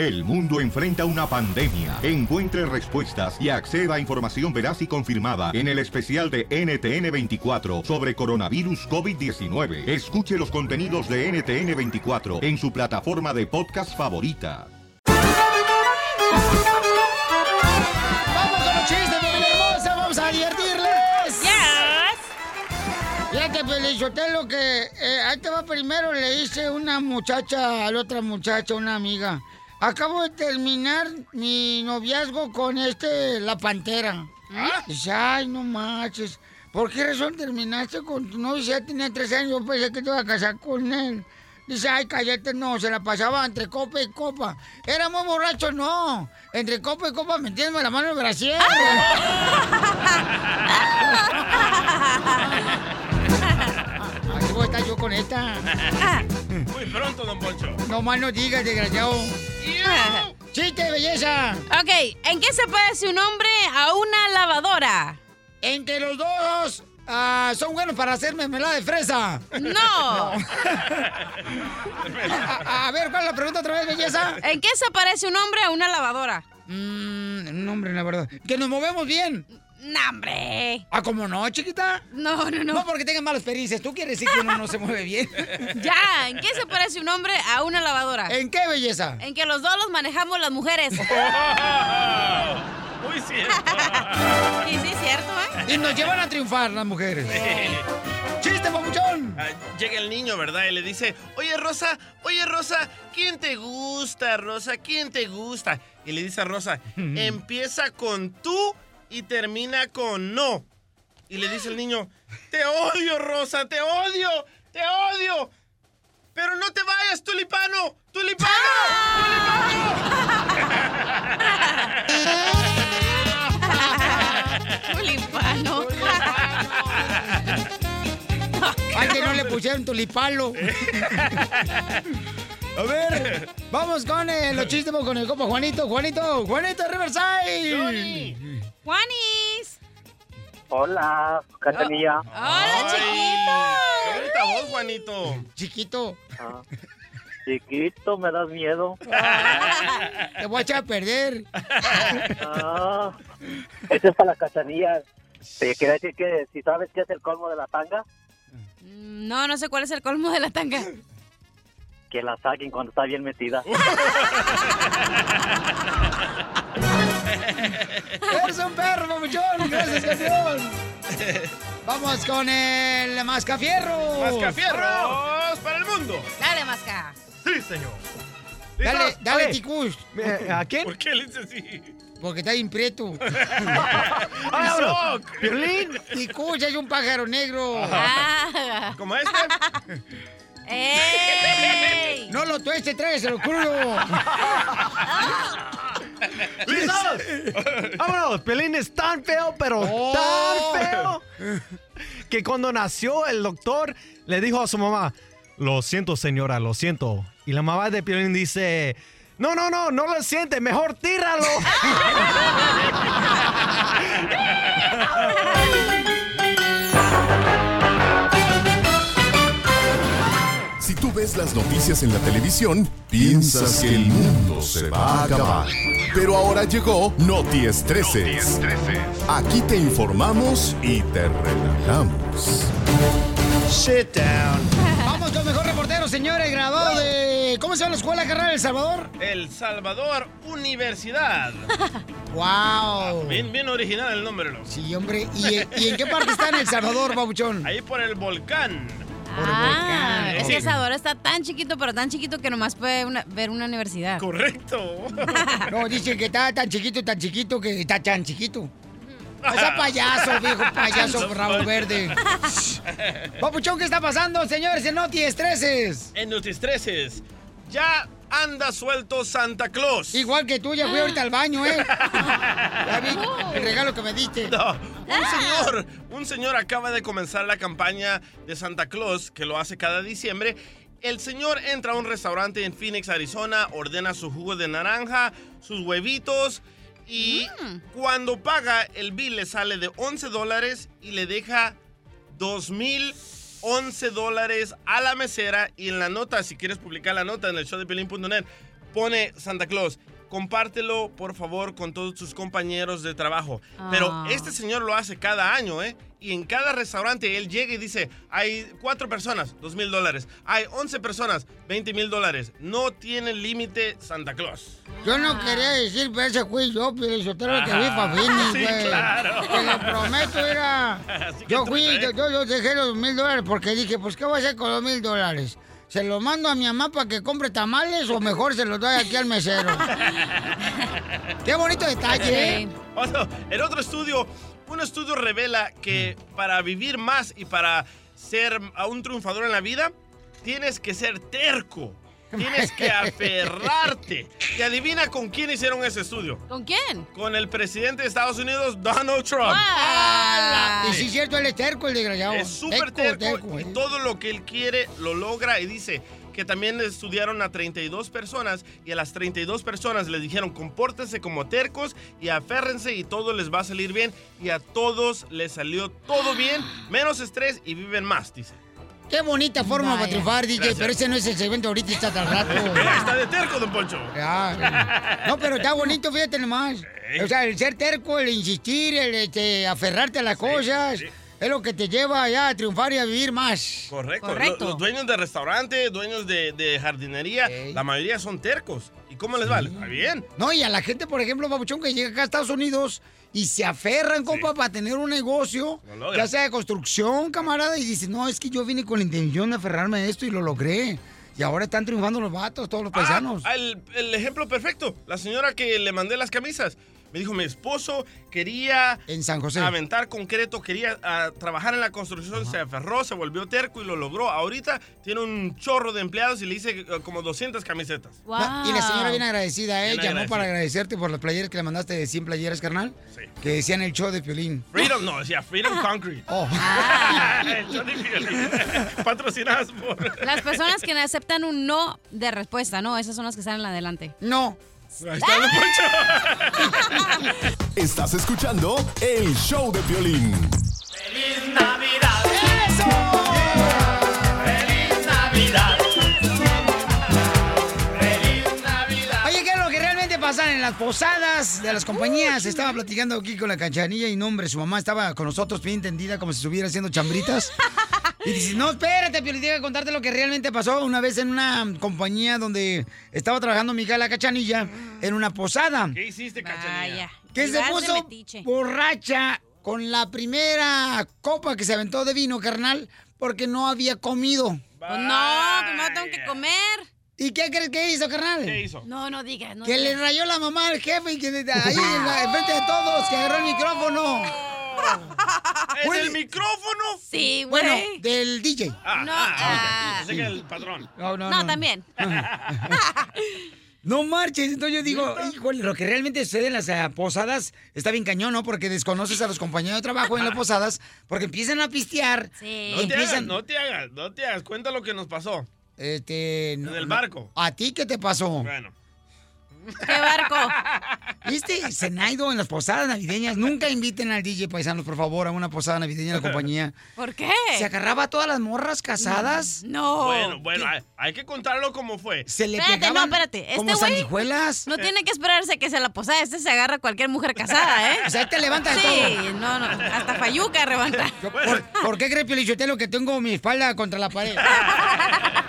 El mundo enfrenta una pandemia. Encuentre respuestas y acceda a información veraz y confirmada en el especial de NTN24 sobre coronavirus COVID-19. Escuche los contenidos de NTN24 en su plataforma de podcast favorita. ¡Vamos con los chistes, familia hermosa! ¡Vamos a divertirles! Fíjate, Pelizotelo, que eh, ahí te va primero, le hice una muchacha a la otra muchacha, una amiga. Acabo de terminar mi noviazgo con este, la pantera. Dice, ay, no manches. ¿Por qué razón terminaste con tu novio? Si Ya tenía tres años, yo pensé que te iba a casar con él. Dice, ay, cállate, no, se la pasaba entre copa y copa. Era muy borracho, no. Entre copa y copa metiéndome la mano en el brasier. Voy a estar yo con esta. Muy pronto, don Poncho. No más no digas, desgraciado. ¡Chiste, belleza! Ok, ¿en qué se parece un hombre a una lavadora? En que los dos ah, son buenos para hacer mermelada de fresa. No. a, a ver, ¿cuál es la pregunta otra vez, belleza? ¿En qué se parece un hombre a una lavadora? Mmm, no, hombre, la verdad. Que nos movemos bien. No, hombre. ¿Ah, cómo no, chiquita? No, no, no. No porque tengan malas pericias. Tú quieres decir que uno no se mueve bien. Ya, ¿en qué se parece un hombre a una lavadora? ¿En qué, belleza? En que los dos los manejamos las mujeres. Muy cierto. y sí, cierto, ¿eh? Y nos llevan a triunfar las mujeres. ¡Chiste, papuchón! Ah, llega el niño, ¿verdad? Y le dice, oye Rosa, oye Rosa, ¿quién te gusta, Rosa? ¿Quién te gusta? Y le dice a Rosa, empieza con tú y termina con no. Y le dice el niño, te odio, Rosa, te odio, te odio. Pero no te vayas, tulipano, tulipano, Tulipano. Ay, que no le pusieron tulipalo. A ver, vamos con eh, los chistes con el copa Juanito. Juanito, Juanito de Riverside. Juanis. Hola, Cachanilla. Hola, Qué bonita voz, Juanito. Chiquito. Ah, chiquito, me das miedo. Te voy a echar a perder. Ah, este es para la Cachanilla. Te quería decir que si sabes qué es el colmo de la tanga, Mm, No, no sé cuál es el colmo de la tanga. Que la saquen cuando está bien metida. Eres un perro, papuchón. Gracias, campeón. Vamos con el mascafierro. ¡Mascafierros para el mundo! Dale, masca. Sí, señor. Dale, ¿Listos? dale. Ticus. ¿A quién? ¿Por qué le dice así? Porque está bien prieto. Ah. Piolín. Ticus es un pájaro negro. Ah. ¿Como este? ¡Ey! No lo tueste, tráeselo crudo. ¡Listos! ¡Vámonos! Piolín es tan feo, pero Oh. tan feo, que cuando nació el doctor le dijo a su mamá, lo siento señora, lo siento. Y la mamá de Piolín dice, no, no, no, no lo siente, mejor tíralo. tú ves las noticias en la televisión, piensas que el mundo se va a acabar. Pero ahora llegó Noti Estreses. Aquí te informamos y te relajamos. Sit down. Vamos con el mejor reportero, señores, graduado de. ¿Cómo se llama la escuela carrera El Salvador? El Salvador Universidad. ¡Wow! Bien, bien original el nombre. Sí, hombre. ¿Y, y en qué parte está en El Salvador, babuchón? Ahí por el volcán. Ah, es que Salvador está tan chiquito, pero tan chiquito que nomás puede una- ver una universidad. Correcto. No, dicen que está tan chiquito, tan chiquito, que está tan chiquito. O sea, payaso, viejo payaso, rabo verde. Papuchón, ¿qué está pasando, señores? En Noti Estreses. En Notistreses, ya anda suelto Santa Claus. Igual que tú, ya fui ahorita al baño, ¿eh? Ya vi el regalo que me diste. No, un señor, un señor acaba de comenzar la campaña de Santa Claus, que lo hace cada diciembre. El señor entra a un restaurante en Phoenix, Arizona, ordena su jugo de naranja, sus huevitos y cuando paga el bill le sale de 11 dólares y le deja 2.011 dólares a la mesera y en la nota, si quieres publicar la nota en el show de Pelín.net, pone Santa Claus. Compártelo, por favor, con todos tus compañeros de trabajo. Pero Ah. este señor lo hace cada año, ¿eh? Y en cada restaurante él llega y dice, hay cuatro personas, dos mil dólares. Hay once personas, 20 mil dólares. No tiene límite Santa Claus. Yo no quería decir, pero ese fui yo, pero el soltero que Ajá. vi para Sí, claro. Te lo prometo, era. Que Yo fui, ¿eh? yo, yo, yo dejé los mil dólares porque dije, pues, ¿qué voy a hacer con los mil dólares? ¿Se los mando a mi mamá para que compre tamales o mejor se los doy aquí al mesero? Qué bonito detalle, ¿eh? Otro- en otro estudio, un estudio revela que para vivir más y para ser a un triunfador en la vida, tienes que ser terco. Tienes que aferrarte. Y adivina con quién hicieron ese estudio. ¿Con quién? Con el presidente de Estados Unidos, Donald Trump. Ah. Y sí, es cierto, él es terco, el desgraciado. Es súper terco y ¿eh? todo lo que él quiere lo logra y dice que también estudiaron a 32 personas y a las 32 personas les dijeron compórtense como tercos y aférrense y todo les va a salir bien y a todos les salió todo bien, menos estrés y viven más, dice. Qué bonita forma Vaya. para triunfar, DJ, Gracias. pero ese no es el segmento ahorita, está tan rato. Mira, está de terco, don Poncho. Ya. No, pero está bonito, fíjate nomás. O sea, el ser terco, el insistir, el este, aferrarte a las cosas, sí. es lo que te lleva ya a triunfar y a vivir más. Correcto. Correcto. Lo- Los dueños de restaurante, dueños de, de jardinería, la mayoría son tercos. ¿Y cómo les va? ¿Les va bien? No, y a la gente, por ejemplo, Babuchón, que llega acá a Estados Unidos y se aferran, compa, para tener un negocio, logra. ya sea de construcción, camarada, y dice, no, es que yo vine con la intención de aferrarme a esto y lo logré. Y ahora están triunfando los vatos, todos los paisanos. Ah, el, el ejemplo perfecto. La señora que le mandé las camisas. Me dijo, mi esposo quería en San José. aventar concreto, quería ah, trabajar en la construcción, se aferró, se volvió terco y lo logró. Ahorita tiene un chorro de empleados y le hice eh, como 200 camisetas. Wow. Y la señora bien agradecida, ¿eh? Bien Llamó agradecida. para agradecerte por las playeras que le mandaste de 100 playeras, carnal. Sí. Que decían el show de Piolín. Freedom, no, decía Freedom Concrete. Oh. El Johnny Piolín. Patrocinadas por... Las personas que aceptan un no de respuesta, ¿no? Esas son las que salen adelante. No. Ahí está, Poncho. Estás escuchando el show de violín. Oye, ¿qué es lo que realmente pasa en las posadas de las compañías? Estaba platicando aquí con la cachanilla y no, hombre, su mamá estaba con nosotros bien tendida como si estuviera haciendo chambritas. Y dice, no, espérate, Piolín, tengo que contarte lo que realmente pasó una vez en una compañía donde estaba trabajando mi hija la cachanilla en una posada. ¿Qué hiciste, cachanilla? Vaya. Que se puso borracha con la primera copa que se aventó de vino, carnal, porque no había comido. Pues no, primero tengo que comer. ¿Y qué crees que hizo, carnal? ¿Qué hizo? No, no digas, no Que le rayó la mamá al jefe y que ahí en la- enfrente de todos, que agarró el micrófono. ¿En el micrófono? Sí, güey. Bueno, del DJ. Ah, No, ah, ah. el patrón. No, no, no, no. también. No marches. Entonces yo digo, híjole, lo que realmente sucede en las eh, posadas está bien cañón, ¿no? Porque desconoces a los compañeros de trabajo en las posadas, porque empiezan a pistear. Sí. No te hagas, no te hagas, no te hagas. Cuenta lo que nos pasó. Este. En no- el no. barco. ¿A ti qué te pasó? Bueno. ¿Qué barco? ¿Viste? Zenaido en las posadas navideñas. Nunca inviten al DJ Paisanos, por favor, a una posada navideña en la compañía. ¿Por qué? Se agarraba a todas las morras casadas. No. Bueno, bueno, hay, hay que contarlo como fue. Se le Espérate, pegaban no, espérate. Este como sanguijuelas. No tiene que esperarse que se la posada. Este se agarra a cualquier mujer casada, ¿eh? O sea, ahí te levanta de Sí, todo. no, no. Hasta Fayuca levanta. ¿Por, por qué cree Piolichotelo que tengo mi espalda contra la pared?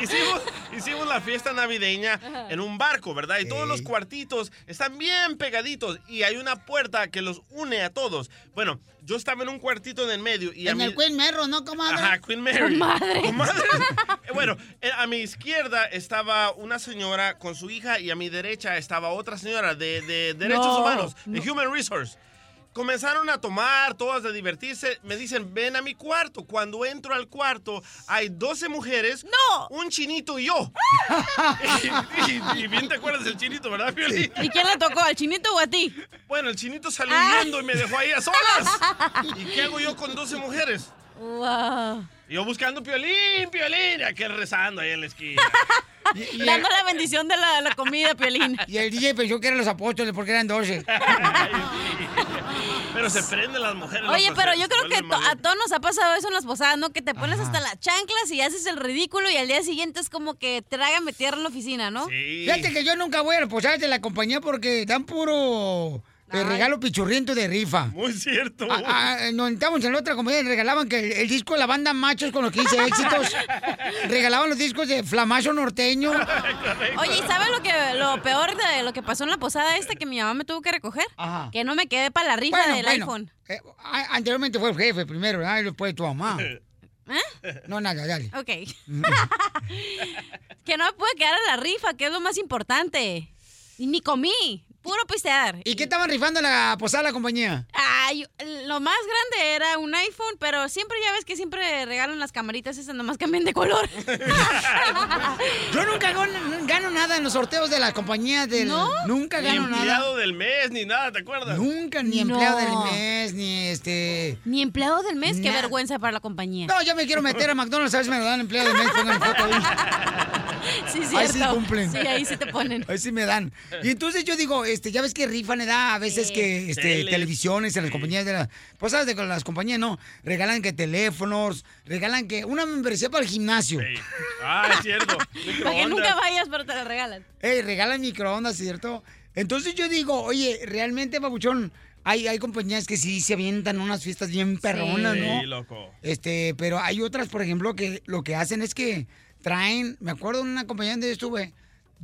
Hicimos, hicimos la fiesta navideña en un barco, ¿verdad? Y todos los cuartitos están bien pegaditos y hay una puerta que los une a todos. Bueno, yo estaba en un cuartito en el medio y a en mí... el Queen Merro, ¿no, comadre? Ajá, Queen Mary. Comadre. Comadre. Bueno, eh, a mi izquierda estaba una señora con su hija y a mi derecha estaba otra señora de, de derechos No, humanos, de Human Resource. Comenzaron a tomar, todas a divertirse. Me dicen, ven a mi cuarto. Cuando entro al cuarto, hay 12 mujeres, ¡No! un chinito y yo. y, y- y bien te acuerdas del chinito, ¿verdad, Piolín? ¿Y quién le tocó? ¿Al chinito o a ti? Bueno, el chinito salió Ah. huyendo y me dejó ahí a solas. ¿Y qué hago yo con 12 mujeres? Wow. Y yo buscando Piolín, Piolín, y aquel rezando ahí en la esquina. Dando la bendición de la, la comida, Piolín. Y el DJ pensó que eran los apóstoles porque eran 12. Pero se prenden las mujeres. Oye, pero yo creo que to- a todos nos ha pasado eso en las posadas, ¿no? Que te pones hasta las chanclas y haces el ridículo y al día siguiente es como que trágame tierra en la oficina, ¿no? Sí. Fíjate que yo nunca voy a las posadas de la compañía porque dan puro eh, regalo pichurriento de rifa. Muy cierto. Ah, ah, nos estábamos en la otra compañía y regalaban que el, el disco de la banda Machos con los 15 éxitos. regalaban los discos de Flamazo Norteño. Oye, ¿y sabes lo que lo peor de lo que pasó en la posada esta que mi mamá me tuvo que recoger? Ajá. Que no me quedé para la rifa Bueno, del bueno, iPhone. eh, anteriormente fue el jefe primero, ¿verdad? Y después tu mamá. ¿Eh? No, nada, dale. Ok. que no me pude quedar a la rifa, que es lo más importante. Y ni comí. Puro pistear. ¿Y qué estaban rifando en la posada de la compañía? Ay, lo más grande era un iPhone, pero siempre ya ves que siempre regalan las camaritas esas, nomás cambian de color. Yo nunca gano, gano nada en los sorteos de la compañía del... ¿No? Nunca Ni gano empleado nada. del mes, ni nada, ¿te acuerdas? Nunca, ni No. empleado del mes, ni este... Ni empleado del mes, qué vergüenza para la compañía. No, yo me quiero meter a McDonald's, a ver si me lo dan empleado del mes, pongan foto ahí. sí, Ahí cierto. sí cumplen. Sí, ahí sí te ponen. Ahí sí me dan. Y entonces yo digo, este, ya ves que rifan, da a veces Sí. que este, televisiones en las compañías de la. Pues sabes de con las compañías, no. Regalan que teléfonos, regalan que una membresía para el gimnasio. Sí. Ah, es cierto. Para que nunca vayas, pero te lo regalan. Ey, regalan microondas, ¿cierto? Entonces yo digo, oye, realmente, babuchón, hay, hay compañías que sí se avientan unas fiestas bien perronas, ¿no? Sí, loco. Este, pero hay otras, por ejemplo, que lo que hacen es que traen, me acuerdo de una compañía donde yo estuve,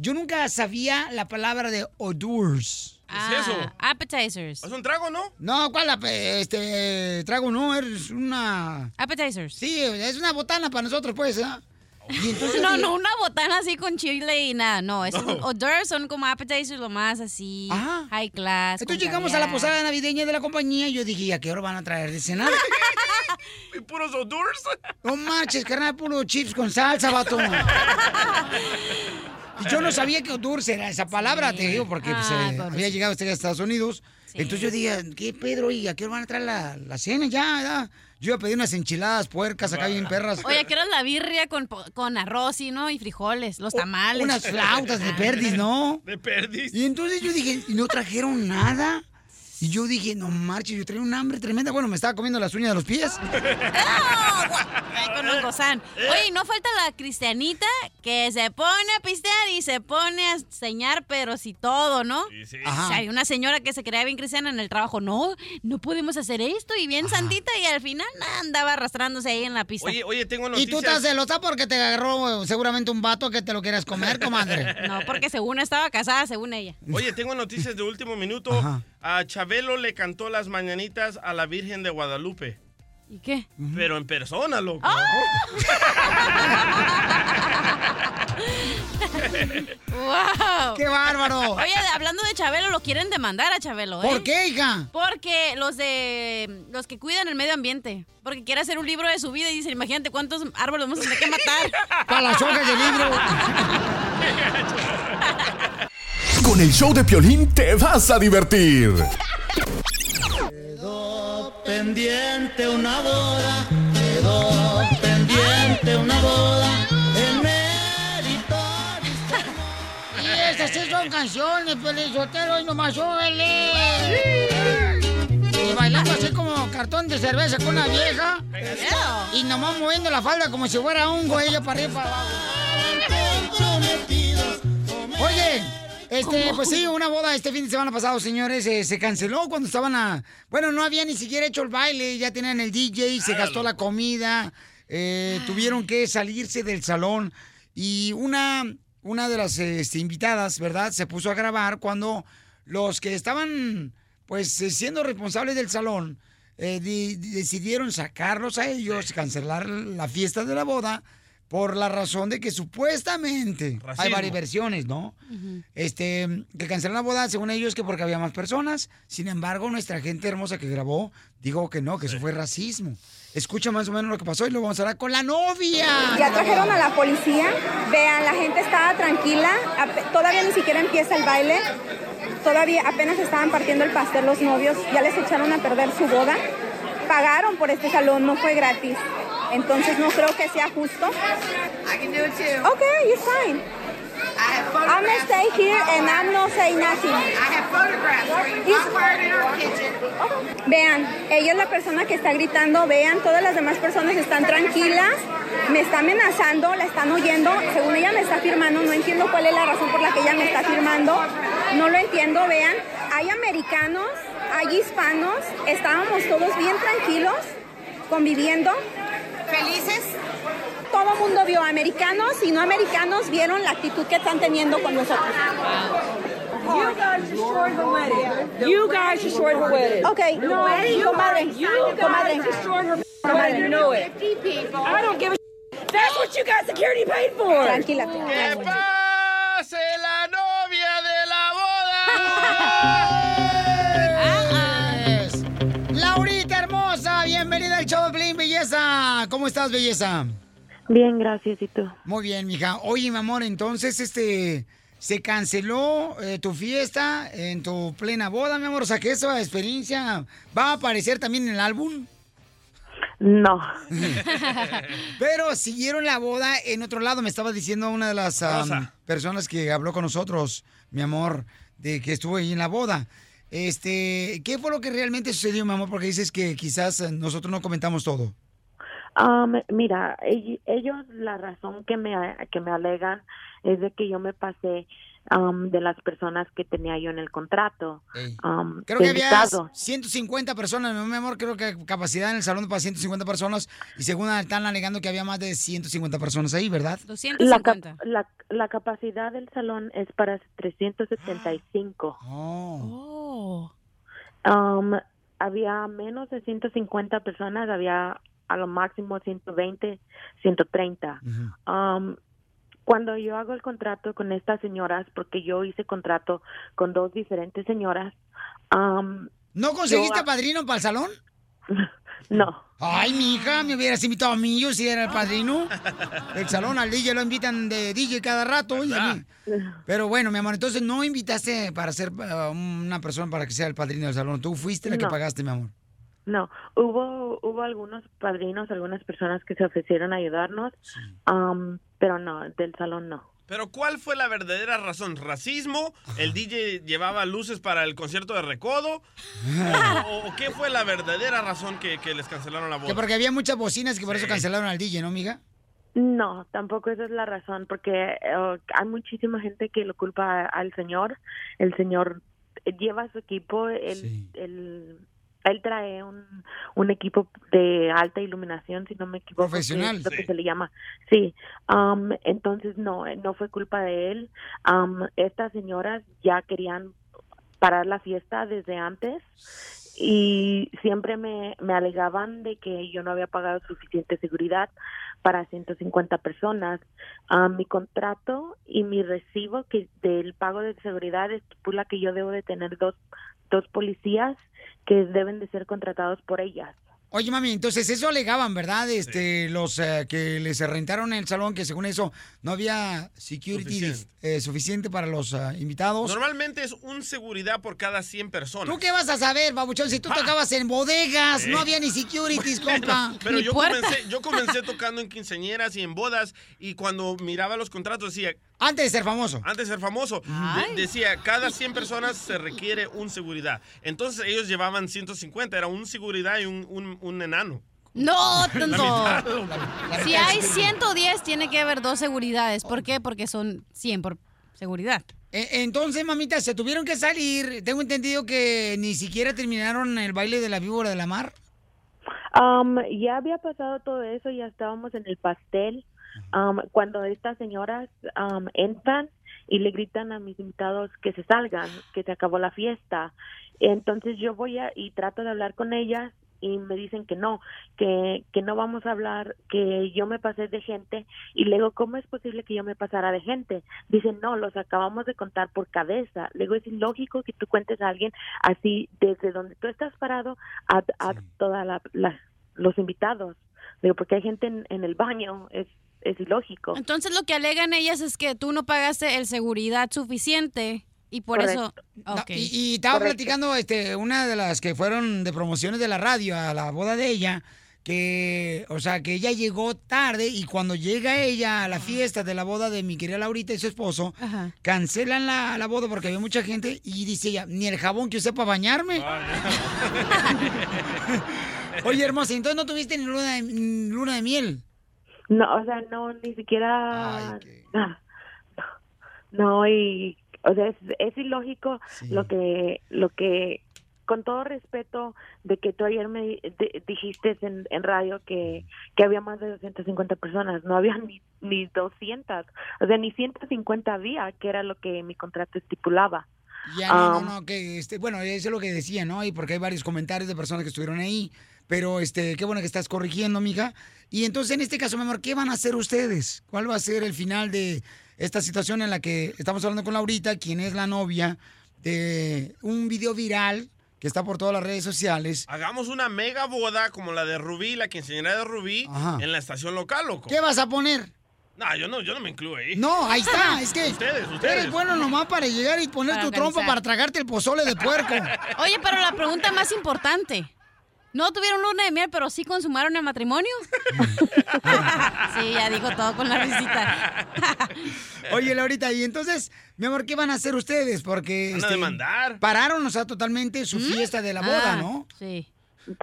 yo nunca sabía la palabra de hors. ¿Qué es eso? Ah, Appetizers. ¿Es un trago, no? No, ¿cuál? Este, trago no, es una... Appetizers. Sí, es una botana para nosotros, pues, ¿ah? Y entonces... No, no, una botana así con chile y nada, no. Es un No. hors d'oeuvres son como appetizers, lo más así, Ajá. high class. Entonces llegamos a la posada navideña de la compañía y yo dije, ¿a qué hora van a traer de cenar? ¿Y puros odors? No manches, carnal, puro chips con salsa, vato. Yo no sabía que dulce era esa palabra, te digo, porque pues, Ay, eh, había llegado usted a Estados Unidos. Sí. Entonces yo dije, ¿qué Pedro? ¿Y a qué hora van a traer la, la cena? Ya, ya. Yo iba a pedir unas enchiladas puercas acá bien perras. Oye, quiero la birria con, con arroz y no y frijoles, los tamales. Unas flautas de perdis, ¿no? De perdiz. Y entonces yo dije, ¿y no trajeron nada? Y yo dije, no marches, yo traía un hambre tremenda. Bueno, me estaba comiendo las uñas de los pies. Ay, con el gozán. Oye, y no falta la cristianita que se pone a pistear y se pone a enseñar, pero si todo, ¿no? Sí, sí. Ajá. O sea, hay una señora que se creía bien cristiana en el trabajo. No, no podemos hacer esto. Y bien santita y al final andaba arrastrándose ahí en la pista. Oye, oye, tengo Y noticias. tú estás celosa porque te agarró seguramente un vato que te lo quieras comer, comadre. No, porque según estaba casada, según ella. Oye, tengo noticias de último minuto. Ajá. A Chabelo le cantó las mañanitas a la Virgen de Guadalupe. ¿Y qué? Pero en persona, loco. ¡Wow! ¡Qué bárbaro! Oye, hablando de Chabelo, lo quieren demandar a Chabelo, ¿eh? ¿Por qué, hija? Porque los de los que cuidan el medio ambiente, porque quiere hacer un libro de su vida y dicen, imagínate cuántos árboles vamos a tener que matar. Para las hojas del libro. Con el show de Piolín te vas a divertir. pendiente una boda, quedó pendiente una boda, el meritorio. Y esas sí son canciones, Pelizotero, y nomás súbele. Y bailando así como cartón de cerveza con una vieja. Y nomás moviendo la falda como si fuera un güey ella para arriba y para abajo. Este, pues sí, una boda este fin de semana pasado, señores, eh, se canceló cuando estaban a... Bueno, no había ni siquiera hecho el baile, ya tenían el DJ, se gastó la comida, eh, tuvieron que salirse del salón y una, una de las este, invitadas, ¿verdad? Se puso a grabar cuando los que estaban, pues, eh, siendo responsables del salón, eh, di- decidieron sacarlos a ellos, cancelar la fiesta de la boda, por la razón de que supuestamente hay varias versiones, ¿no? Este, que cancelaron la boda, según ellos, que porque había más personas. Sin embargo, nuestra gente hermosa que grabó dijo que no, que eso fue racismo. Escucha más o menos lo que pasó y lo vamos a hablar con la novia. Ya trajeron a la policía. Vean, la gente estaba tranquila. Todavía ni siquiera empieza el baile. Todavía apenas estaban partiendo el pastel los novios. Ya les echaron a perder su boda. Pagaron por este salón, no fue gratis. Entonces no creo que sea justo. Okay, you're fine. I'm gonna stay here and I'm not say nothing. I have photographs in our kitchen. Vean, ella es la persona que está gritando, vean, todas las demás personas están tranquilas, me está amenazando, la están oyendo, según ella me está firmando, no entiendo cuál es la razón por la que ella me está firmando, no lo entiendo, vean, hay americanos, hay hispanos, estábamos todos bien tranquilos, conviviendo. ¿Felices? Todo el mundo vio, americanos y no americanos vieron la actitud que están teniendo con nosotros. You guys destroyed her wedding. You guys destroyed her wedding. Okay, no, you comadre. guys- You comadre. guys destroyed her Comadre. wedding. You know it. I don't give a That's what you got security paid for. Tranquila. ¡Que pase la novia de la boda! ¿Cómo estás, belleza? Bien, gracias. ¿Y tú? Muy bien, mija. Oye, mi amor, entonces, este, se canceló eh, tu fiesta en tu plena boda, mi amor. O sea, que esa experiencia va a aparecer también en el álbum. No. Pero siguieron la boda en otro lado. Me estaba diciendo una de las personas que habló con nosotros, mi amor, de que estuvo ahí en la boda. Este, ¿qué fue lo que realmente sucedió, mi amor? Porque dices que quizás nosotros no comentamos todo. Um, mira, ell- ellos la razón que me que me alegan es de que yo me pasé um, de las personas que tenía yo en el contrato. Um, Creo que había invitado. 150 personas, mi amor, creo que capacidad en el salón para 150 personas y según están alegando que había más de 150 personas ahí, ¿verdad? La, cap- la, la capacidad del salón es para 375. Oh. Um, había menos de 150 personas, había a lo máximo 120, 130. Um, cuando yo hago el contrato con estas señoras, porque yo hice contrato con dos diferentes señoras, um, ¿No conseguiste yo- padrino para el salón? No. Ay, mija, me hubieras invitado a mí, yo si era el padrino. El salón al DJ lo invitan de DJ cada rato. y a mí. Pero bueno, mi amor, entonces no invitaste para ser uh, una persona para que sea el padrino del salón. Tú fuiste la que pagaste, mi amor. No, hubo hubo algunos padrinos, algunas personas que se ofrecieron a ayudarnos, um, pero no, del salón no. Pero ¿cuál fue la verdadera razón? ¿Racismo? ¿El DJ llevaba luces para el concierto de Recodo? ¿O, o qué fue la verdadera razón que, que les cancelaron la boda? Que porque había muchas bocinas que por eso cancelaron al DJ, ¿no, amiga? No, tampoco esa es la razón, porque eh, hay muchísima gente que lo culpa al señor. El señor lleva a su equipo, él, él, él trae un, un equipo de alta iluminación, si no me equivoco. que Profesional. es lo que Sí. se le llama. Sí, um, entonces no, no fue culpa de él. Um, estas señoras ya querían parar la fiesta desde antes y siempre me, me alegaban de que yo no había pagado suficiente seguridad para 150 personas. Ah, mi contrato y mi recibo que del pago de seguridad estipula que yo debo de tener dos, dos policías que deben de ser contratados por ellas. Oye, mami, entonces eso alegaban, ¿verdad? Este, los eh, que les rentaron el salón, que según eso no había security Suficiente. eh, suficiente para los ah, invitados. Normalmente es un seguridad por cada 100 personas. ¿Tú qué vas a saber, babuchón? Si tú tocabas en bodegas, no Eh. había ni securities, Bueno, compa. pero yo puerta. comencé, yo comencé tocando en quinceañeras y en bodas y cuando miraba los contratos decía... Antes de ser famoso. Antes de ser famoso. De- decía, cada 100 personas se requiere un seguridad. Entonces ellos llevaban 150, era un seguridad y un, un- un enano. No, tonto. Si hay 110, tiene que haber dos seguridades. ¿Por qué? Porque son 100 por seguridad. E- Entonces, mamita, se tuvieron que salir. Tengo entendido que ni siquiera terminaron el baile de la víbora de la mar. Um, ya había pasado todo eso, ya estábamos en el pastel. Um, cuando estas señoras um, entran y le gritan a mis invitados que se salgan, que se acabó la fiesta. Entonces yo voy a, y trato de hablar con ellas y me dicen que no, que, que no vamos a hablar, que yo me pasé de gente y le digo, ¿cómo es posible que yo me pasara de gente? Dicen, no, los acabamos de contar por cabeza. Le digo, es ilógico que tú cuentes a alguien así desde donde tú estás parado a, a toda la, la- los invitados. Le digo, porque hay gente en, en el baño, es, es ilógico. Entonces lo que alegan ellas es que tú no pagaste el seguridad suficiente y por Correcto. eso... No, y, y estaba Correcto. platicando este, una de las que fueron de promociones de la radio a la boda de ella, que, o sea, que ella llegó tarde y cuando llega ella a la fiesta de la boda de mi querida Laurita y su esposo, cancelan la, la boda porque había mucha gente y dice ella, ni el jabón que usé para bañarme. Oye, hermosa, entonces no tuviste ni luna de, ni luna de miel. No, o sea, no, ni siquiera... No, no, y, o sea, es, es ilógico lo que, lo que, con todo respeto de que tú ayer me di- dijiste en, en radio que, que había más de 250 personas, no había ni, ni 200, o sea, ni 150 había, que era lo que mi contrato estipulaba. Ya, no, no, no, que, este, bueno, eso es lo que decía, ¿no? Y porque hay varios comentarios de personas que estuvieron ahí. Pero, este, qué bueno que estás corrigiendo, mija. Y entonces, en este caso, mi amor, ¿qué van a hacer ustedes? ¿Cuál va a ser el final de esta situación en la que estamos hablando con Laurita, quien es la novia de un video viral que está por todas las redes sociales? Hagamos una mega boda como la de Rubí, la quinceañera de Rubí, Ajá. en la estación local, loco. ¿Qué vas a poner? No, yo no, yo no me incluyo ahí. No, ahí está, es que Ustedes, ustedes. eres bueno nomás para llegar y poner Para tu trompa para tragarte el pozole de puerco. Oye, pero la pregunta más importante. ¿No tuvieron luna de miel, pero sí consumaron el matrimonio? sí, ya dijo todo con la risita. Oye, Laurita, y entonces, mi amor, ¿qué van a hacer ustedes? Porque este, Van a demandar. pararon, o sea, totalmente su fiesta de la boda, Ah, ¿no? Sí.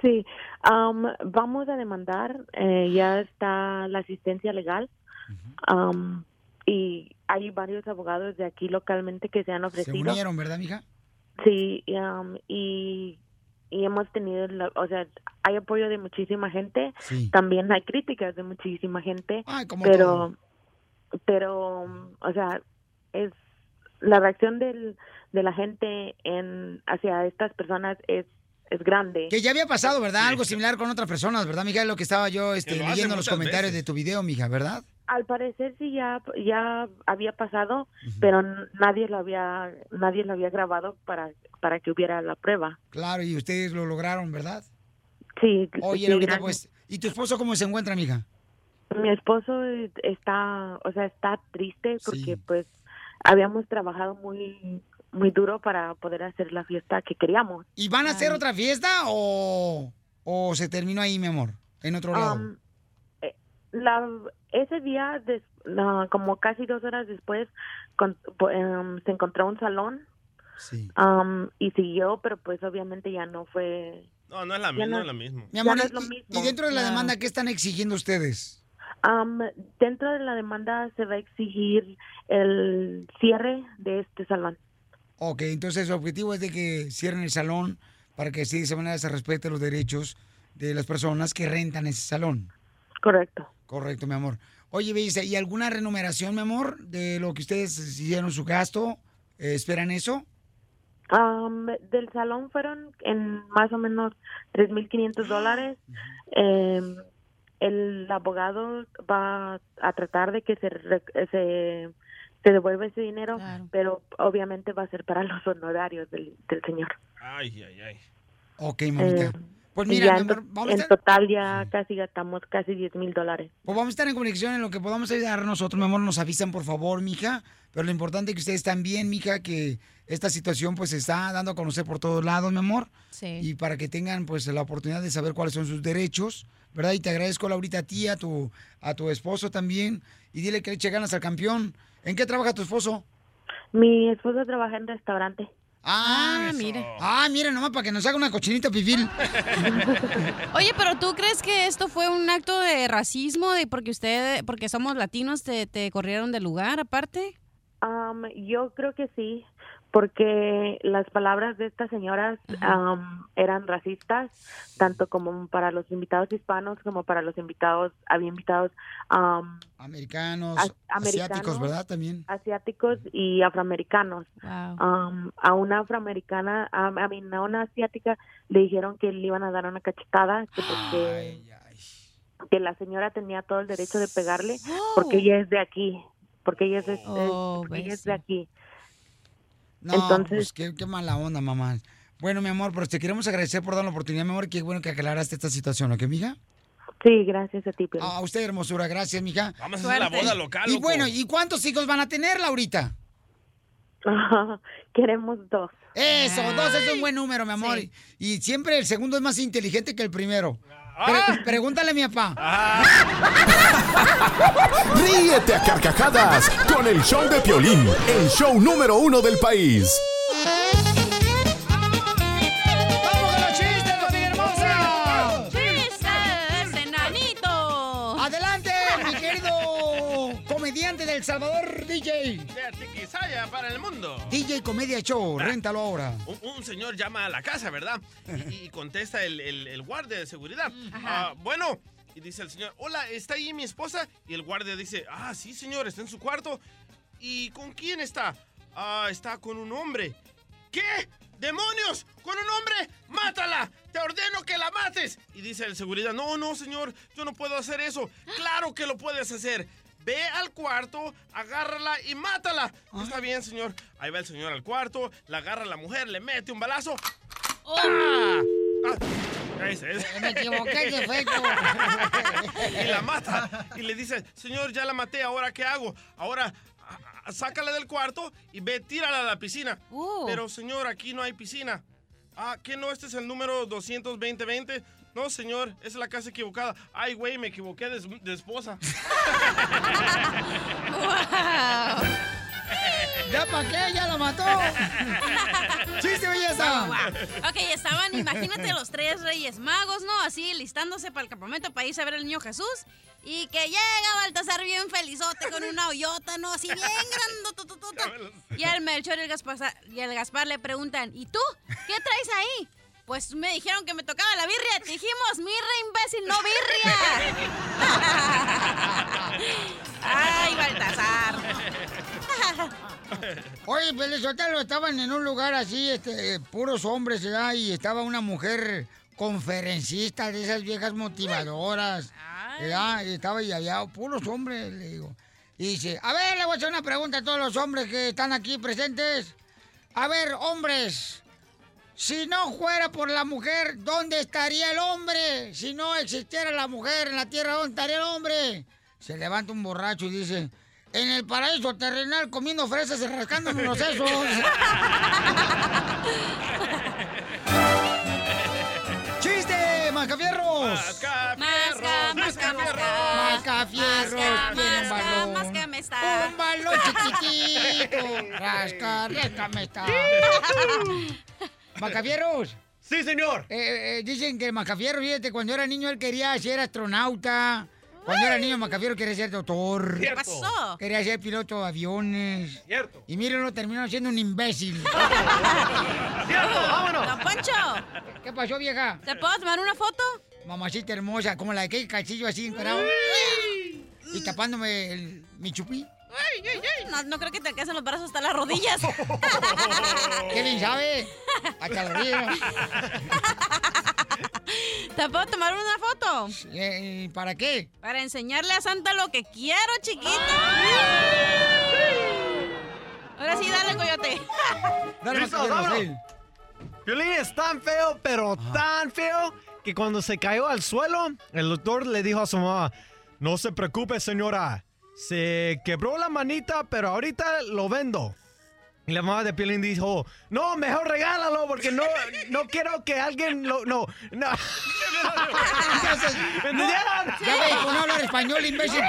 Sí, am, vamos a demandar, eh, ya está la asistencia legal am, y hay varios abogados de aquí localmente que se han Se ofrecido. unieron, ¿verdad, mija? Sí, am, y, y hemos tenido, la- o sea, hay apoyo de muchísima gente, Sí. también hay críticas de muchísima gente, Ay, como pero, todo. pero, o sea, es la reacción del, de la gente en hacia estas personas es es grande. Que ya había pasado, ¿verdad? Algo similar con otras personas, ¿verdad, mija? Es Lo que estaba yo este, leyendo en los comentarios veces. de tu video, mija, ¿verdad? Al parecer sí ya ya había pasado, pero nadie lo había nadie lo había grabado para para que hubiera la prueba. Claro, y ustedes lo lograron, ¿verdad? Sí. Oye, sí, pues, ¿y tu esposo cómo se encuentra, mija? Mi esposo está, o sea, está triste porque pues habíamos trabajado muy muy duro para poder hacer la fiesta que queríamos. ¿Y van a hacer otra fiesta o, o se terminó ahí, mi amor? En otro lado. Um, eh, la, ese día, des- la- como casi dos horas después, con- em, se encontró un salón Sí. um, y siguió, pero pues obviamente ya no fue... No, no es la misma, no- no es la misma. Mi amor, no es lo mismo. y dentro de la demanda, ¿qué están exigiendo ustedes? Um, dentro de la demanda se va a exigir el cierre de este salón. Ok, entonces el objetivo es de que cierren el salón para que así de esa manera se respeten los derechos de las personas que rentan ese salón. Correcto. Correcto, mi amor. Oye, Belleza, ¿y alguna remuneración, mi amor, de lo que ustedes hicieron su gasto? Eh, ¿Esperan eso? Um, del salón fueron en más o menos 3.500 dólares. Em, el abogado va a tratar de que se, re- se, se devuelva ese dinero, pero obviamente va a ser para los honorarios del, del señor. Ay, ay, ay. Ok, mamita. Eh, pues mira, ya mi en, amor, vamos a en estar... total ya casi gastamos casi 10 mil dólares. Pues vamos a estar en conexión en lo que podamos ayudar nosotros, mi amor. Nos avisan, por favor, mija. Pero lo importante es que ustedes están bien, mija, que esta situación pues se está dando a conocer por todos lados, mi amor. Sí. Y para que tengan pues la oportunidad de saber cuáles son sus derechos, ¿verdad? Y te agradezco, Laurita, a ti, a tu, a tu esposo también. Y dile que le eche ganas al campeón. ¿En qué trabaja tu esposo? Mi esposo trabaja en restaurante. Ah, mira. Ah, mira, nomás para que nos haga una cochinita pibil. Oye, pero ¿tú crees que esto fue un acto de racismo? De porque usted, porque somos latinos, te, te corrieron del lugar aparte? Um, yo creo que sí, porque las palabras de estas señoras um, eran racistas, tanto como para los invitados hispanos como para los invitados, había invitados um, Americanos, as- asiáticos, ¿verdad? También. asiáticos y afroamericanos. Wow. Um, a una afroamericana, a, a mí, a una asiática, le dijeron que le iban a dar una cachetada, que porque que la señora tenía todo el derecho de pegarle, porque ella es de aquí, porque ella es- Oh, porque ella es de aquí. No, Entonces- pues qué, qué mala onda, mamá. Bueno, mi amor, pues te queremos agradecer por dar la oportunidad, mi amor. Qué bueno que aclaraste esta situación, ¿ok, mija? Sí, gracias a ti, Piolín. A usted, hermosura, gracias, mija. Vamos a hacer la boda local, Y loco. bueno, ¿y cuántos hijos van a tener, Laurita? Queremos dos. Eso, dos es un buen número, mi amor. Sí. Y siempre el segundo es más inteligente que el primero. Pre- pregúntale a mi papá. Ríete a carcajadas con el show de Piolín, el show número uno del país. Salvador, DJ! De Atiquizaya para el mundo. DJ Comedia Show, réntalo ahora. Un, un señor llama a la casa, ¿verdad? Y, y contesta el, el- el guardia de seguridad. Ah, bueno, y dice el señor, hola, ¿está ahí mi esposa? Y el guardia dice, ah, sí, señor, está en su cuarto. ¿Y con quién está? Ah, está con un hombre. ¿Qué? ¡Demonios! ¡Con un hombre! ¡Mátala! ¡Te ordeno que la mates! Y dice el seguridad, no, no, señor, yo no puedo hacer eso. ¡Claro que lo puedes hacer! Ve al cuarto, agárrala y mátala. Está bien, señor. Ahí va el señor al cuarto, la agarra a la mujer, le mete un balazo. ¡Ah! Ah, ese, ese. Me equivoqué de efecto. y la mata. Y le dice, señor, ya la maté, ¿ahora qué hago? Ahora a- a- sácala del cuarto y ve, tírala a la piscina. Pero, señor, aquí no hay piscina. Ah, ¿qué no? Este es el número 22020. No, señor, esa es la casa equivocada. Ay, güey, me equivoqué de, de esposa. ¿Ya para qué? ¡Ya la mató! ¡Chiste, belleza! Ok, estaban, imagínate, los tres reyes magos, ¿no? Así listándose para el campamento para irse a ver al niño Jesús. Y que llega Baltasar bien felizote con una hoyota, ¿no? Así bien grandototota. Y al Melchor y el, Gaspar, y el Gaspar le preguntan, ¿y tú? ¿Qué traes ahí? Pues me dijeron que me tocaba la birria. Te dijimos mirra, imbécil, no birria. Ay, Baltasar. Oye, Pelizotelo, estaban en un lugar así, este, puros hombres, ¿verdad? Y estaba una mujer conferencista de esas viejas motivadoras, ¿verdad? Y estaba y había puros hombres, le digo. Y dice, a ver, le voy a hacer una pregunta a todos los hombres que están aquí presentes. A ver, hombres, si no fuera por la mujer, ¿dónde estaría el hombre? Si no existiera la mujer en la tierra, ¿dónde estaría el hombre? Se levanta un borracho y dice, en el paraíso terrenal comiendo fresas y rascándonos los sesos. ¡Chiste, mascafierros! Masca, masca, masca. Mascafierros, un balón. Máscame está. Un balón chiquitito. Rasca, rascame está. Macafierros. Sí, señor. Eh, eh, dicen que Macafierro, fíjate, cuando era niño él quería ser astronauta. Cuando era niño Macafierro quería ser doctor. ¿Qué pasó? Quería ser piloto de aviones. Cierto. Y mírenlo, terminó siendo un imbécil. ¡Cierto! ¡Vámonos! Don Poncho, ¿Qué pasó, vieja? ¿te puedo tomar una foto? Mamacita hermosa, como la de que calcillo así encarado. Y tapándome el, mi chupí. No, no creo que te alcancen los brazos hasta las rodillas. ¿Qué bien sabe? Hasta la rodilla. ¿Te puedo tomar una foto? Eh, ¿Para qué? Para enseñarle a Santa lo que quiero, chiquita. Ahora sí, dale, coyote. Dale, Listo, vámonos. Violín es tan feo, pero tan feo, que cuando se cayó al suelo, el doctor le dijo a su mamá, no se preocupe señora, se quebró la manita, pero ahorita lo vendo. Y la mamá de Piolín dijo, no, mejor regálalo porque no, no quiero que alguien lo... No, no. ¿Me entendieron? Ya ve, con no hablar español, imbécil.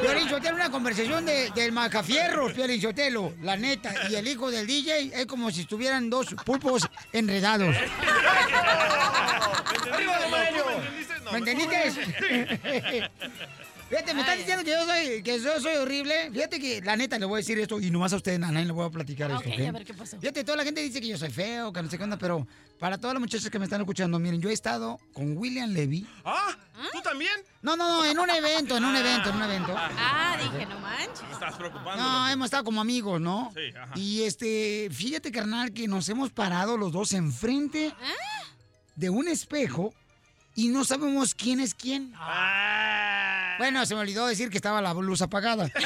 Piolín Sotelo, una conversación de, del Macafierros, Piolín Sotelo, la neta. Y el hijo del DJ es como si estuvieran dos pulpos enredados. ¿Me entendiste? Fíjate, me están diciendo que yo soy, que yo soy horrible. Fíjate que la neta le voy a decir esto y nomás a ustedes, a nadie le voy a platicar esto. ¿ok? a ver qué pasó. Fíjate, toda la gente dice que yo soy feo, que no sé qué onda, pero para todas las muchachas que me están escuchando, miren, yo he estado con William Levy. ¿Ah? ¿Tú también? No, no, no, en un evento, en un evento, en un evento. Ah, dije, no manches. Estás preocupando. No, hemos estado como amigos, ¿no? Sí, ajá. Y este, fíjate, carnal, que nos hemos parado los dos enfrente de un espejo y no sabemos quién es quién. Bueno, se me olvidó decir que estaba la luz apagada. Con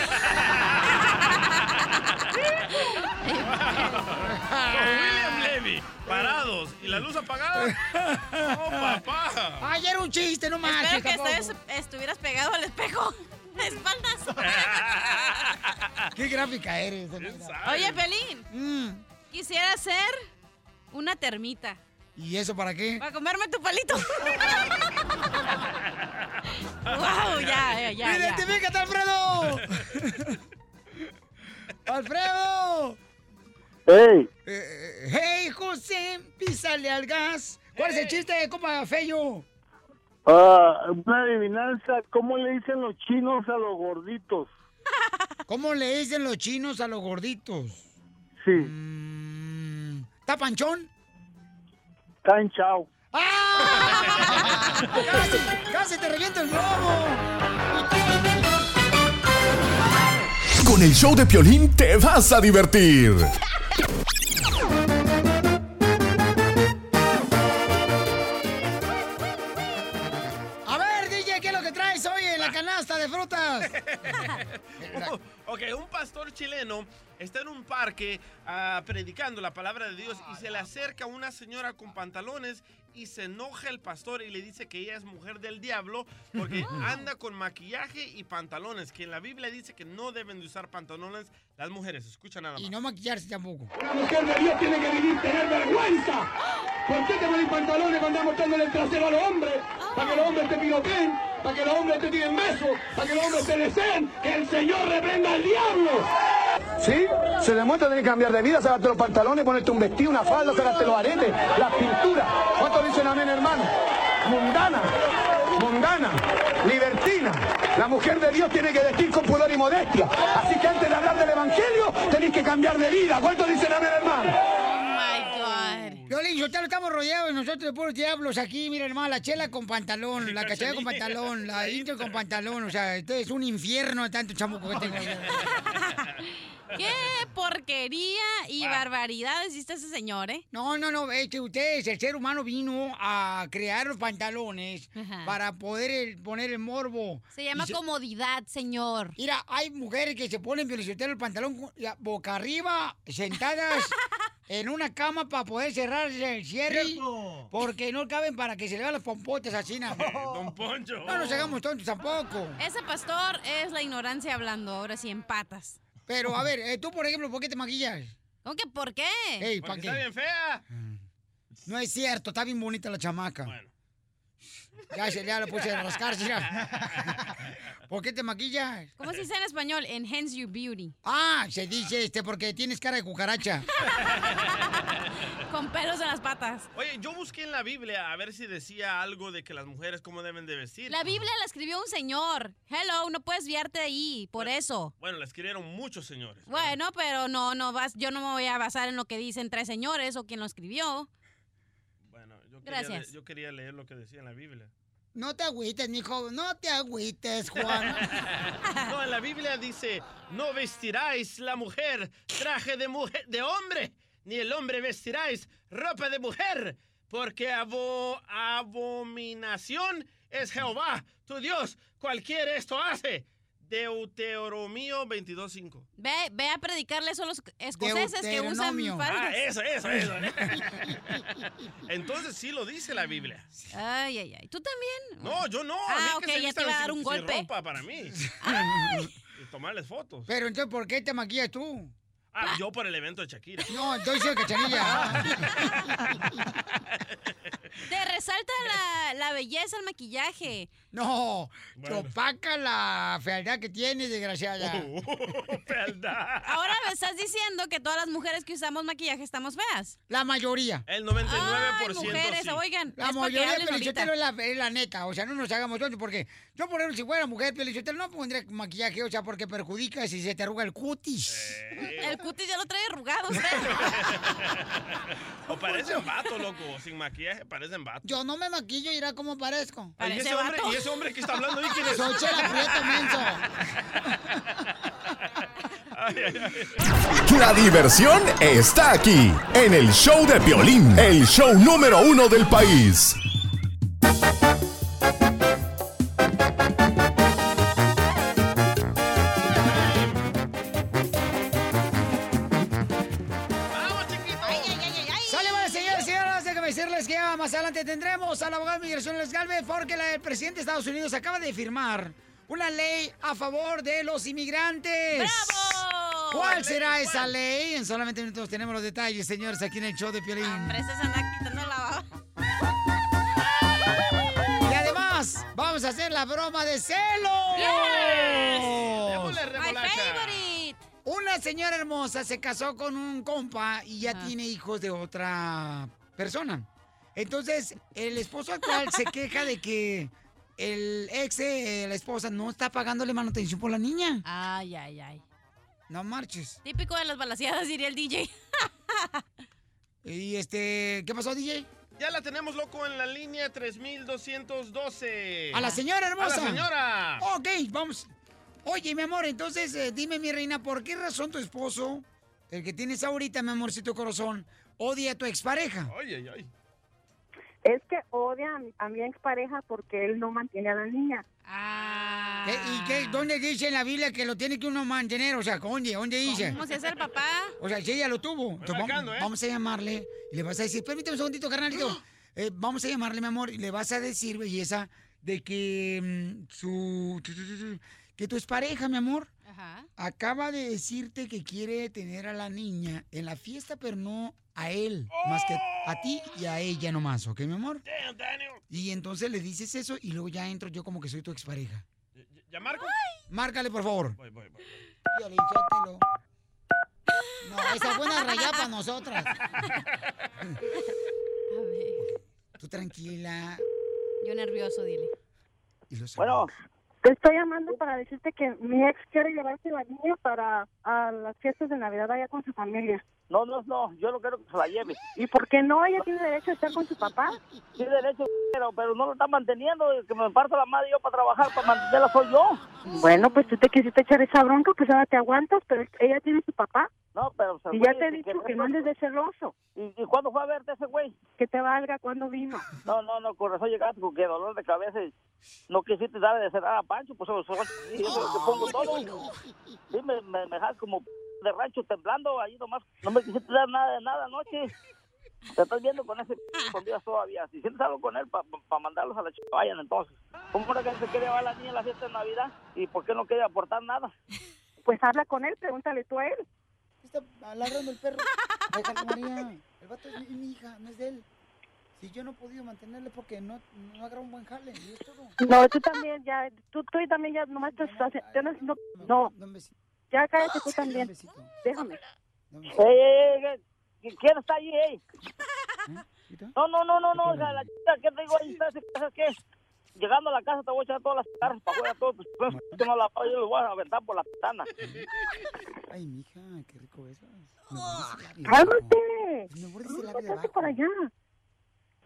William Levy, parados y la luz apagada. ¡Oh, papá! Ay, era un chiste, no manches. Espero que estés- estuvieras pegado al espejo. De espaldas. Qué gráfica eres. Oye, Pelín. Mm. Quisiera ser una termita. ¿Y eso para qué? Para comerme tu palito. wow, ya, ya, ya. ¡Identifícate, Alfredo! ¡Alfredo! ¡Ey! Eh, ¡Hey, José! Písale al gas. ¿Cuál es el chiste, compa Feyo? Ah, una adivinanza, ¿cómo le dicen los chinos a los gorditos? ¿Cómo le dicen los chinos a los gorditos? Sí. ¿Está panchón? Tan chao. ¡Casi! ¡Casi te reviento el globo! Con el show de Piolín te vas a divertir. Canasta de frutas? ok, un pastor chileno está en un parque ah, predicando la palabra de Dios y se le acerca una señora con pantalones y se enoja el pastor y le dice que ella es mujer del diablo porque anda con maquillaje y pantalones, que en la Biblia dice que no deben de usar pantalones las mujeres. Escucha nada más. Y no maquillarse tampoco. La mujer de Dios tiene que vivir, tener vergüenza. ¿Por qué te ponen pantalones cuando estás mostrándole el trasero a los hombres? Para que los hombres te piroteen, para que los hombres te tiren besos, para que los hombres te deseen. Que el Señor reprenda al diablo. ¿Sí? Se demuestra tienes que cambiar de vida, sacarte los pantalones, ponerte un vestido, una falda, sacarte los aretes, las pinturas. ¿Cuántos dicen amén, hermano? Mundana, mundana, libertina. La mujer de Dios tiene que vestir con pudor y modestia. Así que antes de hablar del Evangelio, tenéis que cambiar de vida. ¿Cuántos dicen amén, hermano? Violín, yo estamos rodeados de nosotros de puros diablos aquí. Mira, hermano, la chela con pantalón, la cachada con pantalón, la intro con pantalón. O sea, esto es un infierno de tanto chamuco que tengo. ¿Qué porquería y barbaridades hiciste ese señor, eh? No, no, no, este, ustedes, el ser humano vino a crear los pantalones Ajá. para poder el- poner el morbo. Se llama comodidad, señor. Mira, hay mujeres que se ponen violentero el pantalón boca arriba, sentadas en una cama para poder cerrarse el cierre. Cierto. Porque no caben para que se le vean las pompotas así, ¿no? Don Poncho. No nos hagamos tontos tampoco. Ese pastor es la ignorancia hablando, ahora sí, en patas. Pero, a ver, eh, tú, por ejemplo, ¿por qué te maquillas? ¿Cómo que por qué? Ey, ¿pa' Porque qué? está bien fea. No es cierto, está bien bonita la chamaca. Ya se le puse a rascarse. ya. ¿Por qué te maquillas? ¿Cómo se dice en español? Enhance your beauty. Ah, se dice este porque tienes cara de cucaracha. Con pelos en las patas. Oye, yo busqué en la Biblia a ver si decía algo de que las mujeres cómo deben de vestir. La Biblia la escribió un señor. Hello, no puedes viarte de ahí, por eso. Bueno, la escribieron muchos señores. Bueno, pero no, no vas, yo no me voy a basar en lo que dicen tres señores o quien lo escribió. Quería, Gracias. yo quería leer lo que decía en la Biblia. No te agüites, mijo, no te agüites, Juan. No, en la Biblia dice, no vestiráis la mujer traje de mujer de hombre, ni el hombre vestiráis ropa de mujer, porque abo- abominación es Jehová, tu Dios, cualquiera esto hace. Deuteronomio 22.5. Ve, ve a predicarle eso a los escoceses que usan Deuteronomio. faldas. Ah, eso, eso, eso. Entonces sí lo dice la Biblia. Ay, ay, ay. ¿Tú también? No, yo no. a Ah, mí ok, que se ya te iba a dar un sin golpe. ropa para mí. Y tomarles fotos. Pero entonces, ¿por qué te maquillas tú? Ah, yo por el evento de Shakira. No, entonces el cachanilla. Te resalta la, la belleza, el maquillaje. No, te Bueno. opaca la fealdad que tienes, desgraciada. Fealdad. Ahora me estás diciendo que todas las mujeres que usamos maquillaje estamos feas. La mayoría. El 99% Ay, mujeres, sí. oigan. La mayoría, hablen Pelichotelo, es la, es la neta. O sea, no nos hagamos tontos porque yo, por ejemplo, si fuera mujer, Pelichotelo, no pondría maquillaje, o sea, porque perjudica si se te arruga el cutis. El cutis ya lo trae arrugado usted. O parecen vato, loco. Sin maquillaje, parecen vato. Yo no me maquillo y irá cómo parezco. ¿Y ese, hombre. ¿Y ese hombre que está hablando ahí quién es? Soy Chela Prieto, menso. Ay, ay, ay. La diversión está aquí, en el show de violín, el show número uno del país. Adelante tendremos al abogado de migración Les Galvez porque la- el presidente de Estados Unidos acaba de firmar una ley a favor de los inmigrantes. ¡Bravo! ¿Cuál será esa ley? En solamente minutos tenemos los detalles, señores, aquí en el show de Piolín. Quitando la baba. Y además, vamos a hacer la broma de celos. Favorite. Una señora hermosa se casó con un compa y ya tiene hijos de otra persona. Entonces, el esposo actual se queja de que el ex la esposa no está pagándole manutención por la niña. Ay, ay, ay. No marches. Típico de las balaseadas, diría el DJ. Y este, ¿qué pasó, DJ? Ya la tenemos, loco, en la línea 3212. A la señora hermosa. A la señora. Ok, vamos. Oye, mi amor, entonces eh, dime, mi reina, ¿por qué razón tu esposo, el que tienes ahorita, mi amorcito corazón, odia a tu expareja? Ay, ay, ay. Es que odia a mi, a mi expareja porque él no mantiene a la niña. Ah. ¿Qué- ¿Y qué, dónde dice en la Biblia que lo tiene que uno mantener? O sea, ¿dónde, dónde dice? ¿Cómo se hace el papá? O sea, si ella lo tuvo. Entonces, vamos, marcando, ¿eh? vamos a llamarle y le vas a decir, permíteme un segundito, carnalito. Eh, vamos a llamarle, mi amor, y le vas a decir, belleza, de que mm, su... que tu expareja, mi amor, Ajá. acaba de decirte que quiere tener a la niña en la fiesta, pero no a él, más que a ti y a ella nomás, ¿ok, mi amor? Damn, Daniel. Y entonces le dices eso y luego ya entro yo como que soy tu expareja. ¿Ya marco? Márcale, por favor. Voy, voy, voy. Suéltalo. No, esa fue una rayada para nosotras. A ver. Tú tranquila. Yo nervioso, dile. Y los Bueno, te estoy llamando para decirte que mi ex quiere llevarse la niña para a las fiestas de Navidad allá con su familia. No, no, no, yo no quiero que se la lleve. ¿Y por qué no? Ella tiene derecho a estar con su papá. Tiene derecho, pero, pero no lo está manteniendo. Que me parto la madre yo para trabajar, para mantenerla soy yo. Bueno, pues tú te quisiste echar esa bronca, pues ahora te aguantas, pero ella tiene su papá. No, pero... se Y ya te he dicho que- que no andes de celoso. ¿Y, ¿Y cuándo fue a verte ese güey? Que te valga cuando vino. No, no, no, con razón llegaste con que dolor de cabeza y no quisiste darle de cenar a Pancho, pues eso, eso- y eso te pongo todo. Sí, me, me, me dejas como de rancho temblando ahí nomás. No me quisiste dar nada de nada anoche. Te estás viendo con ese con días todavía. Si sientes algo con él para mandarlos a la chica, vayan entonces. ¿Cómo era que se quiere llevar a la niña a la fiesta de Navidad? ¿Y por qué no quiere aportar nada? Pues habla con él, pregúntale tú a él. Está ladrando el perro. Déjalo, María. El vato es mi, mi hija, no es de él. Si yo no he podido mantenerle porque no, no agarra un buen jale, y es todo. No, tú también, ya, tú, tú también ya nomás estás haciendo... No, no, besito. ya cállate tú también. Déjame. ¡Ey, ey, ey! ¿Quién está allí, ey? ¿Ahorita? No, no, no, no, no, hija, la chica, ¿qué te digo ahí? ¿Sabes qué? Llegando a la casa te voy a echar todas las carros para afuera, todo, pues, que no la yo lo voy a aventar por la ventana. Ay, mija, qué rico eso. ¡Cálmate! Me abajo. para allá.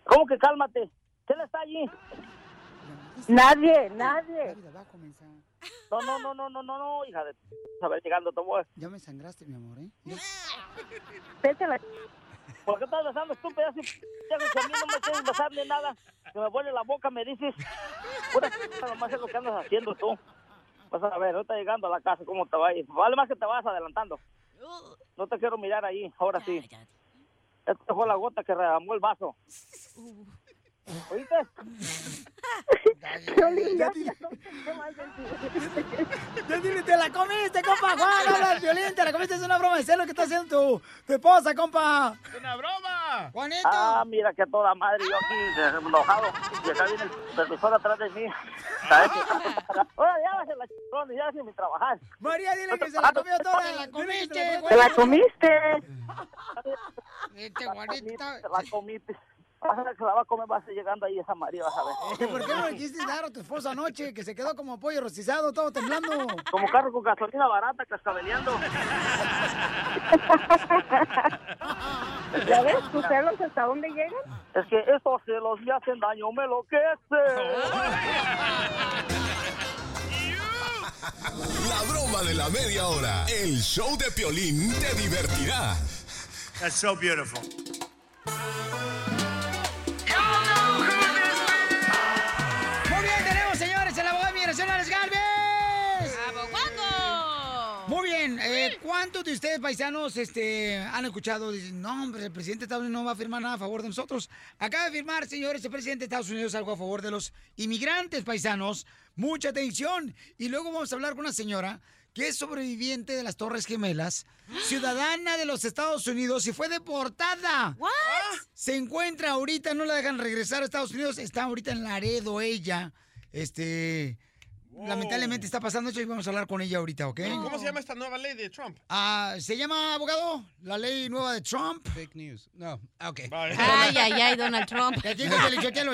¿Cómo que cálmate? ¿Quién está allí? Nadie, nadie. No, no, no, no, no, no, no, hija de... A ver, llegando te voy. Ya me sangraste, mi amor, ¿eh? Vete a la... ¿Por qué estás besando, estúpida? Si, ya que a mí no me quieres besar ni nada, que me vuelve la boca, me dices... Pura nomás es lo que andas haciendo tú. Vas a ver, ahorita llegando a la casa, ¿cómo te va a ir? Vale más que te vas adelantando. No te quiero mirar ahí, ahora sí. Esta fue la gota que derramó el vaso. ¿Oíste? Piolín, ya, dile. ya sé dile, te la comiste, compa Juan, habla el violín, te la comiste, es una broma de celo que está haciendo tu, tu esposa, compa. ¡Es una broma! Juanito. Ah, mira que toda madre, yo aquí eh, enojado. Y acá viene el supervisor atrás de mí. ¿Sabes qué? Ahora ya vas a la chingona, ya sin mi trabajar. María, dile que se la comió toda. Te la comiste, Te la comiste. Este Juanito. Te la comiste. Vas a ver que la va a comer, vas a ir llegando ahí esa María, vas a ver. ¿Por qué no le quisiste dar a tu esposa anoche que se quedó como pollo rostizado, todo temblando? Como carro con gasolina barata, cascabeleando. ¿Ya ves tus celos hasta dónde llegan? Es que estos celos me hacen daño, me enloquece. La broma de la media hora. El show de Piolín te divertirá. That's so beautiful. Migración, Alex Galvez. Muy bien, eh, ¿cuántos de ustedes, paisanos, este, han escuchado? Dicen, no, hombre, el presidente de Estados Unidos no va a firmar nada a favor de nosotros. Acaba de firmar, señores, el presidente de Estados Unidos algo a favor de los inmigrantes, paisanos. Mucha atención. Y luego vamos a hablar con una señora que es sobreviviente de las Torres Gemelas, ciudadana de los Estados Unidos y fue deportada. Se encuentra ahorita, no la dejan regresar a Estados Unidos, está ahorita en Laredo ella. Este, lamentablemente está pasando eso y vamos a hablar con ella ahorita, ¿ok? ¿Cómo se llama esta nueva ley de Trump? Ah, ¿Se llama, abogado? La ley nueva de Trump. Fake news. No, ok. Ay, ay, ay, Donald Trump.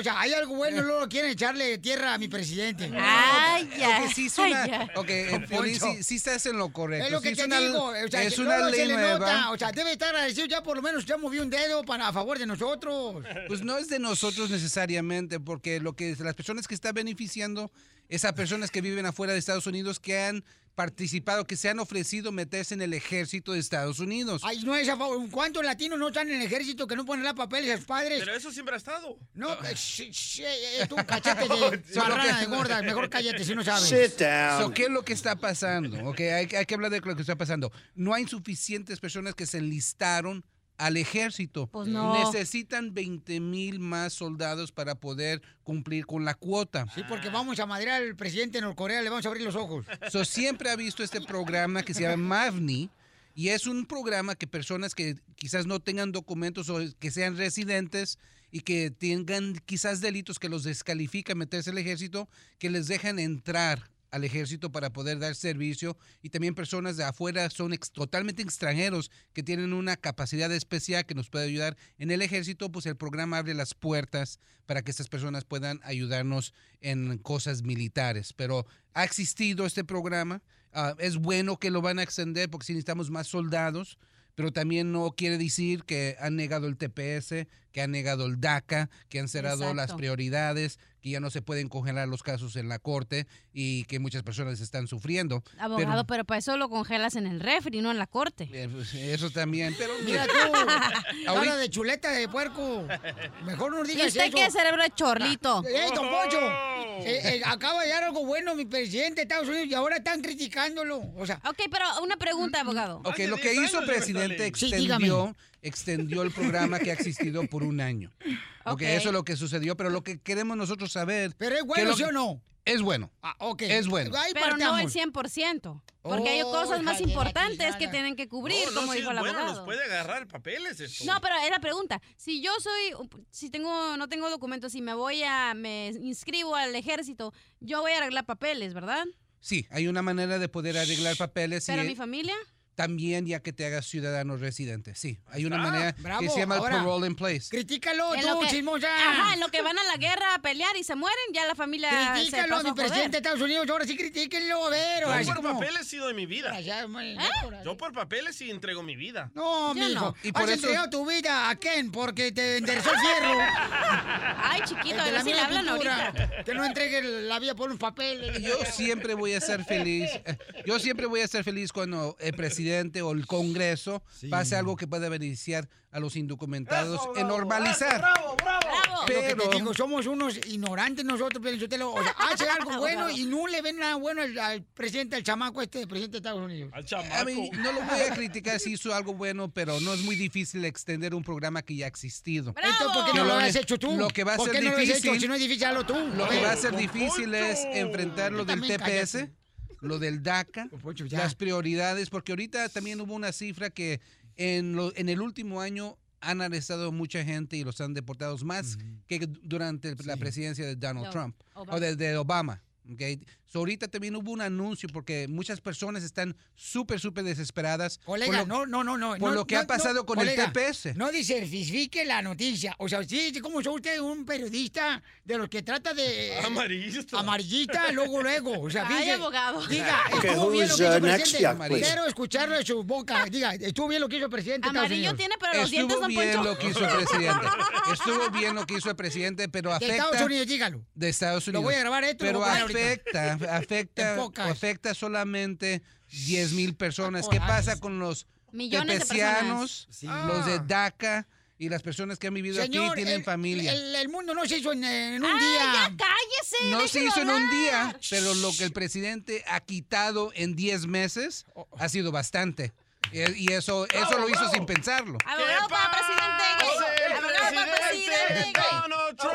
Sea, hay algo bueno, luego quieren echarle tierra a mi presidente. Ay, Ok, sí, es una, Ay, ya. ok, eh, sí, sí estás en lo correcto. Es lo Sí, que te una, digo, o sea, es que una luego se ley le nueva. nota, o sea, debe estar agradecido ya por lo menos ya movió un dedo para a favor de nosotros. Pues no es de nosotros necesariamente, porque lo que las personas que están beneficiando es a personas que viven afuera de Estados Unidos que han participado, que se han ofrecido meterse en el ejército de Estados Unidos. Ay, no es a favor. ¿Cuántos latinos no están en el ejército que no ponen la papeles a sus padres? Pero eso siempre ha estado. No, sh- sh- eh, tú cachete de marrana de gorda. Mejor cállate si no sabes. So, ¿Qué es lo que está pasando? Ok, hay, hay que hablar de lo que está pasando. No hay suficientes personas que se enlistaron al ejército. Pues no. Necesitan 20 mil más soldados para poder cumplir con la cuota. Sí, porque vamos a madrear al presidente de Norcorea, le vamos a abrir los ojos. So, siempre ha visto este programa que se llama MAVNI y es un programa que personas que quizás no tengan documentos o que sean residentes y que tengan quizás delitos que los descalifican meterse al ejército, que les dejan entrar al ejército para poder dar servicio y también personas de afuera son ex- totalmente extranjeros que tienen una capacidad especial que nos puede ayudar en el ejército, pues el programa abre las puertas para que estas personas puedan ayudarnos en cosas militares. Pero ha existido este programa, ah, es bueno que lo van a extender porque si necesitamos más soldados, pero también no quiere decir que han negado el TPS, que han negado el DACA, que han cerrado las prioridades, que ya no se pueden congelar los casos en la corte y que muchas personas están sufriendo. Abogado, pero para eso lo congelas en el refri, no en la corte. Eh, pues, eso también, pero Mira tú, habla de chuleta de puerco. Mejor no ¿Y digas usted eso. qué cerebro de chorlito? ¡Ey, don Poncho! Eh, eh, acaba de dar algo bueno mi presidente de Estados Unidos y ahora están criticándolo. O sea, Ok, pero una pregunta, abogado. Ok, lo que hizo el presidente extendió. Extendió el programa que ha existido por un año. Ok, Ok. eso es lo que sucedió, pero lo que queremos nosotros saber... ¿Pero es bueno, sí o no? Es bueno. Ah, ok. Es bueno. Ahí Pero no el partamos. 100%. Porque hay Oh, cosas más importantes que tienen que cubrir, No, no, como sí dijo es el bueno, abogado. nos puede agarrar papeles esto. No, pero es la pregunta. Si yo soy, si tengo, no tengo documentos y me voy a, me inscribo al ejército, yo voy a arreglar papeles, ¿verdad? Sí, hay una manera de poder arreglar papeles. Pero y mi familia. También ya que te hagas ciudadano residente. Sí, hay una Ah, manera bravo. que se llama Ahora, el parole in place. Critícalo tú, que- chismosa. Ajá, en lo que van a la guerra a pelear y se mueren, ya la familia se Critícalo pasó mi presidente de Estados Unidos. Ahora sí critíquenlo, a ver. Yo por como- papeles sí doy mi vida. ¿Eh? Yo por papeles sí entrego mi vida. No, Yo mijo. no. Y por Has eso- entregado tu vida a Ken porque te enderezó el fierro. Ay, chiquito, a de ver la si le misma hablan pintura. ahorita. Que no entregue la vida por un papel. Yo siempre voy a ser feliz. Yo siempre voy a ser feliz cuando el presidente o el Congreso pase algo que pueda beneficiar a los indocumentados en normalizar. Bravo. Lo que Pero te digo, somos unos ignorantes nosotros. O sea, hace algo bueno y no le ven nada bueno al, al presidente, al chamaco este, presidente de Estados Unidos. Al a chamaco. mí, no lo voy a criticar si hizo algo bueno, pero no es muy difícil extender un programa que ya ha existido. Entonces, ¿por qué no lo lo- has hecho tú? lo que va a ¿Por ser qué no lo has hecho? difícil- Si no es difícil, hazlo tú. Lo A que va a ser difícil es Poncho. enfrentar lo Tú del TPS, cállate. Lo del DACA, ya. las prioridades, porque ahorita también hubo una cifra que en, lo- en el último año han arrestado mucha gente y los han deportado más que durante la presidencia de Donald No, Trump Obama. o de, de Obama. ¿ok? So, ahorita también hubo un anuncio porque muchas personas están súper, súper desesperadas. por Colega, lo- no, no, no, no. por no, lo que no, ha pasado no, con colega, el TPS. No diversifique la noticia. O sea, sí, como soy usted un periodista de los que trata de... Amarillista. Amarillista, luego, luego. O sea, Ay, fíjese, abogado. Diga, estuvo bien lo que hizo el presidente. Please. Quiero escucharlo de su boca. Diga, estuvo bien lo que hizo el presidente de Amarillo tiene, pero los dientes Estuvo no bien Poncho. lo que hizo el presidente. Estuvo bien lo que hizo el presidente, pero De afecta... Estados Unidos, dígalo. de Estados Lo Unidos. voy a grabar esto lo Pero voy a poner ahorita. afecta, afecta, afecta solamente 10 mil personas. Ah, ¿Qué corajes. pasa con los Millones de Sí. los de Ah. DACA y las personas que han vivido Señor, aquí y tienen el, familia? El, el mundo no se hizo en, en un Ay, día. ya cállese. no se hizo en un día, hablar. pero lo que el presidente ha quitado en 10 meses ha sido bastante. Y, y eso, eso lo hizo sin pensarlo. Abogado para presidente. Abogado para presidente presidente. Donald Trump?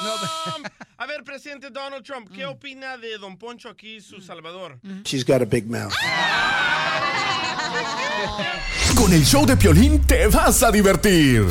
No, A ver, presidente Donald Trump, ¿qué opina de Don Poncho aquí, su Salvador? She's got a big mouth. Con el show de Piolín te vas a divertir.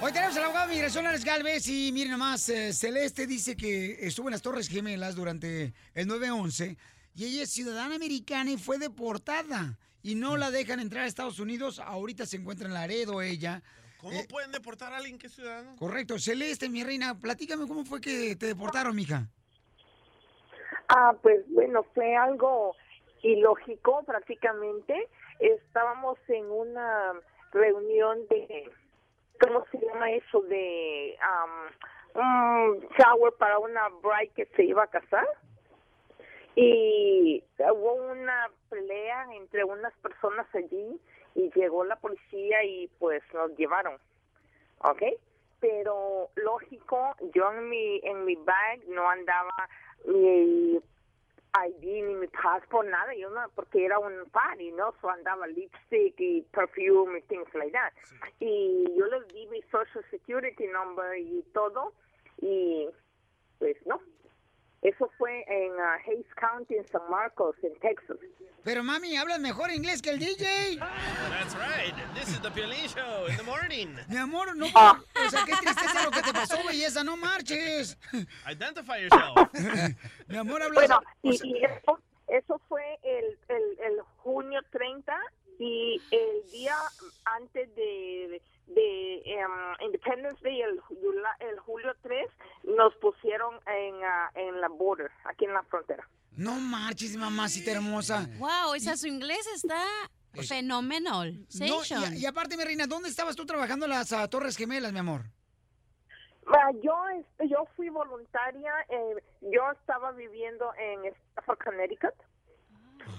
Hoy tenemos al abogado de migración, Alex Galvez, y miren nomás, eh, Celeste dice que estuvo en las Torres Gemelas durante el 9-11 y ella es ciudadana americana y fue deportada y no la dejan entrar a Estados Unidos. Ahorita se encuentra en Laredo ella. ¿Cómo Eh, pueden deportar a alguien que es ciudadano? correcto, Celeste, mi reina, platícame cómo fue que te deportaron, mija. Ah, pues bueno, fue algo ilógico prácticamente. Estábamos en una reunión de, ¿cómo se llama eso? De um, un shower para una bride que se iba a casar. Y hubo una pelea entre unas personas allí y llegó la policía y pues nos llevaron. ¿ok? Pero lógico, yo en mi en mi bag no andaba mi ID ni mi passport, nada, yo no, porque era un party, ¿no? So andaba lipstick y perfume y things like that. Y yo les di mi social security number y todo, y pues no. Eso fue en uh, Hayes County, en San Marcos, en Texas. Pero mami, hablas mejor inglés que el DJ. That's right. This is the Piolín Show in the morning. Mi amor, no, Ah. o sea, qué tristeza lo que te pasó, belleza, no marches. Identify yourself. Mi amor, hablas... Bueno, y, y eso, eso fue el, el, el junio 30 y el día antes de, de em, Independence Day, el, el julio 3, nos pusieron en, ah, en la border, aquí en la frontera. No marches, mamacita hermosa. Wow, o sea, su inglés está fenomenal. No, y, y aparte, mi reina, ¿dónde estabas tú trabajando en las ah, Torres Gemelas, mi amor? Ah, Yo, este, yo fui voluntaria, eh, yo estaba viviendo en Stafford, Connecticut.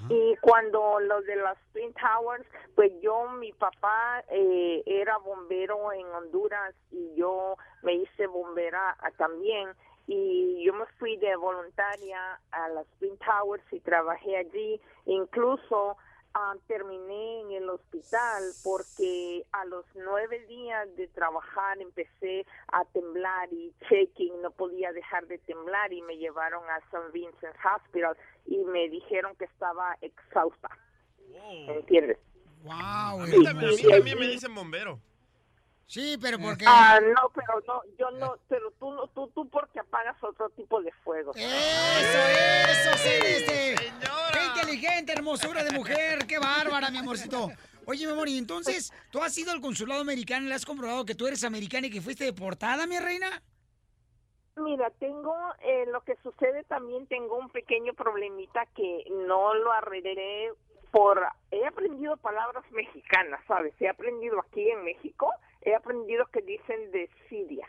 Y cuando los de las Twin Towers, pues yo, mi papá eh, era bombero en Honduras y yo me hice bombera ah, también. Y yo me fui de voluntaria a las Twin Towers y trabajé allí. Incluso ah, terminé en el hospital porque a los nueve días de trabajar empecé a temblar y shaking, no podía dejar de temblar y me llevaron a St. Vincent's Hospital y me dijeron que estaba exhausta. ¿Entiendes? Wow. A mí también, a mí también me dicen bombero. Sí, pero porque... Ah, no, pero no, yo no, pero tú, no- tú, tú porque apagas otro tipo de fuego. ¡Eso, eso, Celeste! ¡Qué inteligente, hermosura de mujer! ¡Qué bárbara, mi amorcito! Oye, mi amor, y entonces, ¿tú has ido al consulado americano y le has comprobado que tú eres americana y que fuiste deportada, mi reina? Mira, tengo, eh, lo que sucede también, tengo un pequeño problemita que no lo arreglé por, he aprendido palabras mexicanas, ¿sabes? He aprendido aquí en México, he aprendido que dicen de Siria.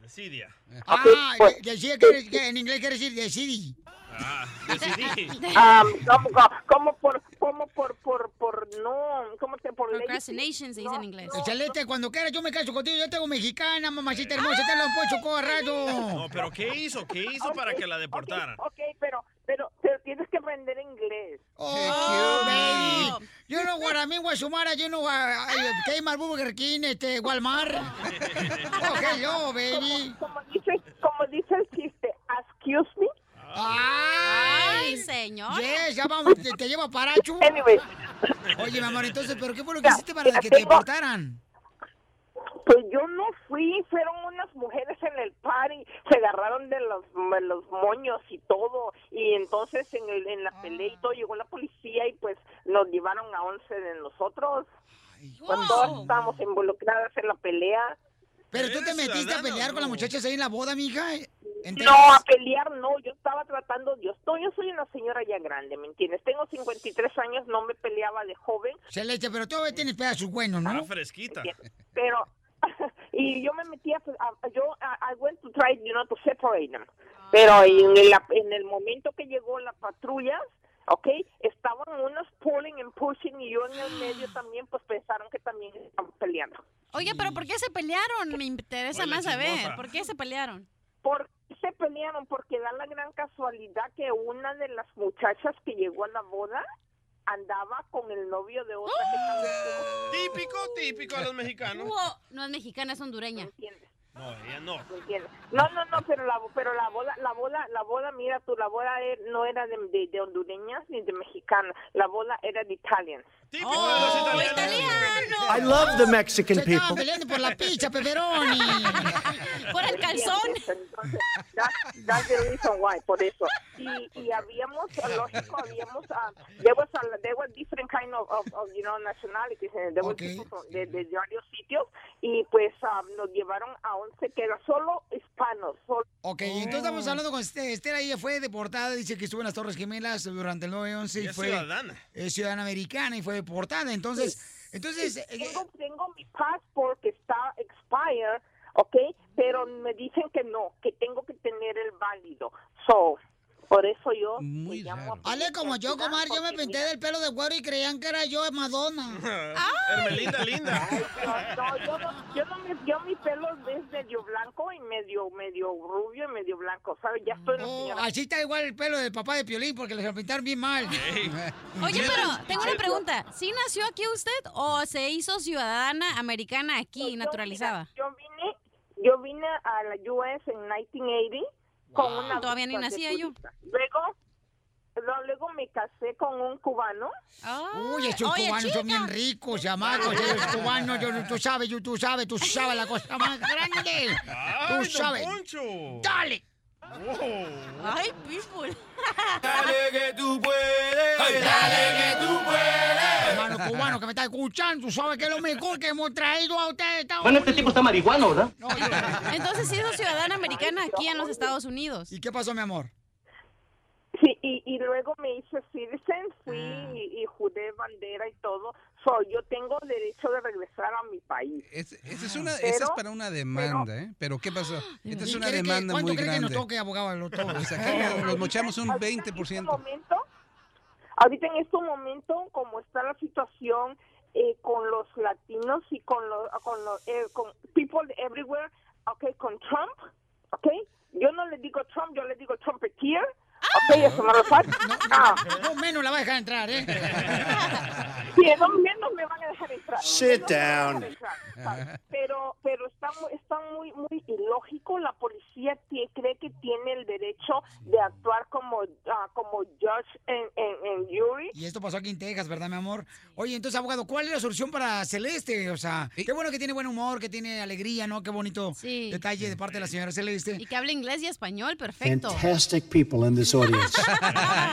De Siria. Ah, pues, de- que, eres- que en inglés quiere decir de city. Ah, decidí. Ah, como, como por, como por, por, por, no, ¿cómo te, por ley? Procrastination se dice en inglés. Celeste, cuando quieras yo me caso contigo. Yo tengo mexicana, mamacita hermosa. Te lo puedo chocar rayo. No, pero ¿qué hizo? ¿Qué hizo para que la deportaran? Ok, pero, pero, pero tienes que aprender inglés. Oh, baby. You know what I mean, Guasumara. You know what I, Kmart, Burger King, este, Walmart. Oh, hello, baby. Como dice, como dice el chiste, excuse me. ¡Ay, señor! Yes, ya vamos, te, te llevo a Parachu. Anyway. Oye, mi amor, entonces, ¿pero qué fue lo que hiciste para que te deportaran? Pues yo no fui, fueron unas mujeres en el party, se agarraron de los, de los moños y todo, y entonces en, el, en la pelea y todo llegó la policía y pues nos llevaron a 11 de nosotros. Pues todas estábamos involucradas en la pelea. ¿Pero tú te metiste a pelear con las muchachas ahí en la boda, mija? ¿En No, a pelear no, yo estaba tratando, yo estoy, yo soy una señora ya grande, ¿me entiendes? Tengo 53 años, no me peleaba de joven, Celeste, pero todavía tienes pedazos buenos, ¿no? Está fresquita. pero y yo me metía a- a- yo I I went to try you know to separate them pero en el, en el momento que llegó la patrulla ¿ok? estaban unos pulling and pushing y yo en el medio también pues pensaron que también estaban peleando Oye, pero ¿por qué se pelearon? Me interesa Oye, más saber. ¿Por qué se pelearon? ¿Por qué se pelearon? Porque da la gran casualidad que una de las muchachas que llegó a la boda andaba con el novio de otra que también- Típico, típico de los mexicanos. Hugo, no es mexicana, es hondureña. No, ella no. No, no, no, pero la, pero la boda, la boda, la boda, mira tú, la boda no era de, de, de hondureñas ni de mexicanas, la boda era de italians. Oh, I love the Mexican Se people. peleando por la pizza, pepperoni. Por el calzón. Entonces, that, that's the reason why, por eso. Y, y habíamos, lógico, habíamos, uh, there was a, there were different kind of, of, of, you know, nationalities, and there were people from, de, de varios sitios, y pues um, nos llevaron a 11 que era solo hispanos, solo Ok, entonces estamos hablando con Este- Esther. Ella fue deportada, dice que estuvo en las Torres Gemelas durante el 9-11 y fue ciudadana. eh, ciudadana americana y fue deportada. Entonces, entonces eh, tengo, tengo mi passport que está expired, ¿ok? Pero me dicen que no, que tengo que tener el válido. So, por eso yo me llamo a Ale, como yo, Comar, yo me pinté del pelo de güero y creían que era yo Madonna. Hermelinda linda. No, no, yo no, yo no me, yo mi pelo es medio blanco y medio, medio rubio y medio blanco, ¿sabes? Ya estoy en Oh, así está igual el pelo del papá de Piolín porque les lo pintaron bien mal. Oye, pero tengo una pregunta. ¿Sí nació aquí usted o se hizo ciudadana americana aquí, naturalizada? Yo vine, yo vine a la US en 1980 con Wow. una Todavía ni nacía yo. Luego, luego, me casé con un cubano. Uy, esos cubanos son bien ricos, chamacos. Esos cubanos, yo- tú sabes, yo- tú sabes, tú sabes la cosa más grande. Ay, Tú sabes. Poncho. ¡Dale! Ay, people. Dale que tú puedes. Dale que tú puedes. Hermano cubano que me está escuchando, tú sabes que es lo mejor que hemos traído a ustedes. Estados Bueno, este tipo está marihuano, ¿verdad? Entonces sí hizo ciudadana americana aquí en los Estados Unidos. ¿Y qué pasó, mi amor? Sí, y, y luego me hice citizen, fui Ah. y, y juré bandera y todo. So, yo tengo derecho de regresar a mi país. Es- esa, es una, Pero- esa es para una demanda, ¿eh? Pero ¿qué pasó? Esta es ¿Y una cree que- demanda ¿Cuánto muy cree que nos grande. toque, abogado? Lo todo? Pues aquí nos mochamos un 20%. momento, ahorita en este momento, como está la situación eh, con los latinos y con los, con los, eh, con people everywhere, okay, con Trump, okay, yo no le digo Trump, yo le digo Trumpeteer, as a matter of fact, ah, No menos la va a dejar entrar, ¿eh? sí, no menos me van a dejar entrar. Sit me down. Pero, pero está muy, está muy, muy ilógico. La policía cree que tiene el derecho de actuar como, ah, como judge en, en, en jury. Y esto pasó aquí en Texas, ¿verdad, mi amor? Oye, entonces, abogado, ¿cuál es la solución para Celeste? O sea, qué bueno que tiene buen humor, que tiene alegría, ¿no? Qué bonito detalle de parte de la señora Celeste. Y que habla inglés y español, perfecto. Fantastic people in this audience.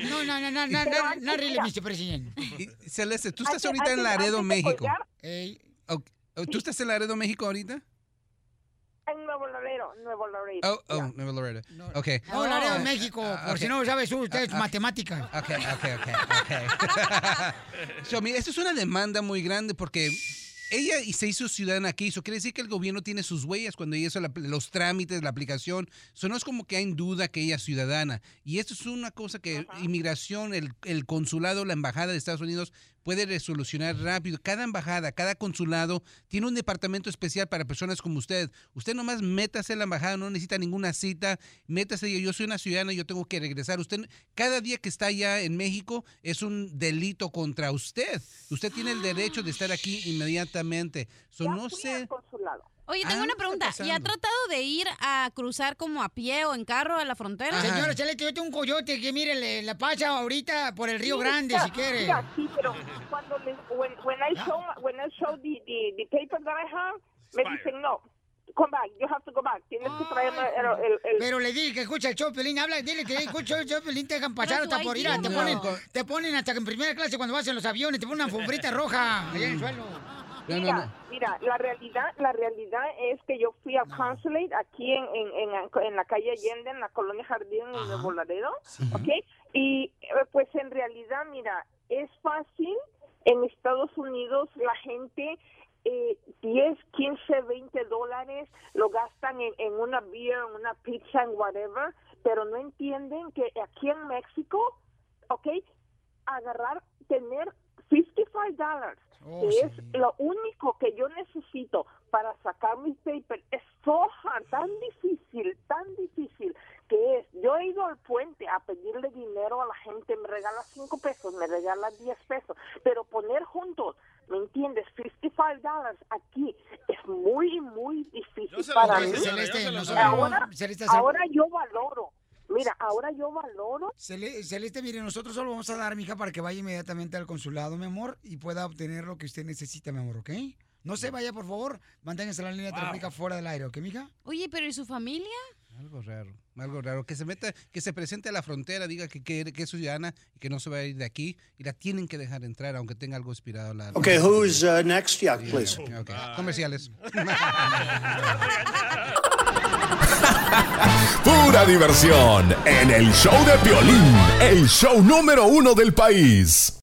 No, no, no, no, no, no, no, really, Mr. President. Y, Celeste, tú estás ahorita en Laredo, México. oh, ¿Tú estás en Laredo, México ahorita? En Nuevo Laredo, Nuevo Laredo. Oh, oh, Nuevo Laredo. Ok. No, Laredo, México, Ah, por ok. si no sabes usted es matemática. Ok, ok, ok, ok. so, mira, esto es una demanda muy grande porque ella y se hizo ciudadana aquí. Eso quiere decir que el gobierno tiene sus huellas cuando ella hizo la- los trámites, la aplicación. Eso no es como que hay en duda que ella es ciudadana. Y esto es una cosa que inmigración, el, el consulado, la embajada de Estados Unidos puede resolucionar rápido. Cada embajada, cada consulado tiene un departamento especial para personas como usted. Usted nomás métase a la embajada, no necesita ninguna cita. Métase, yo soy una ciudadana, yo tengo que regresar. Usted, cada día que está allá en México es un delito contra usted. Usted tiene el derecho de estar aquí inmediatamente. So, no sé. Oye, tengo Ah, una ¿qué pregunta. ¿Y ha tratado de ir a cruzar como a pie o en carro a la frontera? Señora Celeste, yo tengo un coyote que, mire, le, la pasa ahorita por el Río Sí, Grande, si quiere. mira, sí, pero cuando les, when, when I show, when I show the, the, the paper that I have, me dicen no. Come back, you have to go back. Tienes que traerme el, el, el- Pero le dije que escucha el show, Pelín, habla, dile que escucha el show, Pelín, te dejan pasar hasta por ir, te ponen, te ponen hasta que en primera clase cuando vas en los aviones, te ponen una alfombrita roja allá en el suelo. Mira, mira, la realidad, la realidad es que yo fui al consulate aquí en, en, en, en la calle Allende, en la colonia Jardín, en Nuevo Laredo, ¿ok? Y eh, pues en realidad, mira, es fácil. En Estados Unidos la gente eh, 10, 15, 20 dólares lo gastan en, en una beer, en una pizza, en whatever, pero no entienden que aquí en México, ¿ok? Agarrar, tener 55 dólares, Oh, que es lo único que yo necesito para sacar mis papers, es soja tan difícil, tan difícil, que es, yo he ido al puente a pedirle dinero a la gente, me regala 5 pesos, me regala 10 pesos, pero poner juntos, ¿me entiendes? 55 dólares aquí es muy, muy difícil para mí. Celeste, ahora yo valoro, mira, ahora yo valoro Cele- Celeste, mire, nosotros solo vamos a dar, mija, para que vaya inmediatamente al consulado, mi amor, y pueda obtener lo que usted necesita, mi amor, ¿ok? No se vaya, por favor. Manténgase la línea telefónica fuera del aire, ¿ok, mija? Oye, pero ¿y su familia? Algo raro, algo raro. Que se meta, que se presente a la frontera, diga que, que, que es ciudadana y que no se va a ir de aquí y la tienen que dejar entrar, aunque tenga algo inspirado. La, Okay, who's uh, next? Yeah, please. Ok, Comerciales. Pura diversión en el show de Piolín, el show número uno del país.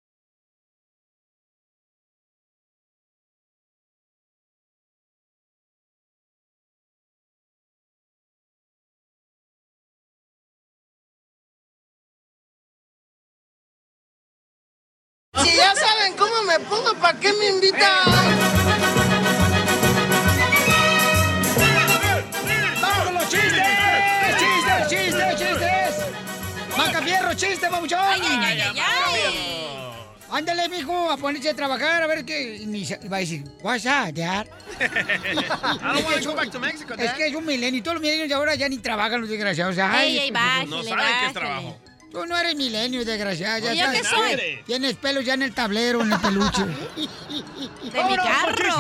Ponerse a trabajar, a ver qué... y va a decir, what's up, dad? I don't want to go back to Mexico, Es Dad. que es un milenio, y todos los milenios de ahora ya ni trabajan los desgraciados. Ay, Ey, ey, bájale, No saben qué es trabajo. Tú no eres milenio, desgraciado. Ya ¿Y yo estás- qué soy? Tienes pelos ya en el tablero, en el peluche. De mi carro.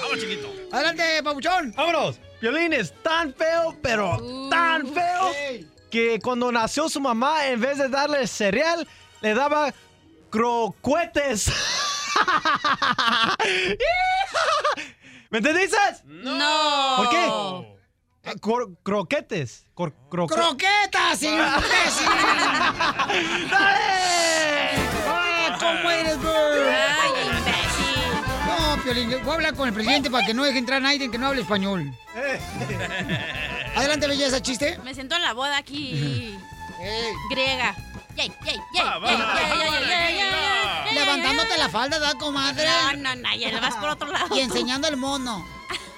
Vamos, chiquito. Adelante, papuchón. Vámonos. Violín es tan feo, pero tan feo, que cuando nació su mamá, en vez de darle cereal, le daba crocuetes. ¿Me entendiste? No. ¿Por qué? Cor- croquetes. Cor- croque- ¡Croquetas, señor imbécil! ¡Ah, cómo eres, bro! Ay, imbécil. No, Piolín, voy a hablar con el presidente para que no deje entrar a nadie que no hable español. Adelante, belleza, chiste. Me siento en la boda aquí. Griega. Yay, yay, yay, la falda, ¿da, comadre? No, no, no, y él vas por otro lado. Y enseñando el mono.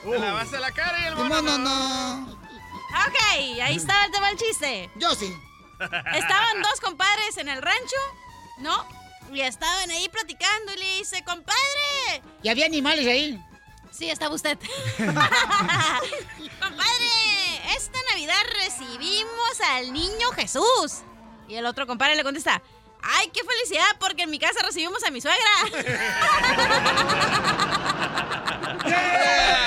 Te lavaste la cara y el mono mono no. Ok, ahí estaba el tema del chiste. Yo sí. Estaban dos compadres en el rancho, ¿no? Y estaban ahí platicando y le dice, compadre. ¿Y había animales ahí? Sí, estaba usted. compadre, esta Navidad recibimos al niño Jesús. Y el otro compadre le contesta, ay, qué felicidad porque en mi casa recibimos a mi suegra. Eh,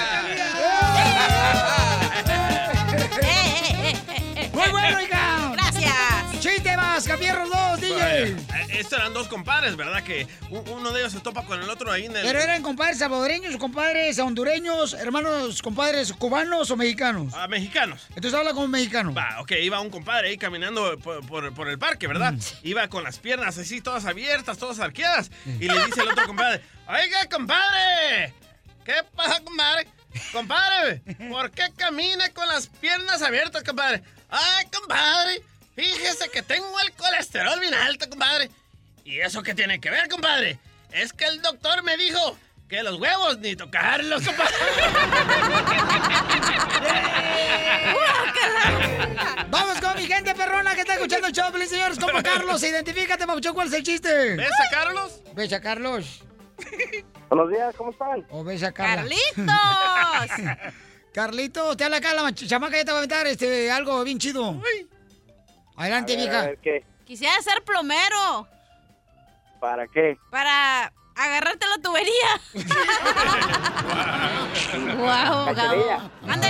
Estos eran dos compadres, ¿verdad? Que uno de ellos se topa con el otro ahí en el... ¿Pero eran compadres salvadoreños, compadres hondureños, hermanos, compadres cubanos o mexicanos? Ah, mexicanos. Entonces habla como mexicano. Va, ok, iba un compadre ahí caminando por, por- por el parque, ¿verdad? Iba con las piernas así, todas abiertas, todas arqueadas. Y le dice el otro compadre, oiga, compadre, ¿qué pasa, compadre? Compadre, ¿por qué camina con las piernas abiertas, compadre? Ay, compadre, fíjese que tengo el colesterol bien alto, compadre. ¿Y eso qué tiene que ver, compadre? Es que el doctor me dijo que los huevos ni tocarlos, compadre. Vamos con mi gente perrona que está escuchando el show, feliz señores. Como Carlos, identifícate, Pabuchón, ¿cuál es el chiste? ¿Ves a Carlos? ¿Ves a Carlos? Buenos días, ¿cómo están? ¿O ves a Carla? ¡Carlitos! Carlito, te habla Carla, ch- chamaca, ya te va a aventar este, algo bien chido. Adelante, A ver, a vieja. ver, ¿qué? Quisiera ser plomero ¿Para qué? para agarrarte la tubería. wow, Cachanilla. Mande.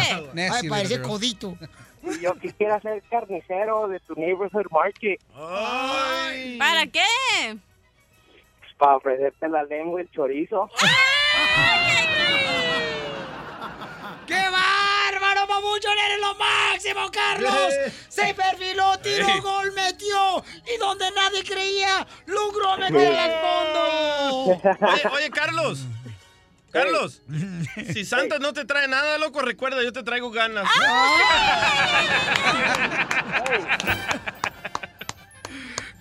Ay, parece codito. Y Yo quisiera ser carnicero de tu neighborhood market ¿Para qué? pues, para ofrecerte la lengua y el chorizo. ¡Qué bárbaro, Pabuchón! ¡Eres lo máximo, Carlos! Se perfiló, tiró, Ey. gol, metió. Y donde nadie creía, logró meter al fondo. Oye, oye, Carlos. Carlos, si Santa no te trae nada, loco, recuerda, yo te traigo ganas.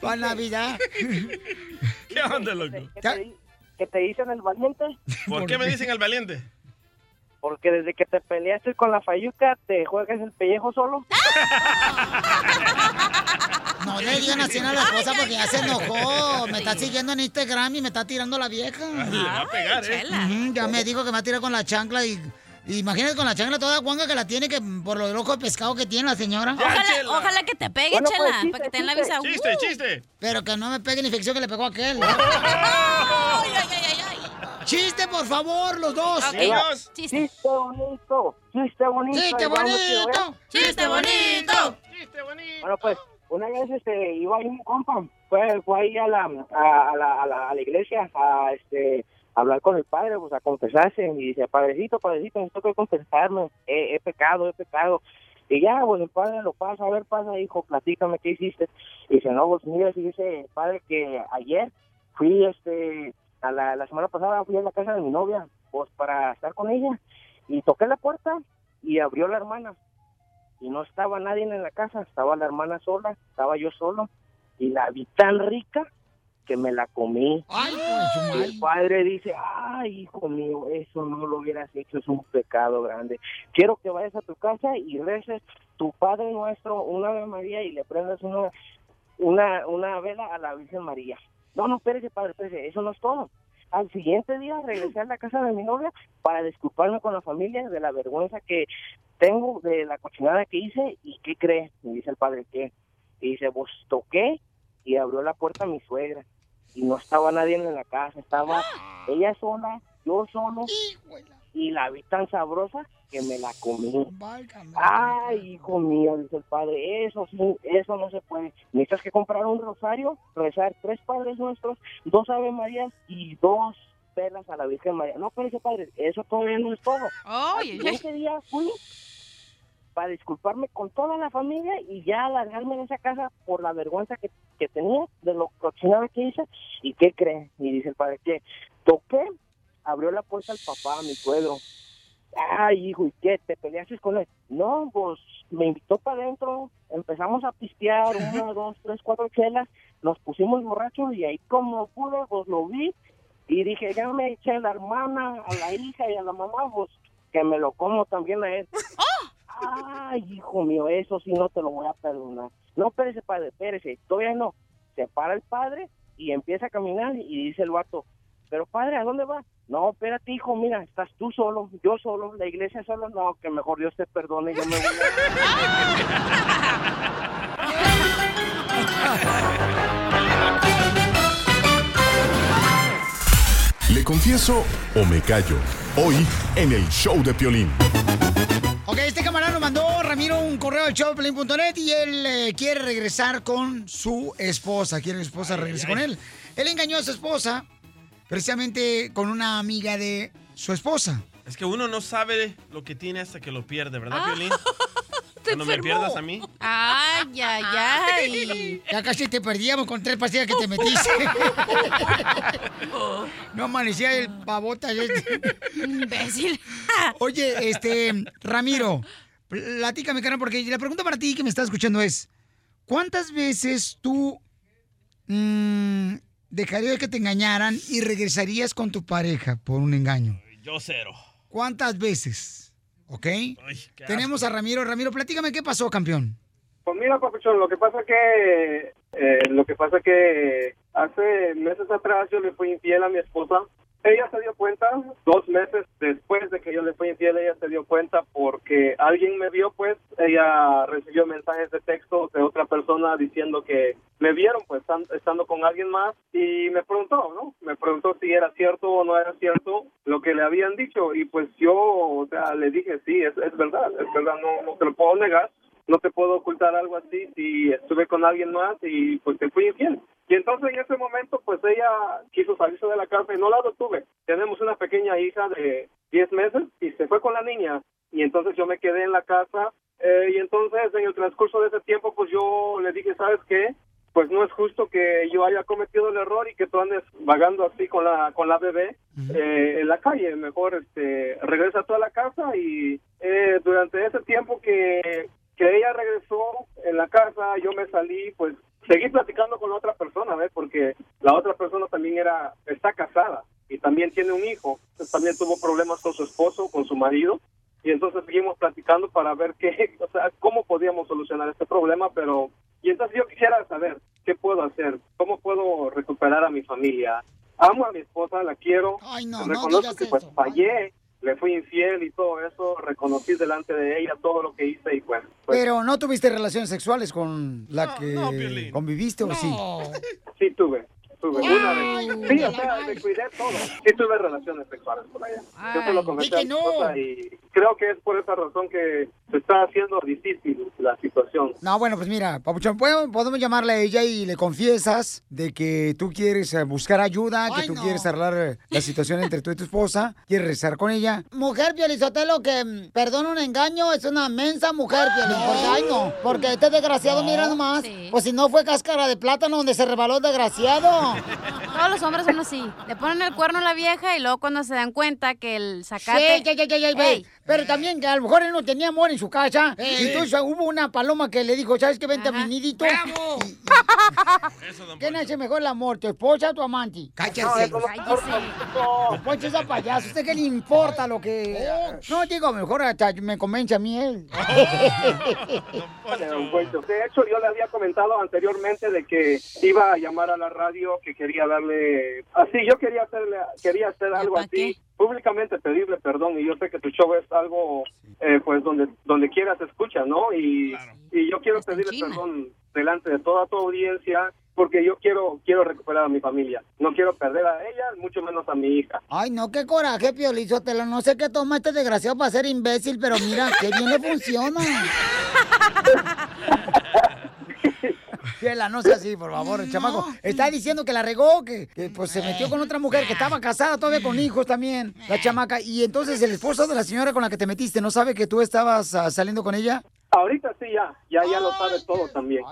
Para Navidad. ¿Qué onda, loco? ¿Qué te, qué te dicen el valiente? ¿Por qué me dicen el valiente? Porque desde que te peleaste con la Fayuca, te juegas el pellejo solo. No le digan así a la esposa porque ya se enojó. Me está siguiendo en Instagram y me está tirando la vieja. Le va a pegar, ¿eh? Ya me dijo que me va a tirar con la chancla y... Imagínate con la chancla toda guanga que la tiene, que por lo loco de pescado que tiene la señora. Ojalá, ojalá que te pegue, Bueno, pues, Chela, chiste, para que te den la visa. Chiste, Uh. chiste. Pero que no me pegue la infección que le pegó a aquel. Chiste, por favor, los dos. Ahí va. Chiste bonito. Chiste bonito. Chiste tío, bonito. ¿eh? Chiste bonito. Bueno, pues, una vez este, iba ahí un compa, fue, fue ahí a la, a, a la, a, la, a la iglesia a este, hablar con el padre, pues a confesarse, y dice, padrecito, padrecito, necesito que confesarme, he, he pecado, he pecado. Y ya, pues el padre lo pasa, a ver, pasa, hijo, platícame, ¿qué hiciste? Y dice, no, pues mira, dice, padre, que ayer fui, este, a la, la semana pasada fui a la casa de mi novia, pues para estar con ella, y toqué la puerta y abrió la hermana y no estaba nadie en la casa, estaba la hermana sola, estaba yo solo y la vi tan rica que me la comí. Ay, pues, Y el padre dice, ay, hijo mío, eso no lo hubieras hecho, es un pecado grande. Quiero que vayas a tu casa y reces tu Padre Nuestro, una Ave María y le prendas una, una, una vela a la Virgen María. No, no, espérese, padre, espérese, eso no es todo. Al siguiente día regresé a la casa de mi novia para disculparme con la familia de la vergüenza que tengo de la cochinada que hice y ¿qué cree? Me dice el padre, ¿qué? Y dice, pues toqué y abrió la puerta a mi suegra y no estaba nadie en la casa, estaba ella sola, yo solo y la vi tan sabrosa que me la comí. Ay, hijo mío, dice el padre, eso sí, eso no se puede. Necesitas que comprar un rosario, rezar tres Padres Nuestros, dos Ave Marías y dos velas a la Virgen María. No, pero ese padre, eso todavía no es todo. Al siguiente día fui para disculparme con toda la familia y ya alargarme de esa casa por la vergüenza que, que tenía de lo cochinada que hice. ¿Y qué cree? Y dice el padre que toqué, abrió la puerta al papá, a mi suegro. Ay, hijo, ¿y qué? ¿Te peleaste con él? No, pues me invitó para adentro, empezamos a pistear, una, dos, tres, cuatro chelas, nos pusimos borrachos y ahí como pude, pues lo vi y dije, ya me eché a la hermana, a la hija y a la mamá, pues que me lo como también a él. Ay, hijo mío, eso sí no te lo voy a perdonar. No, espérese, padre, espérese, todavía no. Se para el padre y empieza a caminar y dice el vato, pero padre, ¿a dónde va? No, espérate, hijo, mira, estás tú solo, yo solo, la iglesia solo, no, que mejor Dios te perdone, yo me voy ¿Le confieso o me callo? Hoy en el show de Piolín. Ok, este camarada nos mandó, Ramiro, un correo al showplane.net y él eh, quiere regresar con su esposa. Quiere que su esposa regrese con él. Él engañó a su esposa precisamente con una amiga de su esposa. Es que uno no sabe lo que tiene hasta que lo pierde, ¿verdad, Ah. Piolín? Cuando me pierdas a mí. Ay, ay, ay. Ya casi te perdíamos con tres pastillas que te metiste. no amanecía el pavota. Imbécil. Oye, este, Ramiro, platícame, cara, porque la pregunta para ti que me estás escuchando es, ¿cuántas veces tú mm, dejarías que te engañaran y regresarías con tu pareja por un engaño? Yo cero. ¿Cuántas veces? ¿Ok? Tenemos a Ramiro. Ramiro, platícame qué pasó, campeón. Pues mira, papuchón, lo que pasa que eh, lo que pasa que hace meses atrás yo le fui infiel a mi esposa. Ella se dio cuenta dos meses después de que yo le fui infiel, ella se dio cuenta porque alguien me vio, pues ella recibió mensajes de texto de otra persona diciendo que me vieron pues estan- estando con alguien más y me preguntó, ¿no? Me preguntó si era cierto o no era cierto lo que le habían dicho y pues yo, o sea, le dije, sí, es, es verdad, es verdad, no, no te lo puedo negar no te puedo ocultar algo así si estuve con alguien más y pues te fui infiel. Y entonces en ese momento pues ella quiso salirse de la casa y no la detuve. Tenemos una pequeña hija de 10 meses y se fue con la niña y entonces yo me quedé en la casa eh, y entonces en el transcurso de ese tiempo pues yo le dije, ¿sabes qué? Pues no es justo que yo haya cometido el error y que tú andes vagando así con la con la bebé eh, en la calle. Mejor este regresa tú a la casa y eh, durante ese tiempo que que ella regresó en la casa, yo me salí, pues seguí platicando con la otra persona, ¿ves? Porque la otra persona también era, está casada y también tiene un hijo. Entonces, también tuvo problemas con su esposo, con su marido. Y entonces seguimos platicando para ver qué, o sea, cómo podíamos solucionar este problema, pero... Y entonces yo quisiera saber qué puedo hacer, cómo puedo recuperar a mi familia. Amo a mi esposa, la quiero. Ay, no, no Reconozco que pues eso. fallé, le fui infiel y todo eso. Reconocí delante de ella todo lo que hice y pues... pues Pero no tuviste relaciones sexuales con la que conviviste o sí? Sí tuve, tuve una vez. Sí, o sea, me cuidé todo. Sí tuve relaciones sexuales con ella. Yo se lo comenté a mi esposa y creo que es por esa razón que se está haciendo difícil la situación. No, bueno, pues mira, Papuchón, ¿podemos, podemos llamarle a ella y le confiesas de que tú quieres eh, buscar ayuda, que tú quieres arreglar eh, la situación entre tú y tu esposa, quieres rezar con ella. Mujer, Piolizotelo, que mm, perdona un engaño, es una mensa mujer, Piolín, porque, ay no, porque este desgraciado, mira nomás, pues si no fue cáscara de plátano donde se rebaló el desgraciado. Todos los hombres son así. Le ponen el cuerno a la vieja y luego cuando se dan cuenta que el sacate... Sí, ya, ya, ya, ya, ve. Ey. Pero también que a lo mejor él no tenía amor en su casa. Ey. Y entonces hubo una paloma que le dijo, ¿sabes qué? Vente a mi nidito. ¿Quién hace mejor el amor, tu esposa o tu amante? Cállese. Cállese. Ponche esa payaso. ¿Usted qué le importa lo que...? No, digo, mejor hasta me convence a mí él. Don Poncho. De hecho, yo le había comentado anteriormente de que iba a llamar a la radio, que quería darle... Así, yo quería hacerle, quería hacer algo así, públicamente pedirle perdón, y yo sé que tu show es algo, eh, pues, donde donde quiera se escucha, ¿no? Y, y yo quiero pedirle perdón delante de toda tu audiencia, porque yo quiero quiero recuperar a mi familia. No quiero perder a ella, mucho menos a mi hija. Ay, no, qué coraje, Piolizotelo. No sé qué toma este desgraciado para ser imbécil, pero mira, qué bien le funciona. Fiela, no sea así, por favor, el chamaco. Está diciendo que la regó, que, que, pues se metió con otra mujer que estaba casada todavía con hijos también, la chamaca. Y entonces el esposo de la señora con la que te metiste, ¿no sabe que tú estabas ah, saliendo con ella? Ahorita sí, ya, ya, ya lo sabe todo también.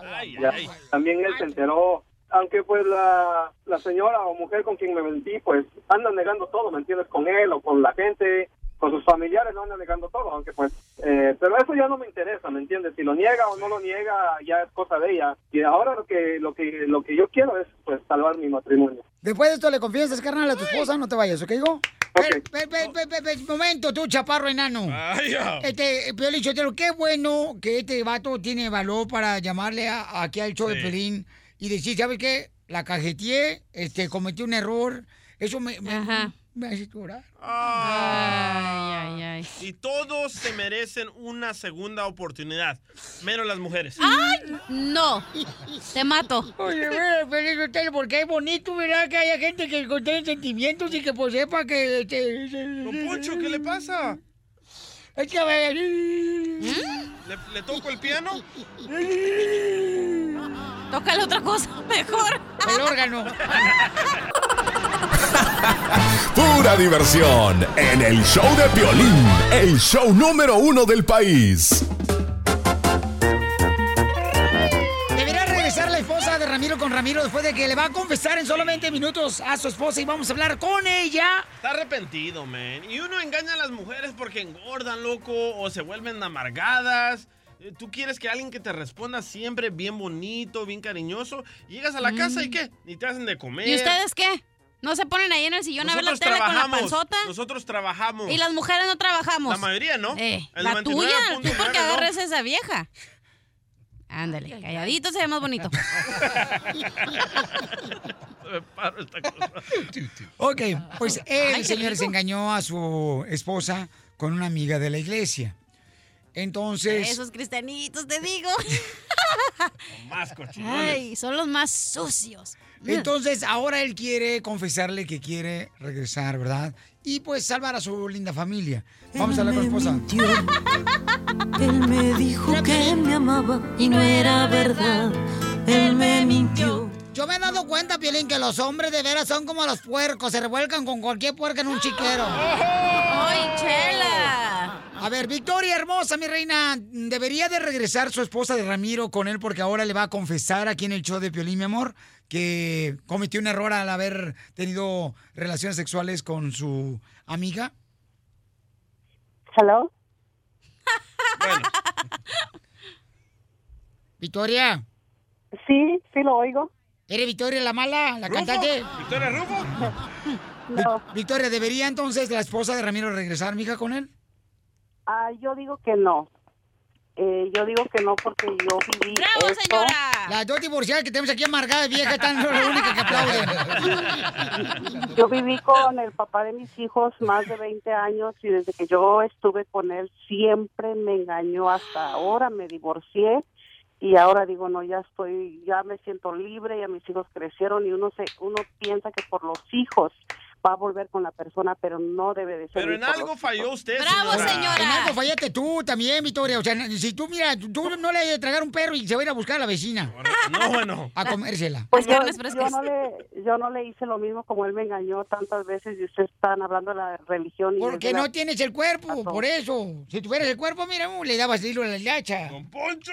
Ya, también él se enteró, aunque pues la, la señora o mujer con quien me metí, pues anda negando todo, ¿me entiendes? Con él o con la gente, con sus familiares, no anda negando todo, aunque pues, eh, pero eso ya no me interesa, ¿me entiendes? Si lo niega o no lo niega, ya es cosa de ella. Y ahora lo que, lo que, lo que yo quiero es pues salvar mi matrimonio. Después de esto le confiesas, carnal, a tu esposa, no te vayas, ¿ok, hijo? Pe- pe- pe- pe- pe- pe- momento, tú, chaparro enano. Este, Piolín Sotelo, qué bueno que este vato tiene valor para llamarle a, aquí al show de Sí. Pelín y decir, ¿sabes qué? La cajeteé, este, cometí un error. Eso me, me, me hace llorar. Ay, ay, ay. Y todos se merecen una segunda oportunidad, menos las mujeres. ¡Ay! No. Te mato. Oye, mira, Sotelo, porque es bonito, ¿verdad? Que haya gente que contiene sentimientos y que pues sepa que... Este, Don Poncho, ¿qué le pasa? Es que a ver... ¿Le, le toco el piano? Tócale otra cosa mejor. El órgano. Pura diversión en el show de Piolín, el show número uno del país. Deberá regresar la esposa de Ramiro con Ramiro después de que le va a confesar en solamente minutos a su esposa y vamos a hablar con ella. Está arrepentido, man. Y uno engaña a las mujeres porque engordan, loco, o se vuelven amargadas. Eh, Tú quieres que alguien que te responda siempre bien bonito, bien cariñoso. Llegas a la casa y ¿qué? Ni te hacen de comer. ¿Y ustedes qué? ¿No se ponen ahí en el sillón a ver la tele con la panzota? Nosotros trabajamos. Y las mujeres no trabajamos. La mayoría, ¿no? Eh, El la tuya, tú 99.9, porque ¿no? agarras a esa vieja. Ándale, calladito se ve más bonito. Me paro esta cosa. Ok, pues él, Ay, qué señores, engañó a su esposa con una amiga de la iglesia. Entonces, Esos cristianitos, te digo. Más cochinones. Ay, son los más sucios. Entonces ahora él quiere confesarle que quiere regresar, ¿verdad? Y pues salvar a su linda familia. Vamos a hablar con la esposa. Él me dijo que me amaba y no era verdad. Él me mintió. Yo me he dado cuenta, Piolín, que los hombres de veras son como los puercos, se revuelcan con cualquier puerca en un chiquero. ¡Ay, chela! A ver, Victoria hermosa, mi reina, ¿debería de regresar su esposa de Ramiro con él porque ahora le va a confesar aquí en el show de Piolín, mi amor, que cometió un error al haber tenido relaciones sexuales con su amiga? Hello. Victoria. Sí, sí lo oigo. ¿Eres Victoria la mala, la ¿Rufo? cantante? ¿Victoria Rufo? Vi- Victoria, ¿debería entonces la esposa de Ramiro regresar, mija, con él? Ah, yo digo que no. Eh, yo digo que no porque yo viví esto. Las dos divorciadas que tenemos aquí amargadas, vieja, están las únicas que aplauden. Yo viví con el papá de mis hijos más de 20 años y desde que yo estuve con él siempre me engañó hasta ahora, me divorcié y ahora digo, no, ya estoy, ya me siento libre, ya mis hijos crecieron y uno se uno piensa que por los hijos va a volver con la persona, pero no debe de ser. Pero en algo falló usted, En algo fallaste tú también, Victoria. O sea, si tú, mira, tú no le de tragar un perro y se va a ir a buscar a la vecina. No, bueno. A comérsela. Pues yo, yo no le, yo no le hice lo mismo como él me engañó tantas veces y ustedes están hablando de la religión. Y Porque la- no tienes el cuerpo, por eso. Si tuvieras el cuerpo, mira, uh, le dabas hilo a la hilacha. Poncho!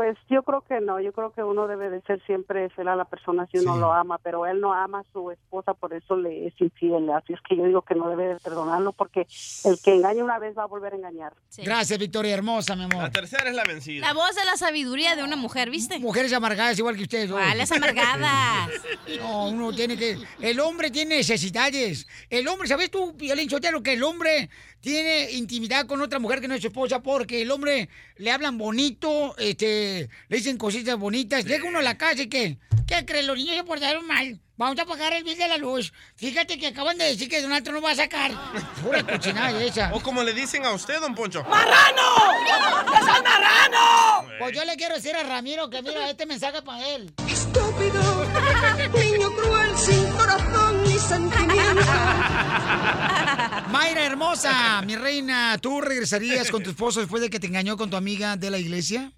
Pues yo creo que no, yo creo que uno debe de ser siempre fiel a la persona si uno lo ama, pero él no ama a su esposa, por eso le es infiel. Así es que yo digo que no debe de perdonarlo porque el que engaña una vez va a volver a engañar. Gracias, Victoria, hermosa, mi amor. La tercera es la vencida. La voz de la sabiduría de una mujer, ¿viste? Mujeres amargadas igual que ustedes. dos. ¿Cuáles amargadas? No, uno tiene que... El hombre tiene necesidades. El hombre, ¿sabes tú, Piolín Sotelo, que el hombre tiene intimidad con otra mujer que no es su esposa porque el hombre le hablan bonito, este, le dicen cositas bonitas. Llega uno a la casa y ¿qué? ¿Qué crees? Los niños se portaron mal. Vamos a pagar el bill de la luz. Fíjate que acaban de decir que Donald Trump no va a sacar. Pura cochinada esa. O como le dicen a usted, don Poncho. Pues yo le quiero decir a Ramiro que mira este mensaje para él. Estúpido, niño cruel sin corazón ni sentimientos. Mayra hermosa, mi reina, ¿tú regresarías con tu esposo después de que te engañó con tu amiga de la iglesia?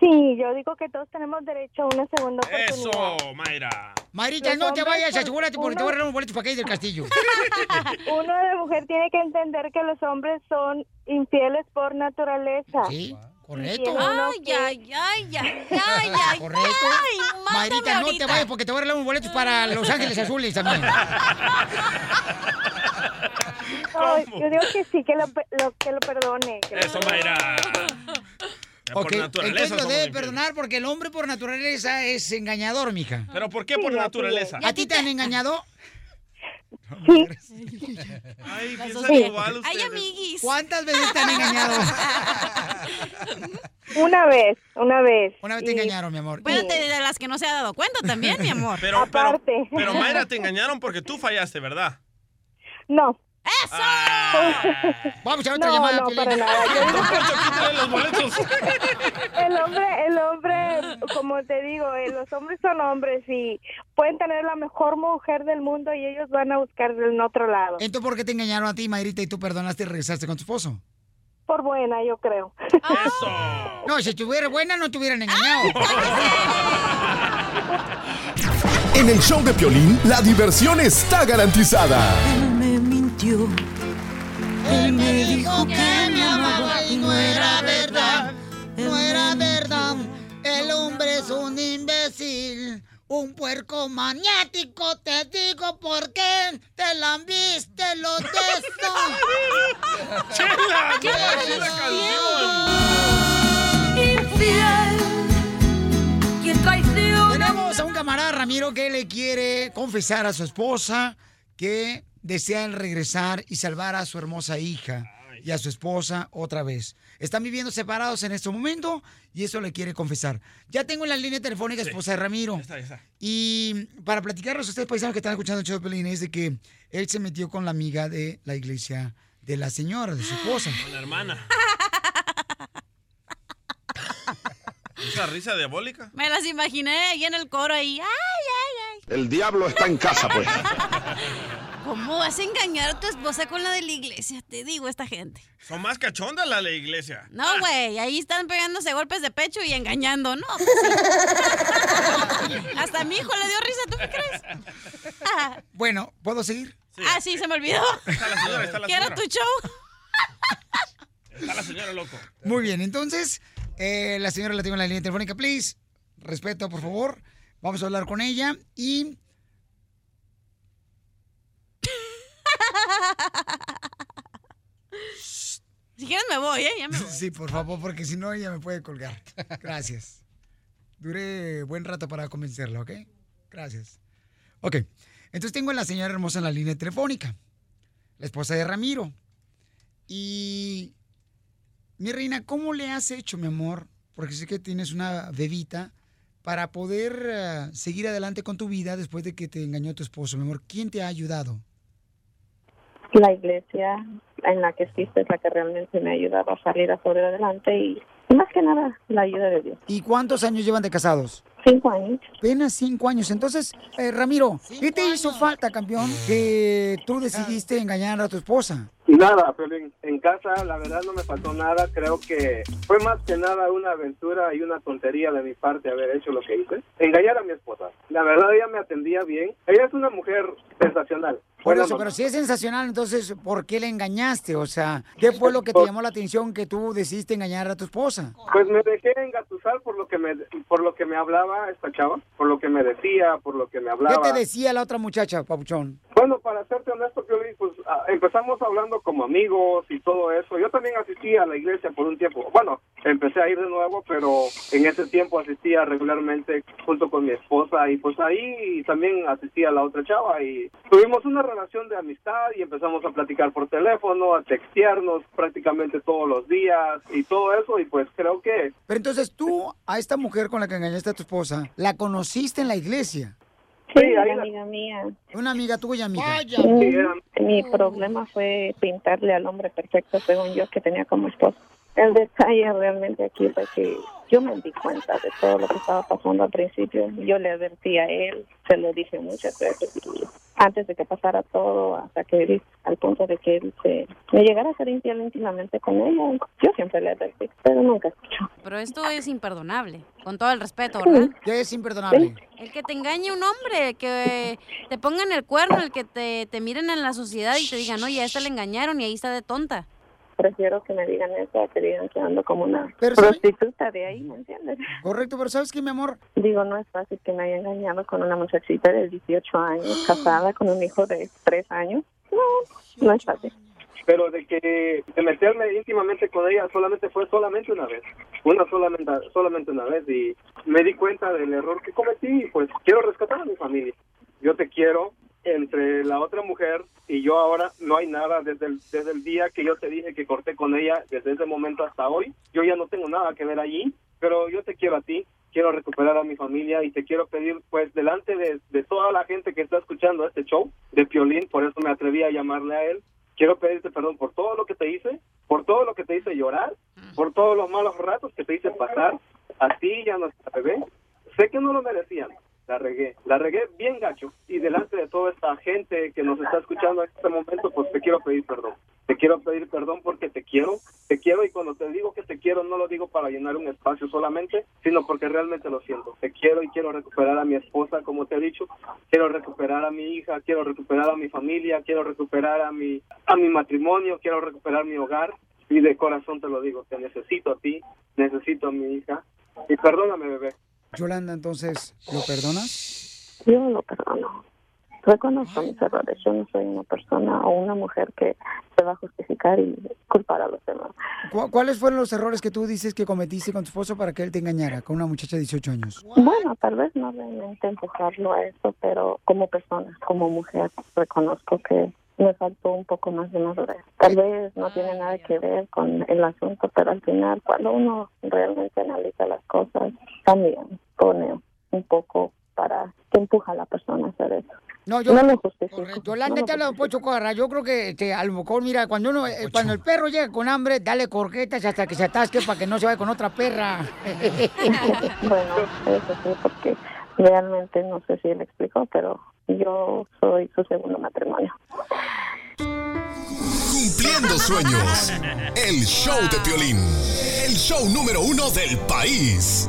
Sí, yo digo que todos tenemos derecho a una segunda oportunidad. Eso, Mayra. Mayrita, no te vayas, asegúrate porque te voy a regalar un boleto para caer del castillo. Uno de mujer tiene que entender que los hombres son infieles por naturaleza. Sí, correcto. Ay, ay, ay, ay, ay, ay. Correcto. Ay, Mayrita, no te vayas porque te voy a regalar un boleto para Los Ángeles Azules también. No, yo digo que sí, que lo, lo- que lo perdone. que lo Eso, Mayra. Ya por Ok, naturaleza entonces lo debe infieles. perdonar porque el hombre por naturaleza es engañador, mija. ¿Pero por qué por naturaleza? ¿A ti te han engañado? Sí. Ay, igual Ay, amiguis. ¿Cuántas veces te han engañado? Una vez, una vez. Una vez te Y- engañaron, mi amor. Espérate, de las que no se ha dado cuenta también, mi amor. Pero, pero, Aparte. pero Mayra, te engañaron porque tú fallaste, ¿verdad? No. ¡Eso! Vamos a otra No, llamada, no, para nada. Los boletos. El hombre, el hombre, como te digo, eh, los hombres son hombres y pueden tener la mejor mujer del mundo y ellos van a buscar en otro lado. Entonces, ¿por qué te engañaron a ti, Mayrita, y tú perdonaste y regresaste con tu esposo? Por buena, yo creo. Eso. No, si estuviera buena, no te hubieran engañado. En el show de Piolín, la diversión está garantizada. Él me mintió. Él me dijo que me amaba y no era verdad. no era verdad. El hombre es un imbécil, un puerco maniático, te digo por qué te. ¿Qué ¡No, sí la canción! Infiel. Quien traiciona. Tenemos a un camarada Ramiro que le quiere confesar a su esposa que desea el regresar y salvar a su hermosa hija y a su esposa otra vez. Están viviendo separados en este momento y eso le quiere confesar. Ya tengo en la línea telefónica esposa de Ramiro. Está, está. Y para platicarlos a ustedes, paisanos que están escuchando el show de Pelín, es de que él se metió con la amiga de la iglesia de la señora, de su esposa. Con la hermana. Esa risa diabólica. Me las imaginé ahí en el coro ahí. ¡Ay, ay, El diablo está en casa, pues. ¿Cómo vas a engañar a tu esposa con la de la iglesia? Te digo, esta gente. Son más cachondas la de la iglesia. No, güey, ahí están pegándose golpes de pecho y engañando. No, pues sí. Hasta mi hijo le dio risa, ¿tú qué crees? Ah, Bueno, ¿puedo seguir? ah, sí, se me olvidó. Está la señora, está la ¿Qué era señora. tu show? Está la señora, loco. Muy bien, entonces, eh, la señora la tengo en la línea telefónica, please. Respeto, por favor. Vamos a hablar con ella y... Si quieres me voy, ¿eh? Sí, por favor, porque si no ella me puede colgar. Gracias. duré buen rato para convencerla, ¿ok? Gracias. Ok, entonces tengo a la señora hermosa en la línea telefónica, la esposa de Ramiro. Y, mi reina, ¿cómo le has hecho, mi amor? Porque sé que tienes una bebita para poder eh, seguir adelante con tu vida después de que te engañó tu esposo, mi amor. ¿Quién te ha ayudado? La iglesia en la que existe es la que realmente me ha ayudado a salir a salir adelante y más que nada la ayuda de Dios. ¿Y cuántos años llevan de casados? Cinco años. Apenas cinco años. Entonces, eh, Ramiro, ¿qué te hizo falta, campeón, que tú decidiste engañar a tu esposa? Nada, pero en, en casa la verdad no me faltó nada. Creo que fue más que nada una aventura y una tontería de mi parte haber hecho lo que hice. Engañar a mi esposa. La verdad ella me atendía bien. Ella es una mujer sensacional. Por eso, pero si es sensacional, entonces, ¿por qué le engañaste? O sea, ¿qué fue lo que te llamó la atención que tú decidiste engañar a tu esposa? Pues me dejé engatusar por lo que me por lo que me hablaba esta chava, por lo que me decía, por lo que me ¿Qué hablaba. te decía la otra muchacha, Papuchón? Bueno, para serte honesto, Piolín, pues ah, empezamos hablando como amigos y todo eso. Yo también asistí a la iglesia por un tiempo. Bueno, empecé a ir de nuevo, pero en ese tiempo asistía regularmente junto con mi esposa y pues ahí también asistía a la otra chava y tuvimos una relación de amistad y empezamos a platicar por teléfono, a textearnos prácticamente todos los días y todo eso y pues creo que Pero entonces tú, a esta mujer con la que engañaste a tu esposa, ¿la conociste en la iglesia? Sí, una amiga mía. Una amiga tuya, amiga. Mm, Mi problema fue pintarle al hombre perfecto según yo que tenía como esposo. El detalle realmente aquí fue que yo me di cuenta de todo lo que estaba pasando al principio. Yo le advertí a él, se lo dije muchas veces y antes de que pasara todo, hasta que él, al punto de que él se me llegara a ser infiel íntimamente con ella, yo siempre le advertí, pero nunca escuchó. Pero esto es imperdonable, con todo el respeto, ¿verdad? ¿Qué es imperdonable? El que te engañe un hombre, el que te pongan el cuerno, el que te, te miren en la sociedad y te digan, oye, a esta le engañaron y ahí está de tonta. Prefiero que me digan eso a que digan que ando como una Pero prostituta de ahí, ¿me entiendes? Correcto, pero ¿sabes qué, mi amor? Digo, no es fácil que me haya engañado con una muchachita de 18 años, casada con un hijo de 3 años. No, no es fácil. pero de que de meterme íntimamente con ella solamente fue solamente una vez, una solamente solamente una vez y me di cuenta del error que cometí y pues quiero rescatar a mi familia. Yo te quiero entre la otra mujer y yo ahora no hay nada. Desde el, desde el día que yo te dije que corté con ella, desde ese momento hasta hoy, yo ya no tengo nada que ver allí, pero yo te quiero a ti, quiero recuperar a mi familia y te quiero pedir pues delante de, de toda la gente que está escuchando este show de Piolín, por eso me atreví a llamarle a él, quiero pedirte perdón por todo lo que te hice, por todo lo que te hice llorar, por todos los malos ratos que te hice pasar, a ti y a nuestra bebé. Sé que no lo merecían, la regué, la regué bien gacho y delante de toda esta gente que nos está escuchando en este momento, pues te quiero pedir perdón. Te quiero pedir perdón porque te quiero, te quiero y cuando te digo que te quiero no lo digo para llenar un espacio solamente, sino porque realmente lo siento. Te quiero y quiero recuperar a mi esposa, como te he dicho, quiero recuperar a mi hija, quiero recuperar a mi familia, quiero recuperar a mi a mi matrimonio, quiero recuperar mi hogar y de corazón te lo digo, te necesito a ti, necesito a mi hija y perdóname, bebé. Yolanda, entonces, ¿lo perdonas? Yo no lo perdono. Reconozco mis errores. Yo no soy una persona o una mujer que se va a justificar y culpar a los demás. ¿Cu- ¿Cuáles fueron los errores que tú dices que cometiste con tu esposo para que él te engañara con una muchacha de 18 años? Bueno, tal vez no realmente empujarlo a eso, pero como persona, como mujer, reconozco que me faltó un poco más de madurez. Tal vez no tiene nada que ver con el asunto, pero al final, cuando uno realmente analiza las cosas, también pone un poco para que empuja a la persona a hacer eso. No, yo, no lo justifico. Yolanda, No lo te habla Pocho Corra. Yo creo que este, a lo mejor, mira, cuando uno, eh, cuando el perro llega con hambre, dale corquetas hasta que se atasque para que no se vaya con otra perra. bueno, eso sí, porque realmente no sé si él explicó, pero yo soy su segundo matrimonio. Cumpliendo sueños. El show de Piolín. El show número uno del país.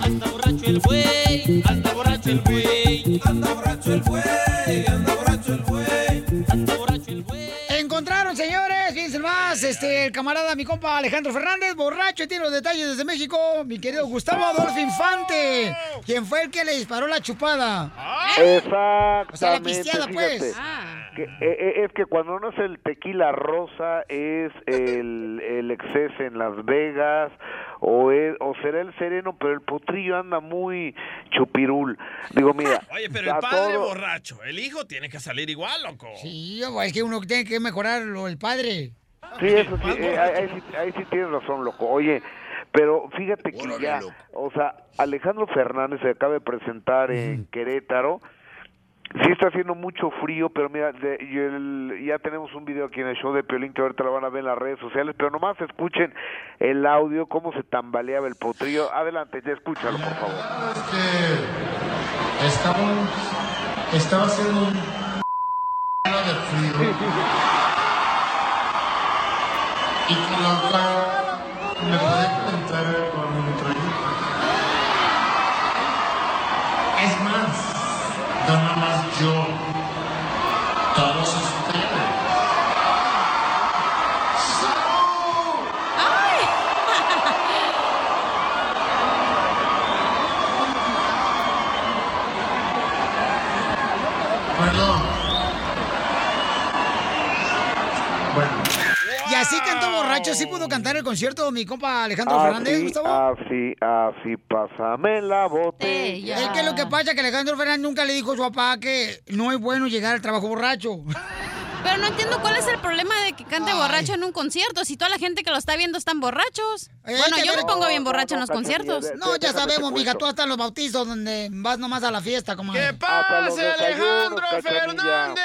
Anda borracho el güey, anda borracho el güey, anda borracho el güey, anda borracho el güey, anda borracho el güey. Encontraron, señores, fíjense más, este, el camarada, mi compa Alejandro Fernández, borracho, y tiene los detalles desde México, mi querido Gustavo Adolfo Infante, quien fue el que le disparó la chupada. O sea, la Exactamente, pisteada, pues. que, eh, eh, es que cuando no es el tequila rosa es el, el exceso en Las Vegas o, es- o será el sereno, pero el potrillo anda muy chupirul. Digo, mira, Oye, pero el padre todo- borracho, el hijo tiene que salir igual, loco. Sí, es que uno tiene que mejorarlo, el padre. Sí, eso sí, eh, ahí, sí, ahí sí tienes razón, loco. Oye, pero fíjate que ya, o sea, Alejandro Fernández se acaba de presentar en Querétaro. Sí está haciendo mucho frío, pero mira, de- y el- ya tenemos un video aquí en el show de Piolín que ahorita lo van a ver en las redes sociales, pero nomás escuchen el audio, cómo se tambaleaba el potrillo. Adelante, ya escúchalo, por favor. Estamos, estaba haciendo un de frío. Y con la otra me puede contar con mi metralleta. Es más, no nada más yo, todos ustedes. Perdón. Y así cantó borracho, sí pudo cantar el concierto mi compa Alejandro Ah, Fernández, Así, Gustavo. así, así, pásame la botella. Es que lo que pasa es que Alejandro Fernández nunca le dijo a su papá que no es bueno llegar al trabajo borracho. Pero no entiendo cuál es el problema de que cante borracho en un concierto. Si toda la gente que lo está viendo están borrachos. bueno, yo me pongo bien borracha en los conciertos. No, ya sabemos, mija, tú hasta en los bautizos donde vas nomás a la fiesta, como. ¡Que pase, Alejandro Fernández!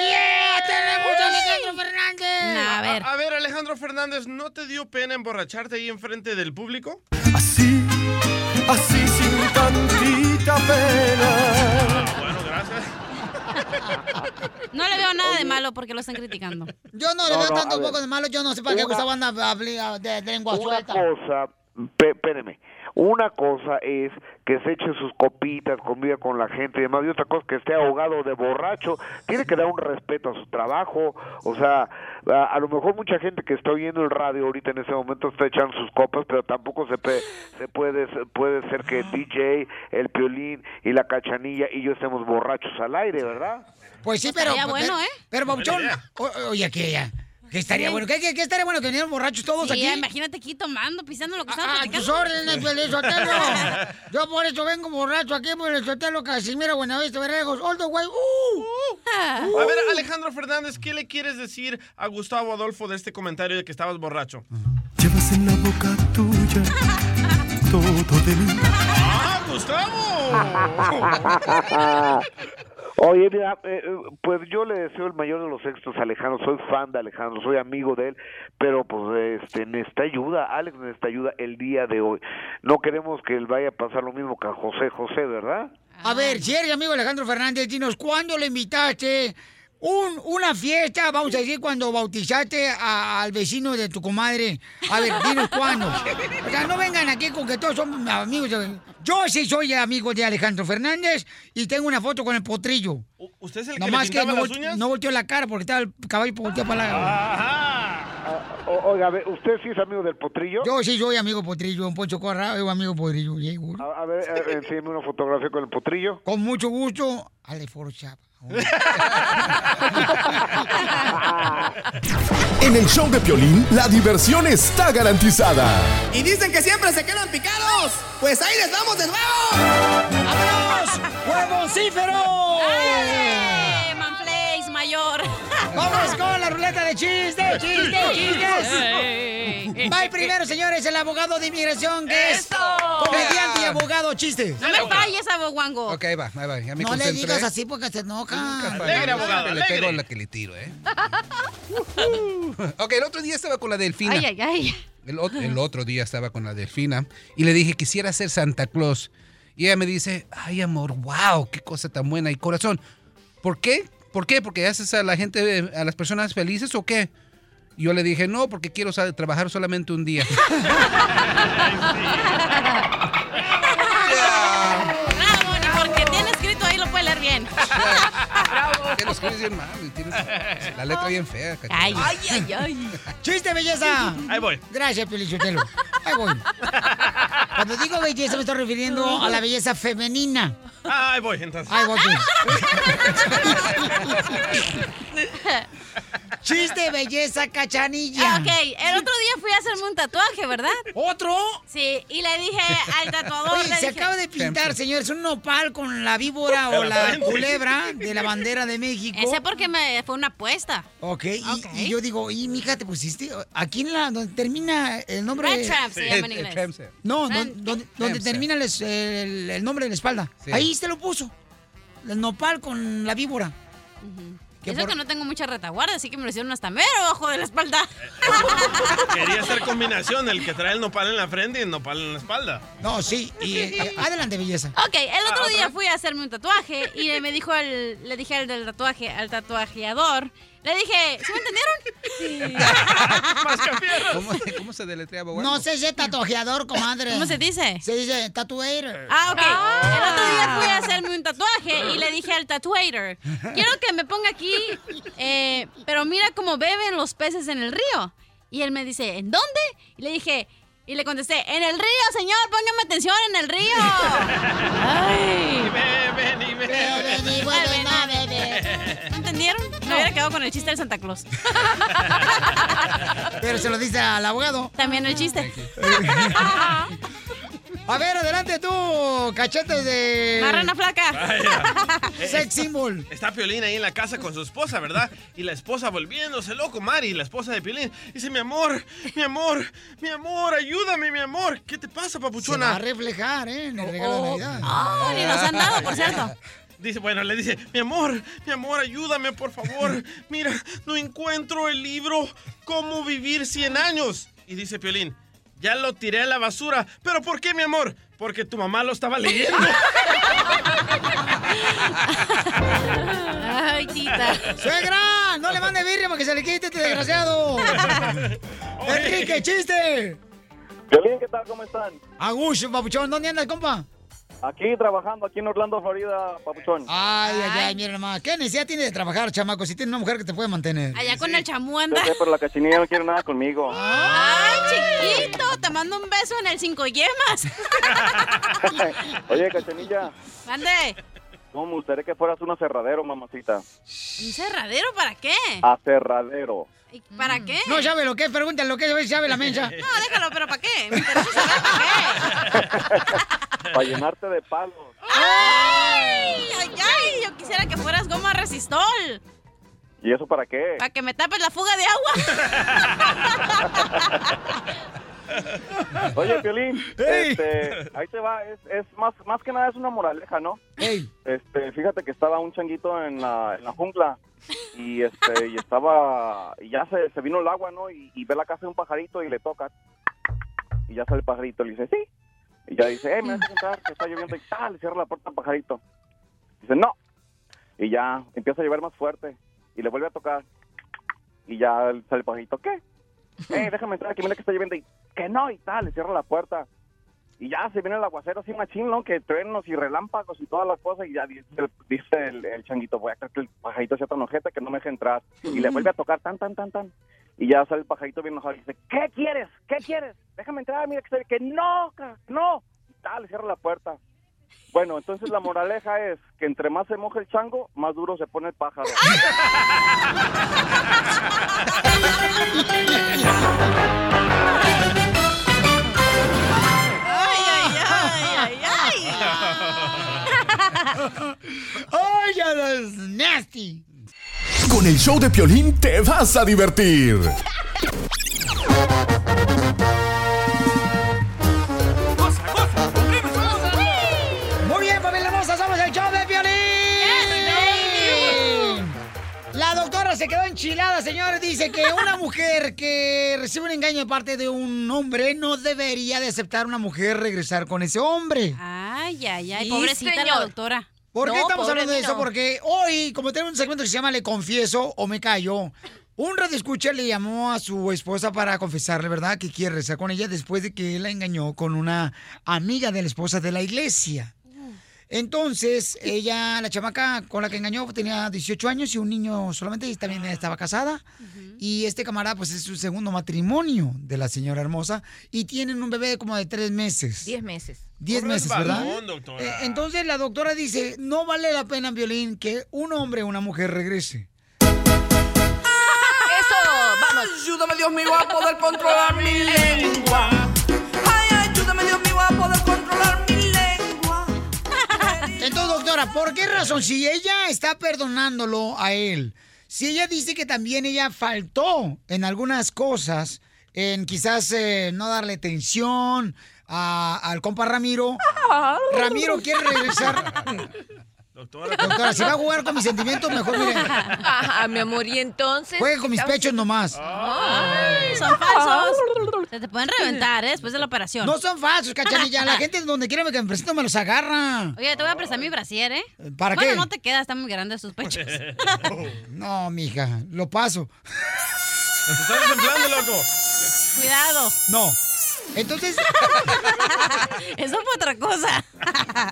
¡Yeah! ¡Tenemos a Alejandro Fernández! A ver. A, ver, Alejandro Fernández, ¿no te dio pena emborracharte ahí enfrente del público? Así, así sin tantita pena. Bueno, gracias. No le veo nada de malo porque lo están criticando. Yo no le No, veo no, tanto poco de malo, yo no sé para qué Una- Gustavo anda habli- de, de lengua Una suelta. cosa, espéreme, una cosa es que se eche sus copitas, conviva con la gente y demás, y otra cosa que esté ahogado de borracho, tiene que dar un respeto a su trabajo, o sea, a, a lo mejor mucha gente que está oyendo el radio ahorita en ese momento está echando sus copas, pero tampoco se, pe- se puede, puede ser que DJ, el piolín y la cachanilla y yo estemos borrachos al aire, ¿verdad? Pues sí, pero. Bueno, pero- ¿eh? Pero, Pabuchón, Buena idea. o- oye, que ya. Que estaría Sí. bueno. ¿Qué, qué, qué estaría bueno que vinieran borrachos todos Sí, aquí? imagínate aquí tomando, pisando lo que están Ah, platicando. tus órdenes, Piolín Sotelo. Yo por eso vengo borracho aquí, por el Sotelo Casimiro Buenavista Berrejos. All the way. Uh. A ver, Alejandro Fernández, ¿qué le quieres decir a Gustavo Adolfo de este comentario de que estabas borracho? Llevas en la boca tuya todo de mí. ¡Ah, Gustavo! Oye, mira, eh, eh, pues yo le deseo el mayor de los éxitos a Alejandro, soy fan de Alejandro, soy amigo de él, pero pues este necesita ayuda, Alex necesita ayuda el día de hoy. No queremos que él vaya a pasar lo mismo que a José José, ¿verdad? A ver, si amigo Alejandro Fernández, dinos, ¿cuándo le invitaste? Un, una fiesta, vamos a decir, cuando bautizaste al vecino de tu comadre. A ver, dinos cuándo. O sea, no vengan aquí con que todos somos amigos. Yo sí soy amigo de Alejandro Fernández y tengo una foto con el potrillo. ¿Usted es el que Nomás le que no, las uñas? no volteó la cara porque estaba el caballo volteado para la... Ah, o- oiga, a ver, ¿usted sí es amigo del potrillo? Yo sí soy amigo potrillo, un Poncho Corra, yo amigo potrillo. A, a ver, enséñeme una fotografía con el potrillo. Con mucho gusto, Ale Forchap. En el show de Piolín, la diversión está garantizada. Y dicen que siempre se quedan picados. Pues ahí les vamos de nuevo. ¡Vámonos! ¡Juegocífero! ¡Vamos con la ruleta de chistes! ¡Chistes, chistes! Va el primero, señores, el abogado de inmigración, que comediante y abogado chiste. No me falles, aboguango. Ok, ahí va, ahí va. Ya me No le digas así porque se enoja. Alegre, abogado, le pego la que le tiro, ¿eh? ok, el otro día estaba con la delfina. Ay, ay, ay. El, el otro día estaba con la delfina y le dije, quisiera ser Santa Claus. Y ella me dice, ay amor, wow, qué cosa tan buena. Y corazón, ¿por qué? ¿Por qué? ¿Porque haces a la gente, a las personas felices o qué? Y yo le dije, no, porque quiero trabajar solamente un día. Bravo, ni porque tiene escrito ahí lo puede leer bien. Que lo escribes bien mal tienes la letra bien fea. ay, ay, ay. ¡Chiste, belleza! Ahí voy. Gracias, Pelichotelo. Ahí voy. Cuando digo belleza me estoy refiriendo a la belleza femenina. Ahí voy, entonces. Ahí voy. Chiste, belleza, cachanilla. Ah, ok, el otro día fui a hacerme un tatuaje, ¿verdad? ¿Otro? Sí, y le dije al tatuador. Oye, le se dije- acaba de pintar, señor, es un nopal con la víbora o la culebra de la bandera de México. Ese porque me fue una apuesta. Ok, y, y yo digo, y mija, te pusiste aquí en la donde termina el nombre. Red Tramp se llama en inglés. No, donde, donde Tramp. termina el, es- el- el nombre de la espalda. Sí. Ahí se lo puso. El nopal con la víbora. Que Eso por- que no tengo mucha retaguardia, así que me lo hicieron hasta mero abajo de la espalda. Quería hacer combinación, el que trae el nopal en la frente y el nopal en la espalda. No, sí, y eh, adelante, belleza. Ok, el otro Ah, día fui a hacerme un tatuaje y me dijo el, le dije al del tatuaje, al tatuajeador, le dije, ¿sí me entendieron? ¿Cómo, cómo se deletreaba? No sé si es tatuajeador, comadre. ¿Cómo se dice? Se dice tatuator. Ah, ok. El otro día fui a hacerme un tatuaje y le dije al tatuator, quiero que me ponga aquí, eh, pero mira cómo beben los peces en el río. Y él me dice, ¿en dónde? Y le dije, y le contesté, en el río, señor, póngame atención, en el río. Ay. Beben y beben. y vuelven a beber. ¿No? Me hubiera quedado con el chiste del Santa Claus. Pero se lo dice al abogado. También el chiste. A ver, adelante tú, cachetes de... Marrana flaca. Vaya. Sex symbol. Está Piolín ahí en la casa con su esposa, ¿verdad? Y la esposa volviéndose loco, Mari, la esposa de Piolín. Dice, mi amor, mi amor, mi amor, ayúdame, mi amor. ¿Qué te pasa, Se va papuchona? a reflejar, ¿eh? En el regalo de Navidad. Oh, ni nos han dado, por cierto. Dice, bueno, le dice, mi amor, mi amor, ayúdame, por favor. Mira, no encuentro el libro Cómo vivir 100 años. Y dice Piolín, ya lo tiré a la basura. ¿Pero por qué, mi amor? Porque tu mamá lo estaba leyendo. Ay, tita. ¡Suegra! ¡No le mande birria para que se le quite este desgraciado! ¡Enrique, chiste! Violín, ¿qué tal? ¿Cómo están? Agucho, papuchón, ¿dónde andas, compa? Aquí trabajando, aquí en Orlando, Florida, papuchón. Ay, ay, ay, mira nomás. ¿Qué necesidad tiene de trabajar, chamaco? Si tiene una mujer que te puede mantener. Allá con el chamú anda. sé, pero la cachinilla no quiere nada conmigo. Ay, chiquito, te mando un beso en el cinco yemas. Oye, cachinilla, Mande. ¿cómo me gustaría que fueras un aserradero, mamacita? ¿Un cerradero para qué? Aserradero. ¿Y ¿Para qué? No sabe lo que es, pregúntale lo que es, sabe la mensa. No, déjalo, pero ¿para qué? Me interesa saber para Para llenarte de palos. qué. ¡Ay! ¡Ay, ay! Yo quisiera que fueras goma resistol. ¿Y eso para qué? Para que me tapes la fuga de agua. Oye, Piolín, este, ahí te va, es, es más, más que nada es una moraleja, ¿no? Este, fíjate que estaba un changuito en la, en la jungla y este, y estaba, y ya se, se vino el agua, ¿no? Y, y ve la casa de un pajarito y le toca. Y ya sale el pajarito, le dice, sí. Y ya dice, eh, me dejas entrar, que está lloviendo y tal, le cierra la puerta al pajarito. Dice, no. Y ya empieza a llover más fuerte y le vuelve a tocar. Y ya sale el pajarito, ¿qué? Eh, déjame entrar, que mira que está lloviendo y que no y tal, le cierra la puerta. Y ya se viene el aguacero así machín, ¿no? Que truenos y relámpagos y todas las cosas. Y ya dice el, dice el, changuito, voy a creer que el pajarito sea tan ojete que no me deje entrar. Y le vuelve a tocar tan, tan, tan, tan. Y ya sale el pajarito bien enojado y dice, ¿qué quieres? ¿Qué quieres? Déjame entrar, mira que que no, no. Y tal, le cierra la puerta. Bueno, entonces la moraleja es que entre más se moja el chango, más duro se pone el pájaro. Ay, ay, ay, ay, ay. ¡Ay, ya es nasty! Con el show de Piolín te vas a divertir. Se quedó enchilada, señores. Dice que una mujer que recibe un engaño de parte de un hombre no debería de aceptar una mujer regresar con ese hombre. Ay, ay, ay. Pobrecita la señor. doctora. ¿Por qué estamos hablando de eso? no. Porque hoy, como tenemos un segmento que se llama Le Confieso o Me Callo, un radioescucha le llamó a su esposa para confesarle, ¿verdad?, que quiere rezar con ella después de que él la engañó con una amiga de la esposa de la iglesia. Entonces, ella, la chamaca con la que engañó, tenía 18 años y un niño solamente, y también ah. estaba casada. Y este camarada, pues es su segundo matrimonio de la señora hermosa. Y tienen un bebé como de tres meses. Diez meses. Diez meses, ¿verdad? Eh, entonces la doctora dice, no vale la pena, Violín, que un hombre o una mujer regrese. ¡Eso! ¡Vamos! Ayúdame, Dios mío, a poder controlar mi lengua. Doctora, ¿por qué razón? Si ella está perdonándolo a él, si ella dice que también ella faltó en algunas cosas, en quizás eh, no darle atención a- al compa Ramiro, Ramiro quiere regresar. Doctora. Doctora, si va a jugar con mis sentimientos, mejor mire. Ajá, mi amor, y entonces. Juegue con mis pechos nomás. Ay, son falsos. Se te pueden reventar, ¿eh? Después de la operación. No son falsos, cachanilla. La gente donde quiera que me presento me los agarra. Oye, te voy a prestar mi brasier, ¿eh? ¿Para bueno, qué? no te queda, están muy grandes sus pechos. No, mija, lo paso. Están desemplando, loco. Cuidado. No. Entonces. Eso fue otra cosa.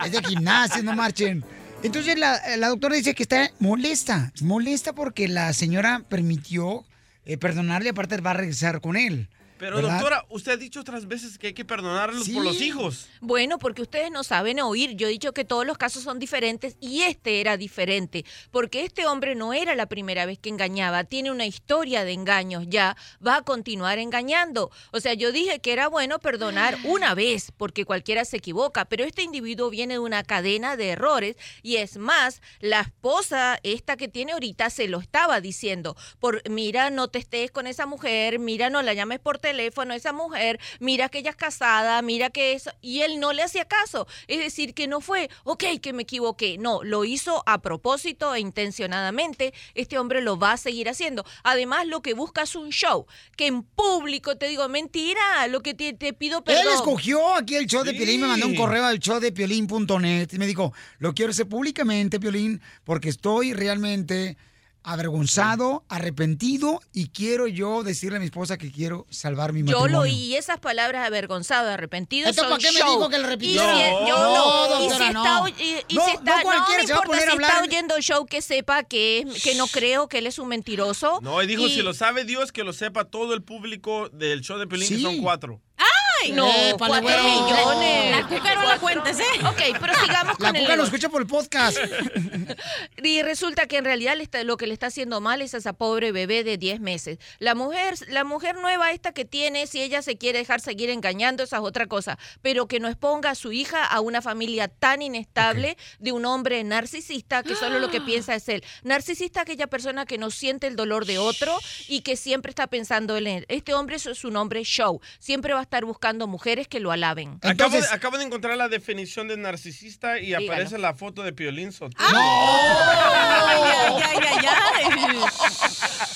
Es de gimnasio, no marchen. Entonces la, doctora dice que está molesta. Molesta porque la señora permitió eh, perdonarle, aparte va a regresar con él. Pero ¿verdad? doctora, usted ha dicho otras veces que hay que perdonarlos por los hijos. Bueno, porque ustedes no saben oír. Yo he dicho que todos los casos son diferentes y este era diferente, porque este hombre no era la primera vez que engañaba, tiene una historia de engaños ya, va a continuar engañando. O sea, yo dije que era bueno perdonar una vez, porque cualquiera se equivoca, pero este individuo viene de una cadena de errores y es más, la esposa, esta que tiene ahorita, se lo estaba diciendo, por mira, no te estés con esa mujer, mira, no la llames por teléfono a esa mujer, mira que ella es casada, mira que eso, y él no le hacía caso. Es decir, que no fue, ok, que me equivoqué, no, lo hizo a propósito e intencionadamente, este hombre lo va a seguir haciendo. Además, lo que busca es un show, que en público te digo, mentira, lo que te, te pido perdón. Él escogió aquí el show de Sí. Piolín, me mandó un correo al show de piolín.net y me dijo, lo quiero hacer públicamente, Piolín, porque estoy realmente avergonzado, arrepentido y quiero yo decirle a mi esposa que quiero salvar mi Yo matrimonio. lo oí esas palabras avergonzado, arrepentido. Entonces, son ¿para qué me dijo que le repitió? Si- No, yo no. no, y si está, y, y No, si no está, no, cualquiera me se va a importa poner a si está oyendo el show que sepa que es, que no creo que él es un mentiroso. No, y dijo, Y- si lo sabe Dios, que lo sepa todo el público del show de Pelín, que son cuatro. ¡Ay! No, Épale, cuatro millones. La cuca no la cuentes, ¿eh? Ok, pero sigamos La con el cuca lo escucha por el podcast. Y resulta que en realidad le está- lo que le está haciendo mal es a esa pobre bebé de 10 meses. La mujer, la mujer nueva esta que tiene, si ella se quiere dejar seguir engañando, esa es otra cosa. Pero que no exponga a su hija a una familia tan inestable de un hombre narcisista que solo lo que piensa es él. Narcisista aquella persona que no siente el dolor de otro y que siempre está pensando en él. Este hombre es su nombre show. Siempre va a estar buscando mujeres que lo alaben. acabo, de, acabo de encontrar la definición de narcisista y Dígalo. aparece la foto de Piolín Sotelo. Ay, ay, ay, ay,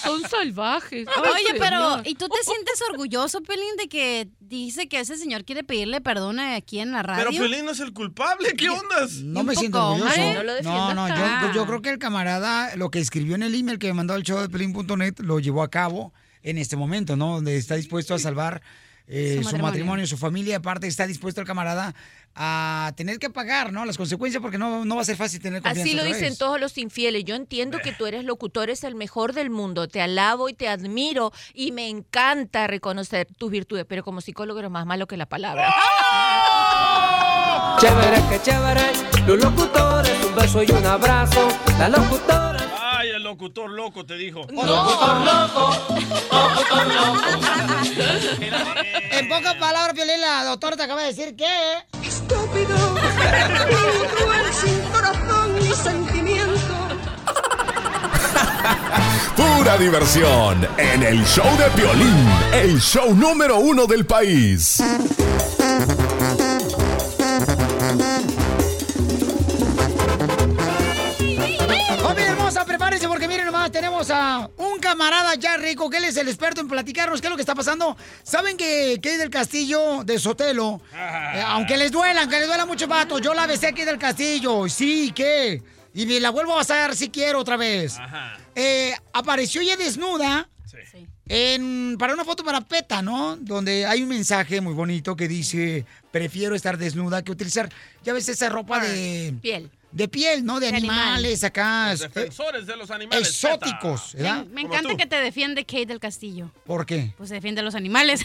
Son salvajes. Oye, pero ¿y tú te sientes orgulloso, Pelín, de que dice que ese señor quiere pedirle perdón aquí en la radio? Pero Piolín no es el culpable, ¿qué ondas? No me siento orgulloso. hombre. No, no, yo, Ah. pues yo creo que el camarada, lo que escribió en el email que me mandó al show de pelín.net, lo llevó a cabo en este momento, ¿no? Donde está dispuesto a salvar eh, Su su, matrimonio. matrimonio. su familia. Aparte, está dispuesto el camarada a tener que pagar, ¿no? Las consecuencias, porque no, no va a ser fácil tener confianza. Así lo otra dicen vez. todos los infieles. Yo entiendo que tú eres locutor, es el mejor del mundo. Te alabo y te admiro y me encanta reconocer tus virtudes, pero como psicólogo eres más malo que la palabra. Chévere, que chévere. Los locutores, un beso y un abrazo. La locutora. Ay, el locutor loco te dijo. Locutor loco. En pocas palabras, Piolín, la doctora te acaba de decir que... Estúpido. cruel, sin corazón ni sentimiento. Pura diversión en el show de Piolín, el show número uno del país. Hermosa, prepárense porque miren nomás, tenemos a un camarada ya rico, que él es el experto en platicarnos qué es lo que está pasando. ¿Saben que Kay del Castillo de Sotelo, eh, aunque les duela, aunque les duela mucho vato, yo la besé aquí del Castillo, sí, ¿qué? Y me la vuelvo a besar si quiero otra vez. Eh, apareció ya desnuda en, para una foto para PETA, ¿no? Donde hay un mensaje muy bonito que dice, prefiero estar desnuda que utilizar, ya ves, esa ropa de... Piel. De piel, ¿no? De, De animal. animales acá. Los eh, defensores de los animales. exóticos. ¿verdad? Me encanta tú. que te defiende Kate del Castillo. ¿Por qué? Pues se defiende a los animales.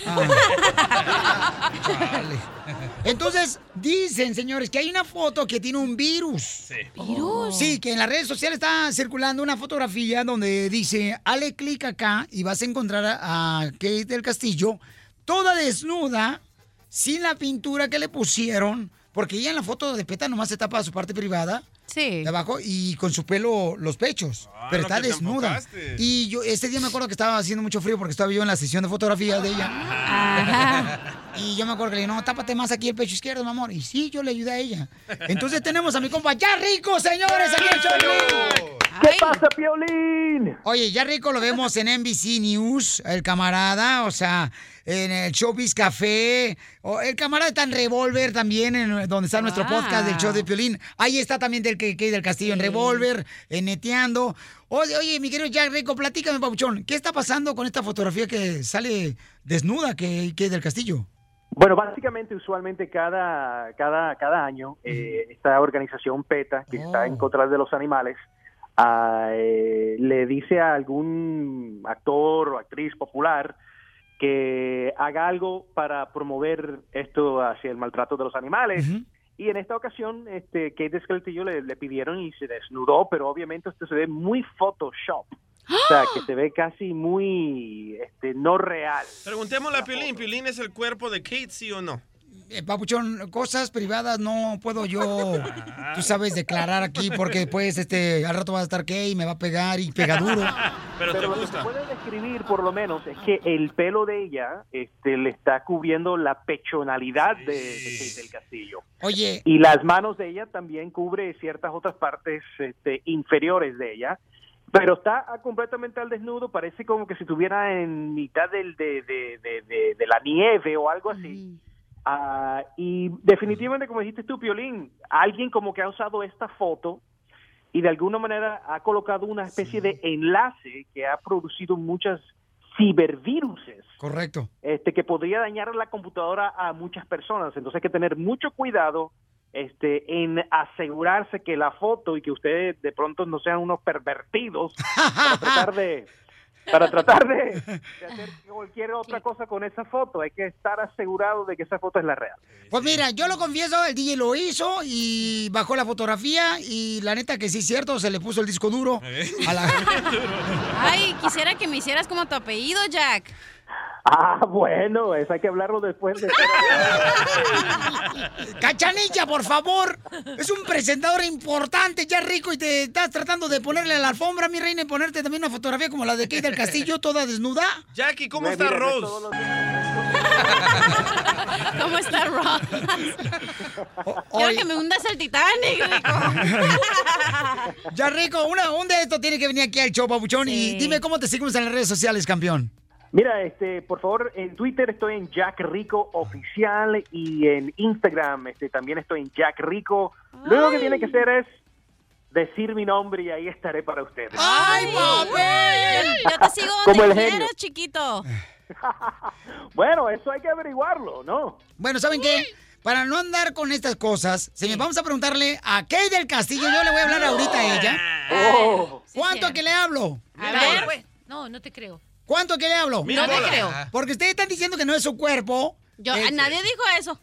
Entonces, dicen, señores, que hay una foto que tiene un virus. ¿Virus? Sí, que en las redes sociales está circulando una fotografía donde dice, hale clic acá y vas a encontrar a, a Kate del Castillo toda desnuda, sin la pintura que le pusieron, porque ella en la foto de peta nomás se tapa su parte privada. Sí. De abajo y con su pelo los pechos. Ah, pero está desnuda. Y yo este día me acuerdo que estaba haciendo mucho frío porque estaba yo en la sesión de fotografía de ella. Y yo me acuerdo que le dije, no, tápate más aquí el pecho izquierdo, mi amor. Y sí, yo le ayudé a ella. Entonces tenemos a mi compa Ya Rico, señores, aquí en ¿Qué pasa, Piolín? Oye, Ya Rico lo vemos en NBC News, el camarada, o sea, en el Showbiz Café. o el camarada está en Revolver también, en donde está nuestro podcast del show de Piolín. Ahí está también del que del Castillo en Revolver, en Neteando. Oye, oye, mi querido Jack Rico, platícame, Pabuchón, ¿qué está pasando con esta fotografía que sale desnuda que, que del Castillo? Bueno, básicamente, usualmente cada, cada, cada año, eh, esta organización PETA, que está en contra de los animales, ah, eh, le dice a algún actor o actriz popular que haga algo para promover esto hacia el maltrato de los animales. Y en esta ocasión, este, Kate del Castillo le, le pidieron y se desnudó, pero obviamente esto se ve muy Photoshop. O sea, que se ve casi muy este, no real. Preguntémosle a Piolín. ¿Piolín es el cuerpo de Kate, sí o no? Eh, Papuchón, cosas privadas no puedo yo, tú sabes, declarar aquí porque después este, al rato va a estar gay y me va a pegar y pega duro. Pero, te lo que gusta. puede describir, por lo menos, es que el pelo de ella este, le está cubriendo la pechonalidad de, de del Castillo. Oye, Y las manos de ella también cubre ciertas otras partes este, inferiores de ella. Pero está ah, completamente al desnudo, parece como que si estuviera en mitad del, de, de, de, de- de la nieve o algo así. Ah, y definitivamente, como dijiste tú, Piolín, alguien como que ha usado esta foto y de alguna manera ha colocado una especie de enlace que ha producido muchas ciberviruses correcto. este, que podría dañar la computadora a muchas personas. Entonces hay que tener mucho cuidado este, en asegurarse que la foto y que ustedes de pronto no sean unos pervertidos para tratar de para tratar de, de hacer cualquier otra cosa con esa foto. Hay que estar asegurado de que esa foto es la real. Pues mira, yo lo confieso, el DJ lo hizo y bajó la fotografía y la neta que sí es cierto, se le puso el disco duro a la... Ay, quisiera que me hicieras como tu apellido, Jack. Ah, bueno, eso hay que hablarlo después de... Cachanilla, por favor. Es un presentador importante, ya rico, y te estás tratando de ponerle a la alfombra, mi reina, y ponerte también una fotografía como la de Kate del Castillo, toda desnuda. Jackie, ¿cómo Me está Rose? los ¿Cómo está Ross? Quiero que me hundas el Titanic, Rico. Ya rico, una, un de estos tiene que venir aquí al show, papuchón. Y dime cómo te seguimos en las redes sociales, campeón. Mira, este, por favor, en Twitter estoy en Jack Rico Oficial y en Instagram este, también estoy en Jack Rico. Lo único que tiene que hacer es decir mi nombre y ahí estaré para ustedes. ¡Ay, papel! Yo, te sigo Como donde el genio. quieras, chiquito. Bueno, eso hay que averiguarlo, ¿no? Bueno, ¿saben qué? Para no andar con estas cosas, señor, vamos a preguntarle a Kate del Castillo. Yo le voy a hablar ahorita a ella. Oh. ¿Cuánto que le hablo? A ver, pues. No, no te creo. ¿Cuánto que le hablo? Mil No te dólares. creo. Porque ustedes están diciendo que no es su cuerpo. Yo, Eh, nadie dijo eso.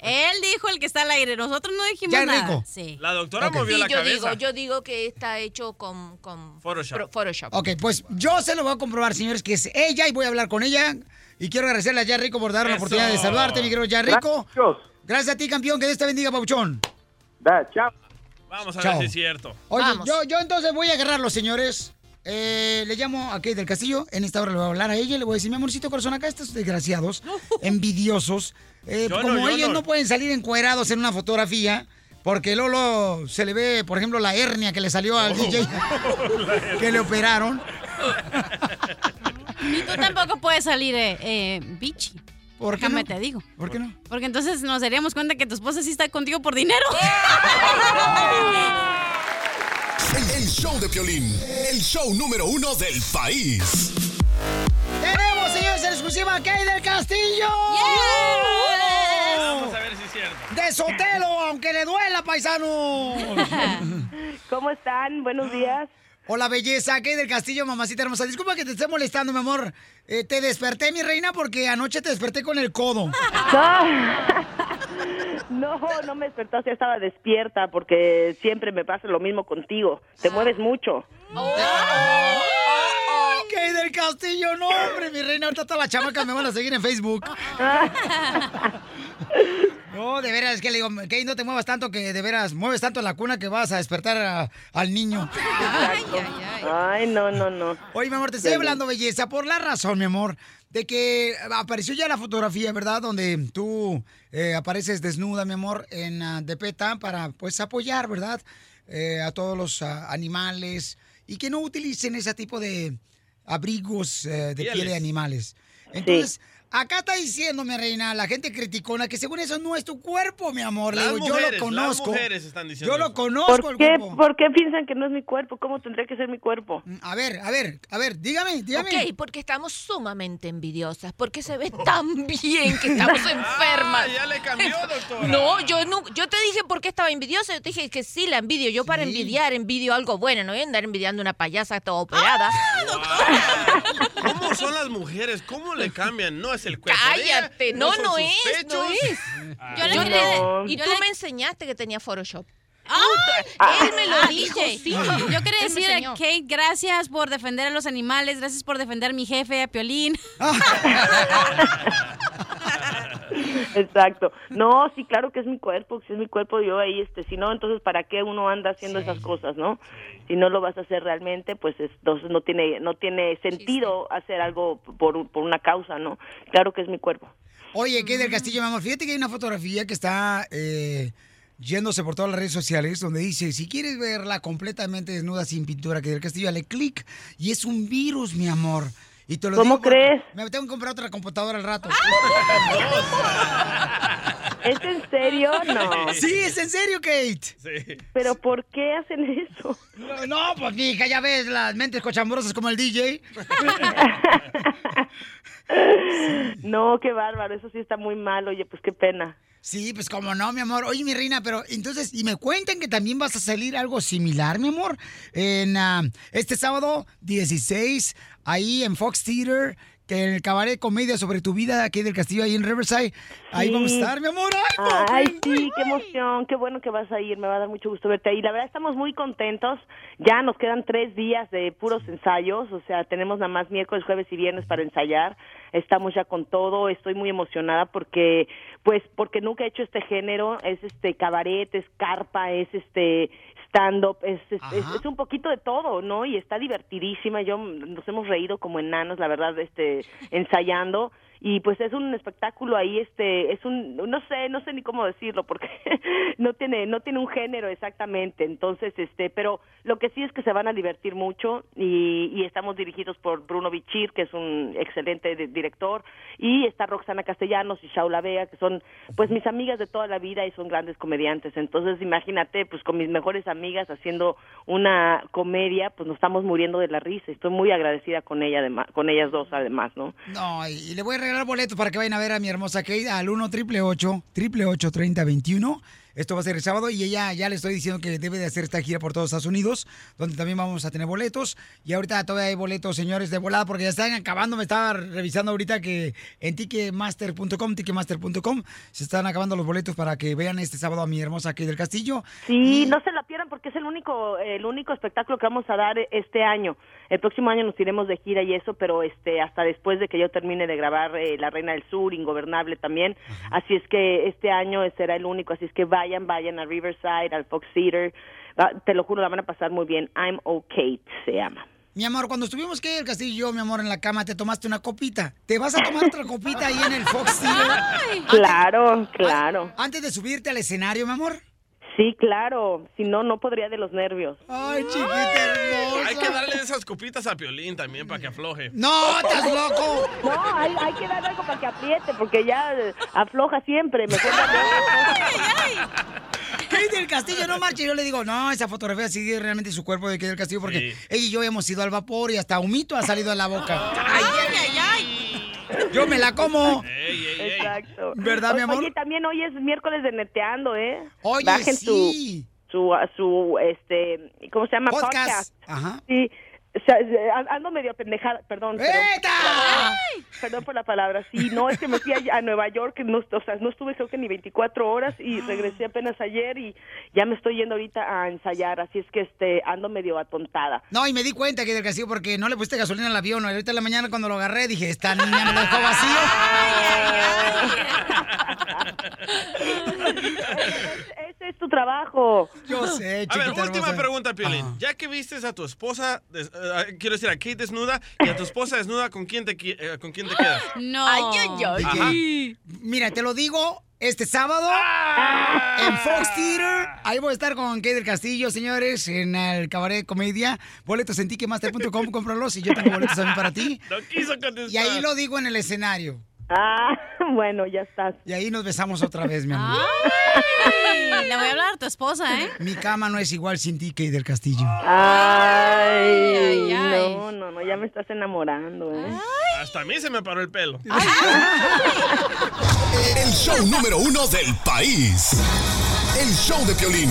Él dijo el que está al aire. Nosotros no dijimos Ya, nada. Rico. Sí. La doctora movió Sí, la yo cabeza. digo, yo digo que está hecho con, con Photoshop. pro- Photoshop. Ok, pues yo se lo voy a comprobar, señores, que es ella y voy a hablar con ella. Y quiero agradecerle a Ya Rico por darme la oportunidad de saludarte, mi querido Ya Rico. Gracias. Gracias a ti, campeón. Que Dios te bendiga, Pauchón. Da, chao. Vamos a Chao. ver si es cierto. Oye, Vamos. yo, yo entonces voy a agarrarlo, señores. Eh, le llamo a Kate del Castillo. En esta hora le voy a hablar a ella. y Le voy a decir, mi amorcito corazón, acá estos desgraciados, envidiosos. eh, no, como ellos no. no. pueden salir encuerados en una fotografía. Porque Lolo se le ve, por ejemplo, la hernia que le salió al DJ que le operaron. Y tú tampoco puedes salir eh, bichi. ¿Por qué Déjame no? te digo. ¿Por qué no? Porque entonces nos daríamos cuenta que tu esposa sí está contigo por dinero. El, el show de Piolín, el show número uno del país. Tenemos, señores, en exclusiva a Kate del Castillo. Vamos a ver si es cierto. de Sotelo, aunque le duela, paisano. ¿Cómo están? Buenos días. Hola, belleza, ¿qué del castillo, mamacita hermosa? Disculpa que te esté molestando, mi amor. Eh, te desperté, mi reina, porque anoche te desperté con el codo. No, no me despertó, ya estaba despierta porque siempre me pasa lo mismo contigo. Te mueves mucho. ¿Qué del castillo? No, hombre, mi reina, ahorita todas las chamacas me van a seguir en Facebook. No, de veras, es que le digo, Kay, no te muevas tanto que de veras mueves tanto la cuna que vas a despertar a- al niño. Ay, no, no, no. Oye, mi amor, te estoy hablando, belleza, por la razón, mi amor, de que apareció ya la fotografía, ¿verdad? Donde tú eh, apareces desnuda, mi amor, en ah, de PETA para, pues, apoyar, ¿verdad? Eh, a todos los ah, animales y que no utilicen ese tipo de abrigos eh, de piel de Pieles. animales. Entonces, acá está diciendo, mi reina, la gente criticona que según eso no es tu cuerpo, mi amor. Le Las digo, mujeres, yo lo las conozco. mujeres están diciendo Yo lo conozco. ¿Por el qué, cuerpo. ¿Por qué piensan que no es mi cuerpo? ¿Cómo tendría que ser mi cuerpo? A ver, a ver, a ver, dígame, dígame. Ok, porque estamos sumamente envidiosas, porque se ve tan bien que estamos enfermas. Ah, ya le cambió, doctora. No, yo no, yo te dije por qué estaba envidiosa, yo te dije que sí la envidio, yo para envidiar envidio algo bueno, no voy a andar envidiando una payasa toda operada. ¿Cómo son las mujeres? ¿Cómo le cambian? No es el cuerpo. de ella, Cállate, no, no es, no es. Yo le Yo quería- le- y yo tú le- me enseñaste que tenía Photoshop. Ah, él me lo ah, dijo, sí. Yo quería decir, enseñó. Kate, gracias por defender a los animales, gracias por defender a mi jefe, a Piolín. Exacto. No, sí, claro que es mi cuerpo, si es mi cuerpo, yo ahí, este, si no, entonces, ¿para qué uno anda haciendo esas cosas, no? Si no lo vas a hacer realmente, pues entonces no tiene, no tiene sentido hacer algo por, por una causa, ¿no? Claro que es mi cuerpo. Oye, ¿qué del castillo, mi amor? Fíjate que hay una fotografía que está eh, yéndose por todas las redes sociales donde dice, si quieres verla completamente desnuda sin pintura, que del castillo, dale clic. Y es un virus, mi amor. Y te lo ¿Cómo digo crees? Me tengo que comprar otra computadora al rato. ¿Es en serio? No. Sí, es en serio, Kate. ¿Pero por qué hacen eso? No, no, pues mija, ya ves las mentes cochambrosas como el DJ. No, qué bárbaro, eso sí está muy mal, oye, pues qué pena. Sí, pues como no, mi amor. Oye, mi reina, pero entonces, y me cuentan que también vas a salir algo similar, mi amor, en ah, este sábado 16, ahí en Fox Theater, que en el cabaret comedia sobre tu vida aquí del castillo, ahí en Riverside. Ahí Sí. vamos a estar, mi amor. Ay, sí, qué emoción, qué bueno que vas a ir, me va a dar mucho gusto verte ahí. La verdad estamos muy contentos, ya nos quedan tres días de puros ensayos, o sea, tenemos nada más miércoles, jueves y viernes para ensayar, estamos ya con todo, estoy muy emocionada porque, pues, porque nunca he hecho este género, es este cabaret, es carpa, es este stand-up, es, es, es- es un poquito de todo, ¿no? Y está divertidísima, yo nos hemos reído como enanos, la verdad, este, ensayando y pues es un espectáculo ahí este es un no sé no sé ni cómo decirlo porque no tiene no tiene un género exactamente. Entonces este pero lo que sí es que se van a divertir mucho y, y estamos dirigidos por Bruno Bichir que es un excelente di- director y está Roxana Castellanos y Shaula Vega que son pues mis amigas de toda la vida y son grandes comediantes. Entonces imagínate pues con mis mejores amigas haciendo una comedia pues nos estamos muriendo de la risa. Estoy muy agradecida con ella además con ellas dos además no No, y le voy a regalar boletos para que vayan a ver a mi hermosa Kate al 1 triple 8 3021 Esto va a ser el sábado y ella ya le estoy diciendo que debe de hacer esta gira por todos Estados Unidos, donde también vamos a tener boletos. Y ahorita todavía hay boletos, señores, de volada, porque ya están acabando. Me estaba revisando ahorita que en ticketmaster.com, ticketmaster.com, se están acabando los boletos para que vean este sábado a mi hermosa Kate del Castillo. Sí, no se la pierdan porque es el único el único espectáculo que vamos a dar este año. El próximo año nos iremos de gira y eso, pero este hasta después de que yo termine de grabar eh, La Reina del Sur, Ingobernable también. Así es que este año será el único, así es que vayan, vayan a Riverside, al Fox Theater. Va- te lo juro, la van a pasar muy bien. I'm okay se llama. Mi amor, cuando estuvimos que el castillo y yo, mi amor, en la cama, te tomaste una copita. ¿Te vas a tomar otra copita ahí en el Fox Theater? Claro, claro. Antes de subirte al escenario, mi amor. Sí, claro. Si no, no podría de los nervios. Ay, chiquita hermosa. Hay que darle esas copitas a Piolín también para que afloje. ¡No, estás loco! No, hay, hay que dar algo para que apriete, porque ya eh, afloja siempre. Mejor Kate del Castillo, no marche. Yo le digo, no, esa fotografía sigue realmente su cuerpo de Kate del Castillo porque ella y yo hemos ido al vapor y hasta humito ha salido de la boca. Ay, ay, ay, Yo me la como. Exacto. ¿Verdad, mi amor? Oye, también hoy es miércoles de neteando, ¿eh? Oye, Bajen sí. su, su, su, este, ¿cómo se llama? Podcast. Ajá. Sí. O sea, eh, ando medio pendejada, perdón. Perdón, perdón por la palabra. Sí, no, es que me fui a, a Nueva York, no, o sea, no estuve creo que ni 24 horas y regresé apenas ayer y ya me estoy yendo ahorita a ensayar, así es que este ando medio atontada. No, y me di cuenta que del castillo porque no le pusiste gasolina al avión. Ahorita en la mañana cuando lo agarré dije, esta niña me lo dejó vacío. Ese es tu trabajo. Yo sé, A ver, última pregunta, Piolín. Ya que vistes a tu esposa, eh, quiero decir, a Kate desnuda y a tu esposa desnuda, ¿con quién te, eh, ¿con quién te quedas? No. Ay, ay, ay. Mira, te lo digo este sábado Ah. en Fox Theater. Ahí voy a estar con Kate del Castillo, señores, en el Cabaret Comedia. Boletos en ticketmaster.com, cómpralos y yo tengo boletos también para ti. No quiso contestar. Y ahí lo digo en el escenario. Ah, bueno, ya estás. Y ahí nos besamos otra vez, mi amor. Ay, le voy a hablar a tu esposa, ¿eh? Mi cama no es igual sin ti, Kate del Castillo. Ay, ay, ay. no, no, no, ya me estás enamorando, ¿eh? Hasta a mí se me paró el pelo. El show número uno del país. El show de Piolín.